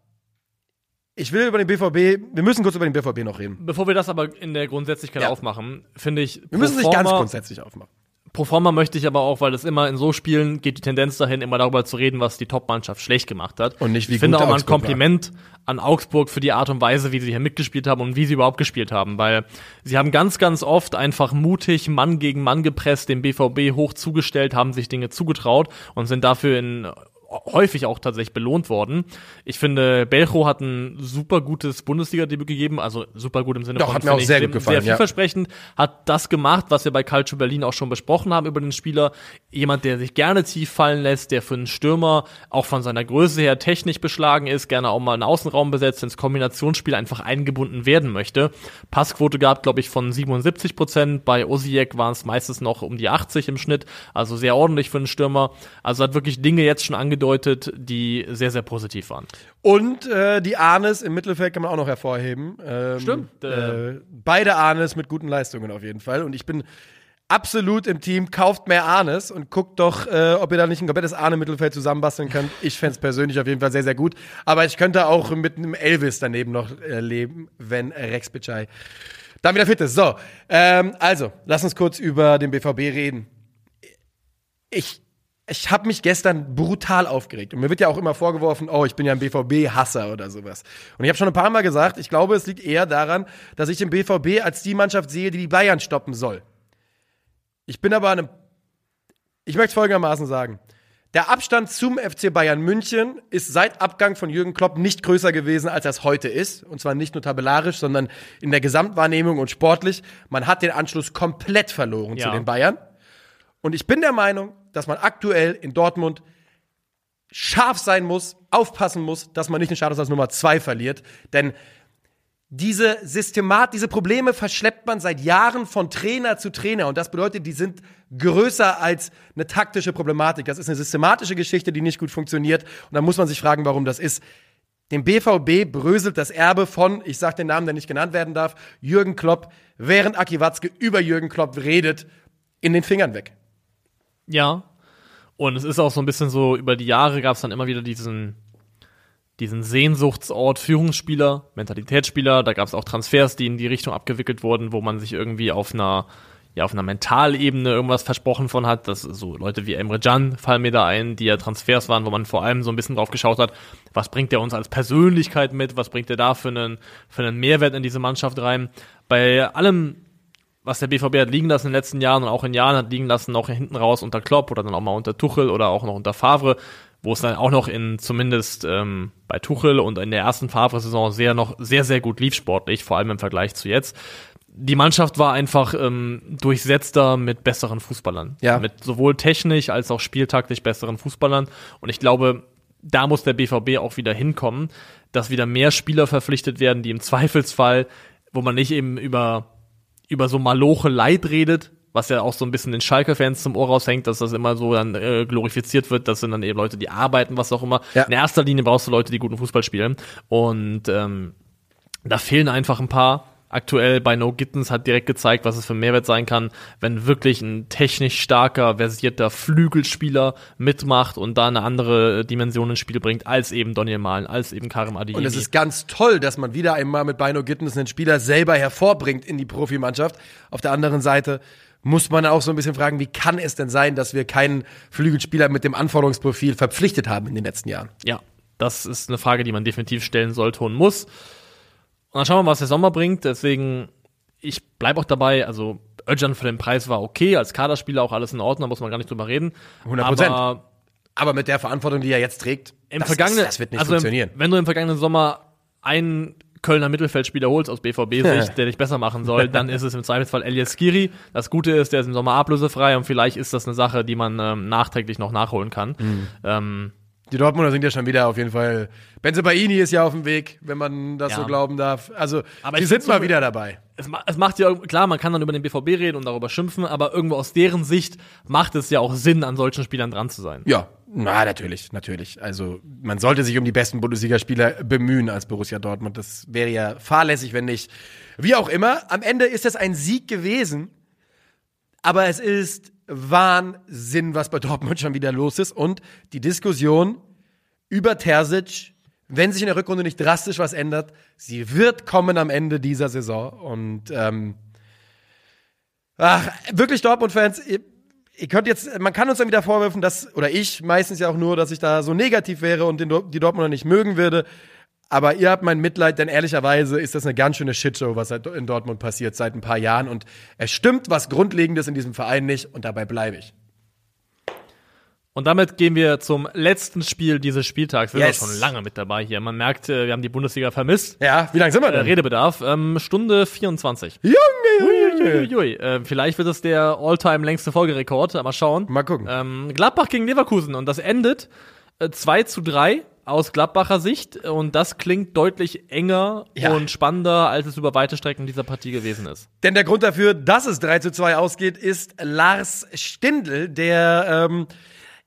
ich will über den BVB, wir müssen kurz über den BVB noch reden. Bevor wir das aber in der Grundsätzlichkeit Ja. aufmachen, finde ich, Wir müssen sich ganz grundsätzlich aufmachen. Pro forma möchte ich aber auch, weil es immer in so Spielen geht die Tendenz dahin, immer darüber zu reden, was die Top-Mannschaft schlecht gemacht hat. Und nicht, wie ich finde auch mal ein Augsburg war. Kompliment an Augsburg für die Art und Weise, wie sie hier mitgespielt haben und wie sie überhaupt gespielt haben, weil sie haben ganz, ganz oft einfach mutig Mann gegen Mann gepresst, den BVB hoch zugestellt, haben sich Dinge zugetraut und sind dafür in häufig auch tatsächlich belohnt worden. Ich finde, Belcho hat ein super gutes Bundesliga-Debüt gegeben, also super gut im Sinne Doch, von hat mir auch sehr gut gefallen, Sehr ja. vielversprechend, hat das gemacht, was wir bei Calcio Berlin auch schon besprochen haben über den Spieler. Jemand, der sich gerne tief fallen lässt, der für einen Stürmer auch von seiner Größe her technisch beschlagen ist, gerne auch mal einen Außenraum besetzt, ins Kombinationsspiel einfach eingebunden werden möchte. Passquote gab, glaube ich, von 77 Prozent. Bei Osijek waren es meistens noch um die 80 im Schnitt. Also sehr ordentlich für einen Stürmer. Also hat wirklich Dinge jetzt schon angedeutet, die sehr, sehr positiv waren. Und äh, die Arnes im Mittelfeld kann man auch noch hervorheben. Ähm, Stimmt, Äh, beide Arnes mit guten Leistungen auf jeden Fall. Und ich bin absolut im Team, kauft mehr Arnes und guckt doch, äh, ob ihr da nicht ein komplettes Arne-Mittelfeld zusammenbasteln könnt. Ich fände es persönlich auf jeden Fall sehr, sehr gut. Aber ich könnte auch mit einem Elvis daneben noch äh, leben, wenn Rex Bitschei dann wieder fit ist. So, ähm, also, lass uns kurz über den BVB reden. Ich ich habe mich gestern brutal aufgeregt. Und mir wird ja auch immer vorgeworfen, oh, ich bin ja ein BVB-Hasser oder sowas. Und ich habe schon ein paar Mal gesagt, ich glaube, es liegt eher daran, dass ich den BVB als die Mannschaft sehe, die die Bayern stoppen soll. Ich bin aber an einem. Ich möchte folgendermaßen sagen. Der Abstand zum FC Bayern München ist seit Abgang von Jürgen Klopp nicht größer gewesen, als er es heute ist. Und zwar nicht nur tabellarisch, sondern in der Gesamtwahrnehmung und sportlich. Man hat den Anschluss komplett verloren Ja. zu den Bayern. Und ich bin der Meinung, dass man aktuell in Dortmund scharf sein muss, aufpassen muss, dass man nicht den Status als Nummer zwei verliert. Denn diese Systemat, diese Probleme verschleppt man seit Jahren von Trainer zu Trainer. Und das bedeutet, die sind größer als eine taktische Problematik. Das ist eine systematische Geschichte, die nicht gut funktioniert. Und da muss man sich fragen, warum das ist. Dem BVB bröselt das Erbe von, ich sage den Namen, der nicht genannt werden darf, Jürgen Klopp, während Aki Watzke über Jürgen Klopp redet, in den Fingern weg. Ja. Und es ist auch so ein bisschen so, über die Jahre gab es dann immer wieder diesen, diesen Sehnsuchtsort Führungsspieler, Mentalitätsspieler. Da gab es auch Transfers, die in die Richtung abgewickelt wurden, wo man sich irgendwie auf einer, ja, auf einer Mentalebene irgendwas versprochen von hat. Das so Leute wie Emre Can fallen mir da ein, die ja Transfers waren, wo man vor allem so ein bisschen drauf geschaut hat, was bringt der uns als Persönlichkeit mit, was bringt der da für einen, für einen Mehrwert in diese Mannschaft rein. Bei allem was der BVB hat liegen lassen in den letzten Jahren und auch in Jahren hat liegen lassen, auch hinten raus unter Klopp oder dann auch mal unter Tuchel oder auch noch unter Favre, wo es dann auch noch in zumindest ähm, bei Tuchel und in der ersten Favre-Saison sehr noch sehr sehr gut lief sportlich, vor allem im Vergleich zu jetzt. Die Mannschaft war einfach ähm, durchsetzter mit besseren Fußballern, Ja. mit sowohl technisch als auch spieltaktisch besseren Fußballern und ich glaube, da muss der BVB auch wieder hinkommen, dass wieder mehr Spieler verpflichtet werden, die im Zweifelsfall, wo man nicht eben über über so Maloche Leid redet, was ja auch so ein bisschen den Schalke-Fans zum Ohr raushängt, dass das immer so dann äh, glorifiziert wird, das sind dann eben Leute, die arbeiten, was auch immer. Ja. In erster Linie brauchst du Leute, die guten Fußball spielen. Und ähm, da fehlen einfach ein paar. Aktuell bei No Gittens hat direkt gezeigt, was es für ein Mehrwert sein kann, wenn wirklich ein technisch starker, versierter Flügelspieler mitmacht und da eine andere Dimension ins Spiel bringt, als eben Daniel Malen, als eben Karim Adeyemi. Und es ist ganz toll, dass man wieder einmal mit Bino Gittens einen Spieler selber hervorbringt in die Profimannschaft. Auf der anderen Seite muss man auch so ein bisschen fragen, wie kann es denn sein, dass wir keinen Flügelspieler mit dem Anforderungsprofil verpflichtet haben in den letzten Jahren? Ja, das ist eine Frage, die man definitiv stellen sollte und muss. Und dann schauen wir mal, was der Sommer bringt. Deswegen, ich bleibe auch dabei. Also, Özcan für den Preis war okay. Als Kaderspieler auch alles in Ordnung, da muss man gar nicht drüber reden. 100%. Aber Aber mit der Verantwortung, die er jetzt trägt, im das, vergangenen, ist, das wird nicht also funktionieren. Wenn du im vergangenen Sommer einen Kölner Mittelfeldspieler holst aus BVB-Sicht, *laughs* der dich besser machen soll, dann ist es im Zweifelsfall Elias Skiri. Das Gute ist, der ist im Sommer ablösefrei und vielleicht ist das eine Sache, die man ähm, nachträglich noch nachholen kann. Mhm. Ähm, Die Dortmunder sind ja schon wieder auf jeden Fall. Benzebaini ist ja auf dem Weg, wenn man das Ja. so glauben darf. Also, Aber die sind mal wieder dabei. es, es macht ja, klar, man kann dann über den BVB reden und darüber schimpfen, aber irgendwo aus deren Sicht macht es ja auch Sinn, an solchen Spielern dran zu sein. Ja, na, natürlich, natürlich. Also, man sollte sich um die besten Bundesligaspieler bemühen als Borussia Dortmund. Das wäre ja fahrlässig, wenn nicht. Wie auch immer, am Ende ist es ein Sieg gewesen, aber es ist Wahnsinn, was bei Dortmund schon wieder los ist. Und die Diskussion über Terzic, wenn sich in der Rückrunde nicht drastisch was ändert, sie wird kommen am Ende dieser Saison. Und ähm, ach, wirklich Dortmund-Fans, ihr, ihr könnt jetzt, man kann uns dann wieder vorwerfen, dass, oder ich meistens ja auch nur, dass ich da so negativ wäre und den, die Dortmunder nicht mögen würde. Aber ihr habt mein Mitleid, denn ehrlicherweise ist das eine ganz schöne Shitshow, was in Dortmund passiert seit ein paar Jahren. Und es stimmt was Grundlegendes in diesem Verein nicht und dabei bleibe ich. Und damit gehen wir zum letzten Spiel dieses Spieltags. Wir Yes. sind schon lange mit dabei hier. Man merkt, äh, wir haben die Bundesliga vermisst. Ja, wie lange sind wir Äh, denn? Redebedarf, ähm, Stunde 24. Junge, Junge. Äh, vielleicht wird es der all-time längste Folgerekord. Mal schauen. Mal gucken. Ähm, Gladbach gegen Leverkusen und das endet äh, 2 zu 3 aus Gladbacher Sicht und das klingt deutlich enger Ja. und spannender, als es über weite Strecken dieser Partie gewesen ist. Denn der Grund dafür, dass es 3 zu 2 ausgeht, ist Lars Stindl, der ähm,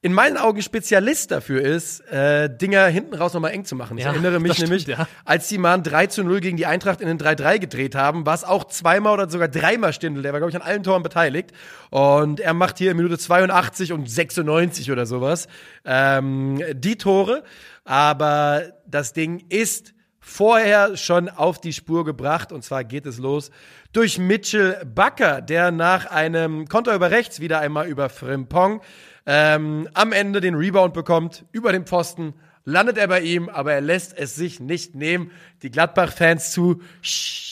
in meinen Augen Spezialist dafür ist, äh, Dinger hinten raus nochmal eng zu machen. Ich Ja, erinnere mich stimmt, nämlich, ja. als die mal ein 3 zu 0 gegen die Eintracht in den 3-3 gedreht haben, war es auch zweimal oder sogar dreimal Stindl. Der war, glaube ich, an allen Toren beteiligt. Und er macht hier in Minute 82 und 96 oder sowas ähm, die Tore. Aber das Ding ist vorher schon auf die Spur gebracht. Und zwar geht es los durch Mitchell Bakker, der nach einem Konter über rechts wieder einmal über Frimpong ähm, am Ende den Rebound bekommt, über den Pfosten. Landet er bei ihm, aber er lässt es sich nicht nehmen. Die Gladbach-Fans zu.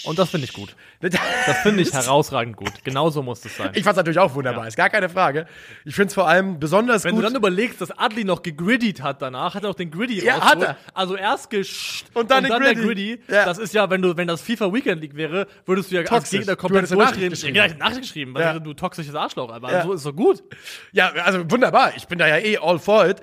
Und das finde ich gut. *laughs* Das finde ich herausragend gut. Genauso muss es sein. Ich fand's natürlich auch wunderbar, ist gar keine Frage. Ich find's vor allem besonders Wenn gut. du dann überlegst, dass Adli noch gegriddied hat danach, hat er auch den Griddy Ja, hat er. Also erst gescht Und dann den der Griddy. Ja. Das ist ja, wenn du, wenn das FIFA Weekend League wäre, würdest du ja als Toxisch. Gegner Du komplett Nachricht durchdrehen. geschrieben. Ja, Nachricht geschrieben. weil Ja. Du toxisches Arschloch, aber Ja. so ist doch gut. Ja, also wunderbar. Ich bin da ja eh all for it.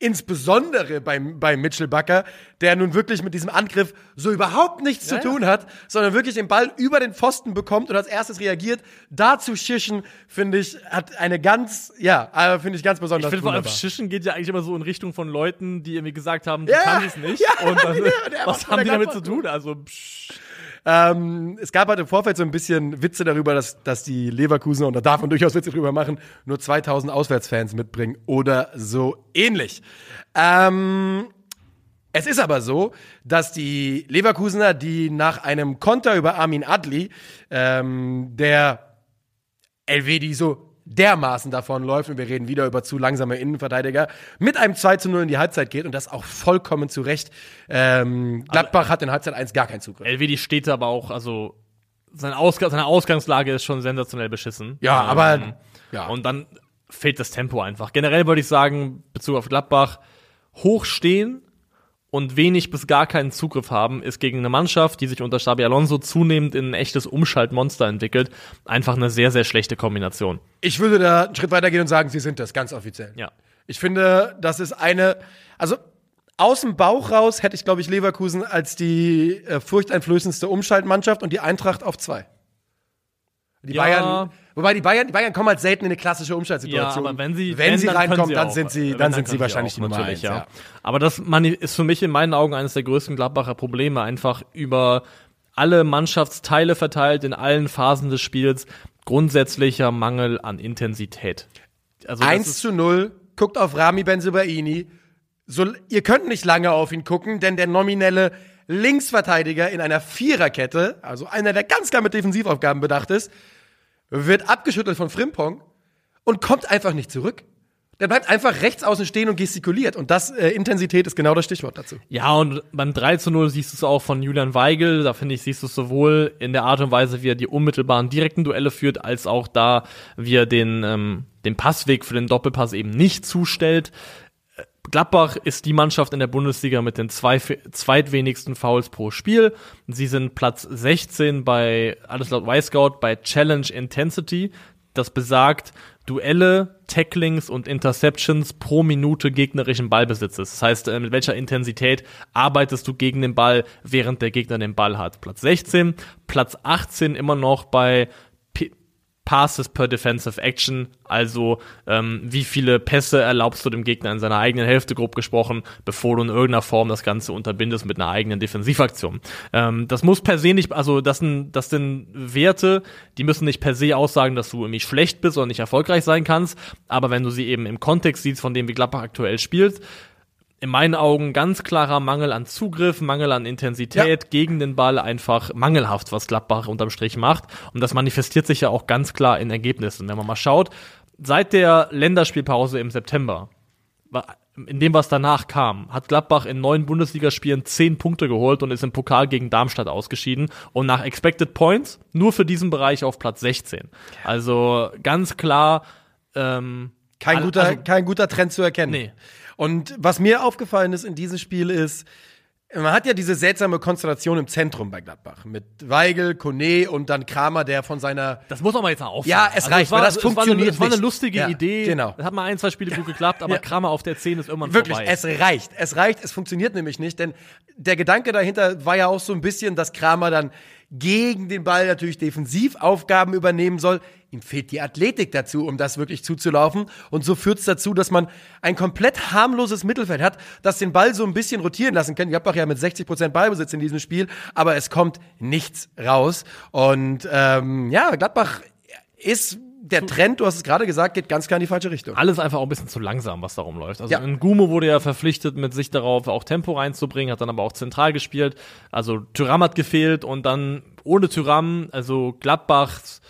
Insbesondere beim, beim Mitchell Bakker, der nun wirklich mit diesem Angriff so überhaupt nichts Ja, zu tun hat, sondern wirklich den Ball über den Pfosten bekommt und als erstes reagiert. Da zu schischen, finde ich, hat eine ganz, ja, äh, finde ich ganz Ich besonders finde vor allem. Schischen geht ja eigentlich immer so in Richtung von Leuten, die irgendwie gesagt haben, du Ja, kannst es nicht. ja, und dann, *laughs* was haben die damit zu tun? Also, psch. Ähm, es gab halt im Vorfeld so ein bisschen Witze darüber, dass, dass die Leverkusen, und da darf man durchaus Witze drüber machen, nur 2000 Auswärtsfans mitbringen oder so ähnlich. Ähm, es ist aber so, dass die Leverkusener, die nach einem Konter über Armin Adli, ähm, der Elvedi so dermaßen davon läuft, und wir reden wieder über zu langsame Innenverteidiger, mit einem 2 zu 0 in die Halbzeit geht und das auch vollkommen zu Recht. Ähm, Gladbach hat in Halbzeit 1 gar keinen Zugriff. LWD steht da aber auch, also, seine, Ausg seine Ausgangslage ist schon sensationell beschissen. Ja, Ähm, aber ja. Und dann fehlt das Tempo einfach. Generell würde ich sagen, Bezug auf Gladbach, hochstehen und wenig bis gar keinen Zugriff haben, ist gegen eine Mannschaft, die sich unter Xabi Alonso zunehmend in ein echtes Umschaltmonster entwickelt, einfach eine sehr, sehr schlechte Kombination. Ich würde da einen Schritt weiter gehen und sagen, sie sind das ganz offiziell. Ja. Ich finde, das ist eine, also aus dem Bauch raus hätte ich, glaube ich, Leverkusen als die äh, furchteinflößendste Umschaltmannschaft und die Eintracht auf zwei. Die Ja. Bayern, wobei die Bayern, die Bayern kommen halt selten in eine klassische Ja, Umschaltsituation. aber wenn sie, wenn sie dann können reinkommen, dann sind sie, Wenn, dann sind sie wahrscheinlich die Nummer eins, ja. Aber das ist für mich in meinen Augen eines der größten Gladbacher Probleme, einfach über alle Mannschaftsteile verteilt in allen Phasen des Spiels grundsätzlicher Mangel an Intensität. Also das 1 ist- zu 0, guckt auf Rami Benzebaini. So, ihr könnt nicht lange auf ihn gucken, denn der nominelle Linksverteidiger in einer Viererkette, also einer, der ganz klar mit Defensivaufgaben bedacht ist, wird abgeschüttelt von Frimpong und kommt einfach nicht zurück. Der bleibt einfach rechts außen stehen und gestikuliert. Und das, äh, Intensität ist genau das Stichwort dazu. Ja, und beim 3 zu 0 siehst du es auch von Julian Weigel. Da finde ich, siehst du es sowohl in der Art und Weise, wie er die unmittelbaren direkten Duelle führt, als auch da, wie er den, ähm, den Passweg für den Doppelpass eben nicht zustellt. Gladbach ist die Mannschaft in der Bundesliga mit den zwei, zweitwenigsten Fouls pro Spiel. Sie sind Platz 16 bei, alles laut Y-Scout, bei Challenge Intensity. Das besagt Duelle, Tacklings und Interceptions pro Minute gegnerischen Ballbesitzes. Das heißt, äh, mit welcher Intensität arbeitest du gegen den Ball, während der Gegner den Ball hat. Platz 16, Platz 18 immer noch bei Passes per Defensive Action, also ähm, wie viele Pässe erlaubst du dem Gegner in seiner eigenen Hälfte grob gesprochen, bevor du in irgendeiner Form das Ganze unterbindest mit einer eigenen Defensivaktion. Ähm, das muss per se nicht, also das sind, das sind Werte, die müssen nicht per se aussagen, dass du irgendwie schlecht bist oder nicht erfolgreich sein kannst, aber wenn du sie eben im Kontext siehst, von dem wie Gladbach aktuell spielt, in meinen Augen ganz klarer Mangel an Zugriff, Mangel an Intensität ja. gegen den Ball, einfach mangelhaft, was Gladbach unterm Strich macht. Und das manifestiert sich ja auch ganz klar in Ergebnissen. Wenn man mal schaut, seit der Länderspielpause im September, in dem, was danach kam, hat Gladbach in neun Bundesligaspielen zehn Punkte geholt und ist im Pokal gegen Darmstadt ausgeschieden. Und nach Expected Points nur für diesen Bereich auf Platz 16. Also ganz klar. Ähm, kein, guter, also, kein guter Trend zu erkennen. Nee. Und was mir aufgefallen ist in diesem Spiel ist, man hat ja diese seltsame Konstellation im Zentrum bei Gladbach mit Weigel, Kone und dann Kramer, der von seiner. Das muss man mal jetzt auch Ja, es also reicht, es war, weil das es funktioniert. War eine, es war eine lustige ja, Idee. Genau. Es hat mal ein, zwei Spiele gut geklappt, aber ja. Kramer auf der 10 ist irgendwann Wirklich, vorbei. es reicht. Es reicht. Es funktioniert nämlich nicht, denn der Gedanke dahinter war ja auch so ein bisschen, dass Kramer dann gegen den Ball natürlich Defensivaufgaben übernehmen soll. Ihm fehlt die Athletik dazu, um das wirklich zuzulaufen. Und so führt es dazu, dass man ein komplett harmloses Mittelfeld hat, das den Ball so ein bisschen rotieren lassen kann. Gladbach ja mit 60 Prozent Ballbesitz in diesem Spiel, aber es kommt nichts raus. Und ähm, ja, Gladbach ist der Trend, du hast es gerade gesagt, geht ganz klar in die falsche Richtung. Alles einfach auch ein bisschen zu langsam, was darum läuft. Also ja. Ngumo wurde ja verpflichtet, mit sich darauf auch Tempo reinzubringen, hat dann aber auch zentral gespielt. Also Tyram hat gefehlt und dann ohne Tyram, also Gladbachs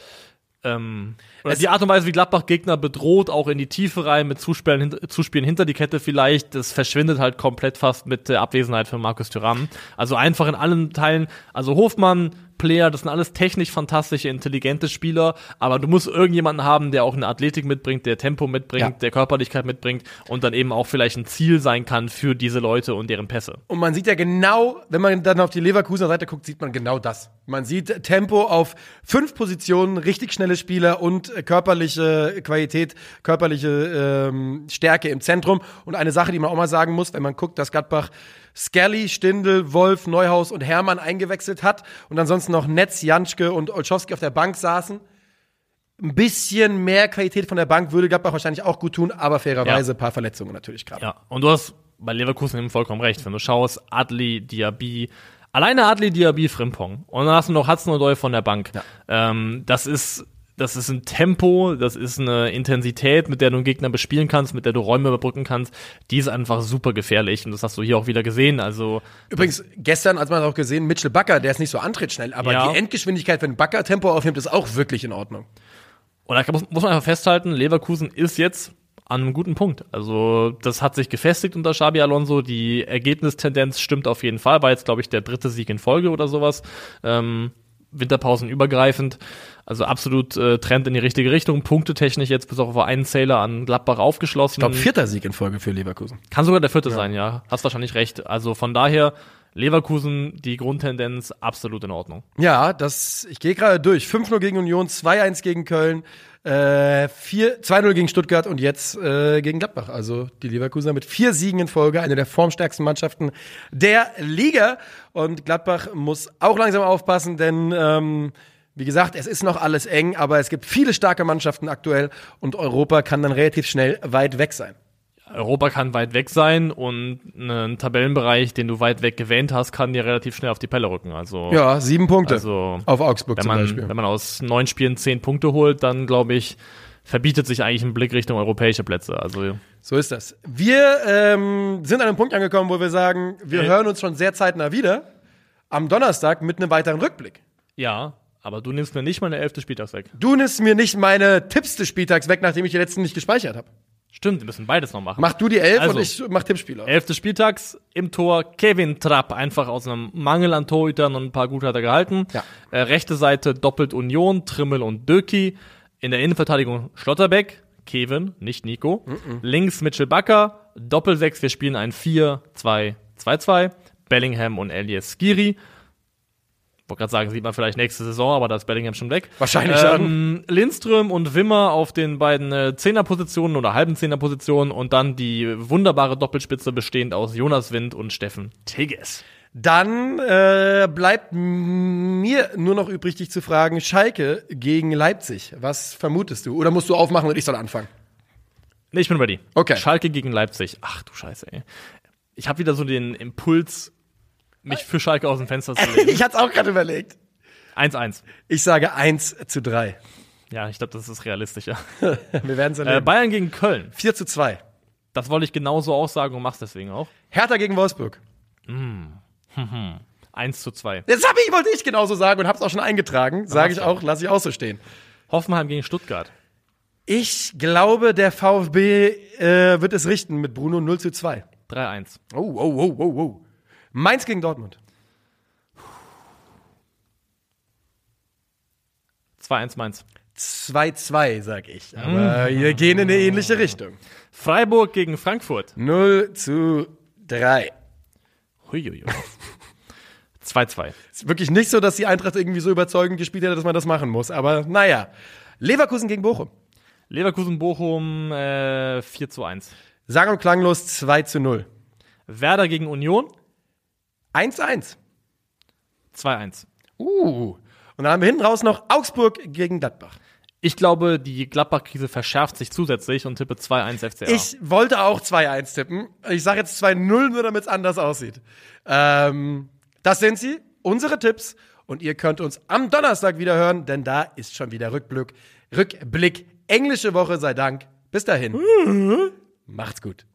ähm, oder die Art und Weise, wie Gladbach Gegner bedroht, auch in die Tiefe rein, mit Zuspielen, Zuspielen hinter die Kette vielleicht, das verschwindet halt komplett fast mit der Abwesenheit von Markus Thuram. Also einfach in allen Teilen, also Hofmann, Player, das sind alles technisch fantastische, intelligente Spieler, aber du musst irgendjemanden haben, der auch eine Athletik mitbringt, der Tempo mitbringt, ja. der Körperlichkeit mitbringt und dann eben auch vielleicht ein Ziel sein kann für diese Leute und deren Pässe. Und man sieht ja genau, wenn man dann auf die Leverkusener Seite guckt, sieht man genau das. Man sieht Tempo auf fünf Positionen, richtig schnelle Spieler und körperliche Qualität, körperliche ähm, Stärke im Zentrum. Und eine Sache, die man auch mal sagen muss, wenn man guckt, dass Gladbach Skelly, Stindl, Wolf, Neuhaus und Hermann eingewechselt hat und ansonsten noch Netz, Janschke und Olschowski auf der Bank saßen. Ein bisschen mehr Qualität von der Bank würde Gladbach wahrscheinlich auch gut tun, aber fairerweise ja. ein paar Verletzungen natürlich gerade. Ja, und du hast bei Leverkusen eben vollkommen recht. Wenn du schaust, Adli, Diaby, alleine Adli, Diaby, Frimpong und dann hast du noch Hudson Odoi von der Bank. Ja. Ähm, das ist das ist ein Tempo, das ist eine Intensität, mit der du einen Gegner bespielen kannst, mit der du Räume überbrücken kannst, die ist einfach super gefährlich und das hast du hier auch wieder gesehen. Also übrigens gestern, als man auch gesehen, Mitchell Bakker, der ist nicht so antrittsschnell, aber ja. die Endgeschwindigkeit, wenn Bakker Tempo aufnimmt, ist auch wirklich in Ordnung. Und da muss, muss man einfach festhalten, Leverkusen ist jetzt an einem guten Punkt. Also das hat sich gefestigt unter Xabi Alonso. Die Ergebnistendenz stimmt auf jeden Fall. War jetzt, glaube ich, der dritte Sieg in Folge oder sowas. Ähm, Winterpausen übergreifend. Also absolut äh, Trend in die richtige Richtung. Punktetechnisch jetzt bis auf einen Zähler an Gladbach aufgeschlossen. Ich glaube, vierter Sieg in Folge für Leverkusen. Kann sogar der vierte ja. sein, ja. Hast wahrscheinlich recht. Also von daher, Leverkusen, die Grundtendenz absolut in Ordnung. Ja, das, ich gehe gerade durch. 5-0 gegen Union, 2-1 gegen Köln, äh, 2-0 gegen Stuttgart und jetzt äh, gegen Gladbach. Also die Leverkusener mit vier Siegen in Folge, eine der formstärksten Mannschaften der Liga. Und Gladbach muss auch langsam aufpassen, denn ähm, wie gesagt, es ist noch alles eng, aber es gibt viele starke Mannschaften aktuell und Europa kann dann relativ schnell weit weg sein. Europa kann weit weg sein und ein Tabellenbereich, den du weit weg gewähnt hast, kann dir relativ schnell auf die Pelle rücken. Also ja, sieben Punkte also, auf Augsburg wenn man, zum Beispiel. Wenn man aus neun Spielen zehn Punkte holt, dann glaube ich, verbietet sich eigentlich ein Blick Richtung europäische Plätze. Also so ist das. Wir ähm, sind an einem Punkt angekommen, wo wir sagen, wir hey. hören uns schon sehr zeitnah wieder. Am Donnerstag mit einem weiteren Rückblick. Ja, aber du nimmst mir nicht meine elfte Spieltags weg. Du nimmst mir nicht meine Tipps des Spieltags weg, nachdem ich die letzten nicht gespeichert habe. Stimmt, wir müssen beides noch machen. Mach du die elf Also. und ich mach Tippspieler. Elf des Spieltags im Tor Kevin Trapp, einfach aus einem Mangel an Torhütern und ein paar gut hat er gehalten. Ja. Äh, rechte Seite doppelt Union, Trimmel und Döki. In der Innenverteidigung Schlotterbeck, Kevin, nicht Nico. Links Mitchell Bakker, Doppelsechs, wir spielen ein 4-2-2-2. Bellingham und Elias Skiri. Wollte gerade sagen, sieht man vielleicht nächste Saison, aber da ist Bellingham schon weg. Wahrscheinlich schon. Ähm, Lindström und Wimmer auf den beiden äh, Zehnerpositionen oder halben Zehnerpositionen und dann die wunderbare Doppelspitze bestehend aus Jonas Wind und Steffen Tigges. Dann äh, bleibt mir nur noch übrig, dich zu fragen: Schalke gegen Leipzig. Was vermutest du? Oder musst du aufmachen und ich soll anfangen? Nee, ich bin ready. Okay. Schalke gegen Leipzig. Ach du Scheiße, ey. Ich habe wieder so den Impuls, mich für Schalke aus dem Fenster zu *laughs* legen. ich hatte es auch gerade überlegt. 1-1. Ich sage 1 zu 3. Ja, ich glaube, das ist realistischer. *laughs* Wir werden es Äh. Bayern gegen Köln. 4 zu 2. Das wollte ich genauso auch sagen und mach's deswegen auch. Hertha gegen Wolfsburg. *laughs* 1 zu 2. Das hab ich, wollte ich genauso sagen und hab's auch schon eingetragen. Sage ich auch, lasse ich auch so stehen. Hoffenheim gegen Stuttgart. Ich glaube, der VfB äh, wird es richten mit Bruno 0 zu 2. 3-1. Oh, oh, oh, oh, oh. Mainz gegen Dortmund. 2-1 Mainz. 2-2, sag ich. Aber wir gehen in eine ähnliche Richtung. Freiburg gegen Frankfurt. 0 zu 3. Huiuiui. *laughs* 2-2. Ist wirklich nicht so, dass die Eintracht irgendwie so überzeugend gespielt hätte, dass man das machen muss. Aber naja. Leverkusen gegen Bochum. Leverkusen-Bochum äh, 4 zu 1. Sang und klanglos 2 zu 0. Werder gegen Union 1-1. 2-1. Uh. Und dann haben wir hinten raus noch Augsburg gegen Gladbach. Ich glaube, die Gladbach-Krise verschärft sich zusätzlich und tippe 2-1 FCA. Ich wollte auch 2-1 tippen. Ich sage jetzt 2-0, nur damit es anders aussieht. Ähm, das sind sie, unsere Tipps. Und ihr könnt uns am Donnerstag wieder hören, denn da ist schon wieder Rückblick. Rückblick. Englische Woche sei Dank. Bis dahin. Macht's gut.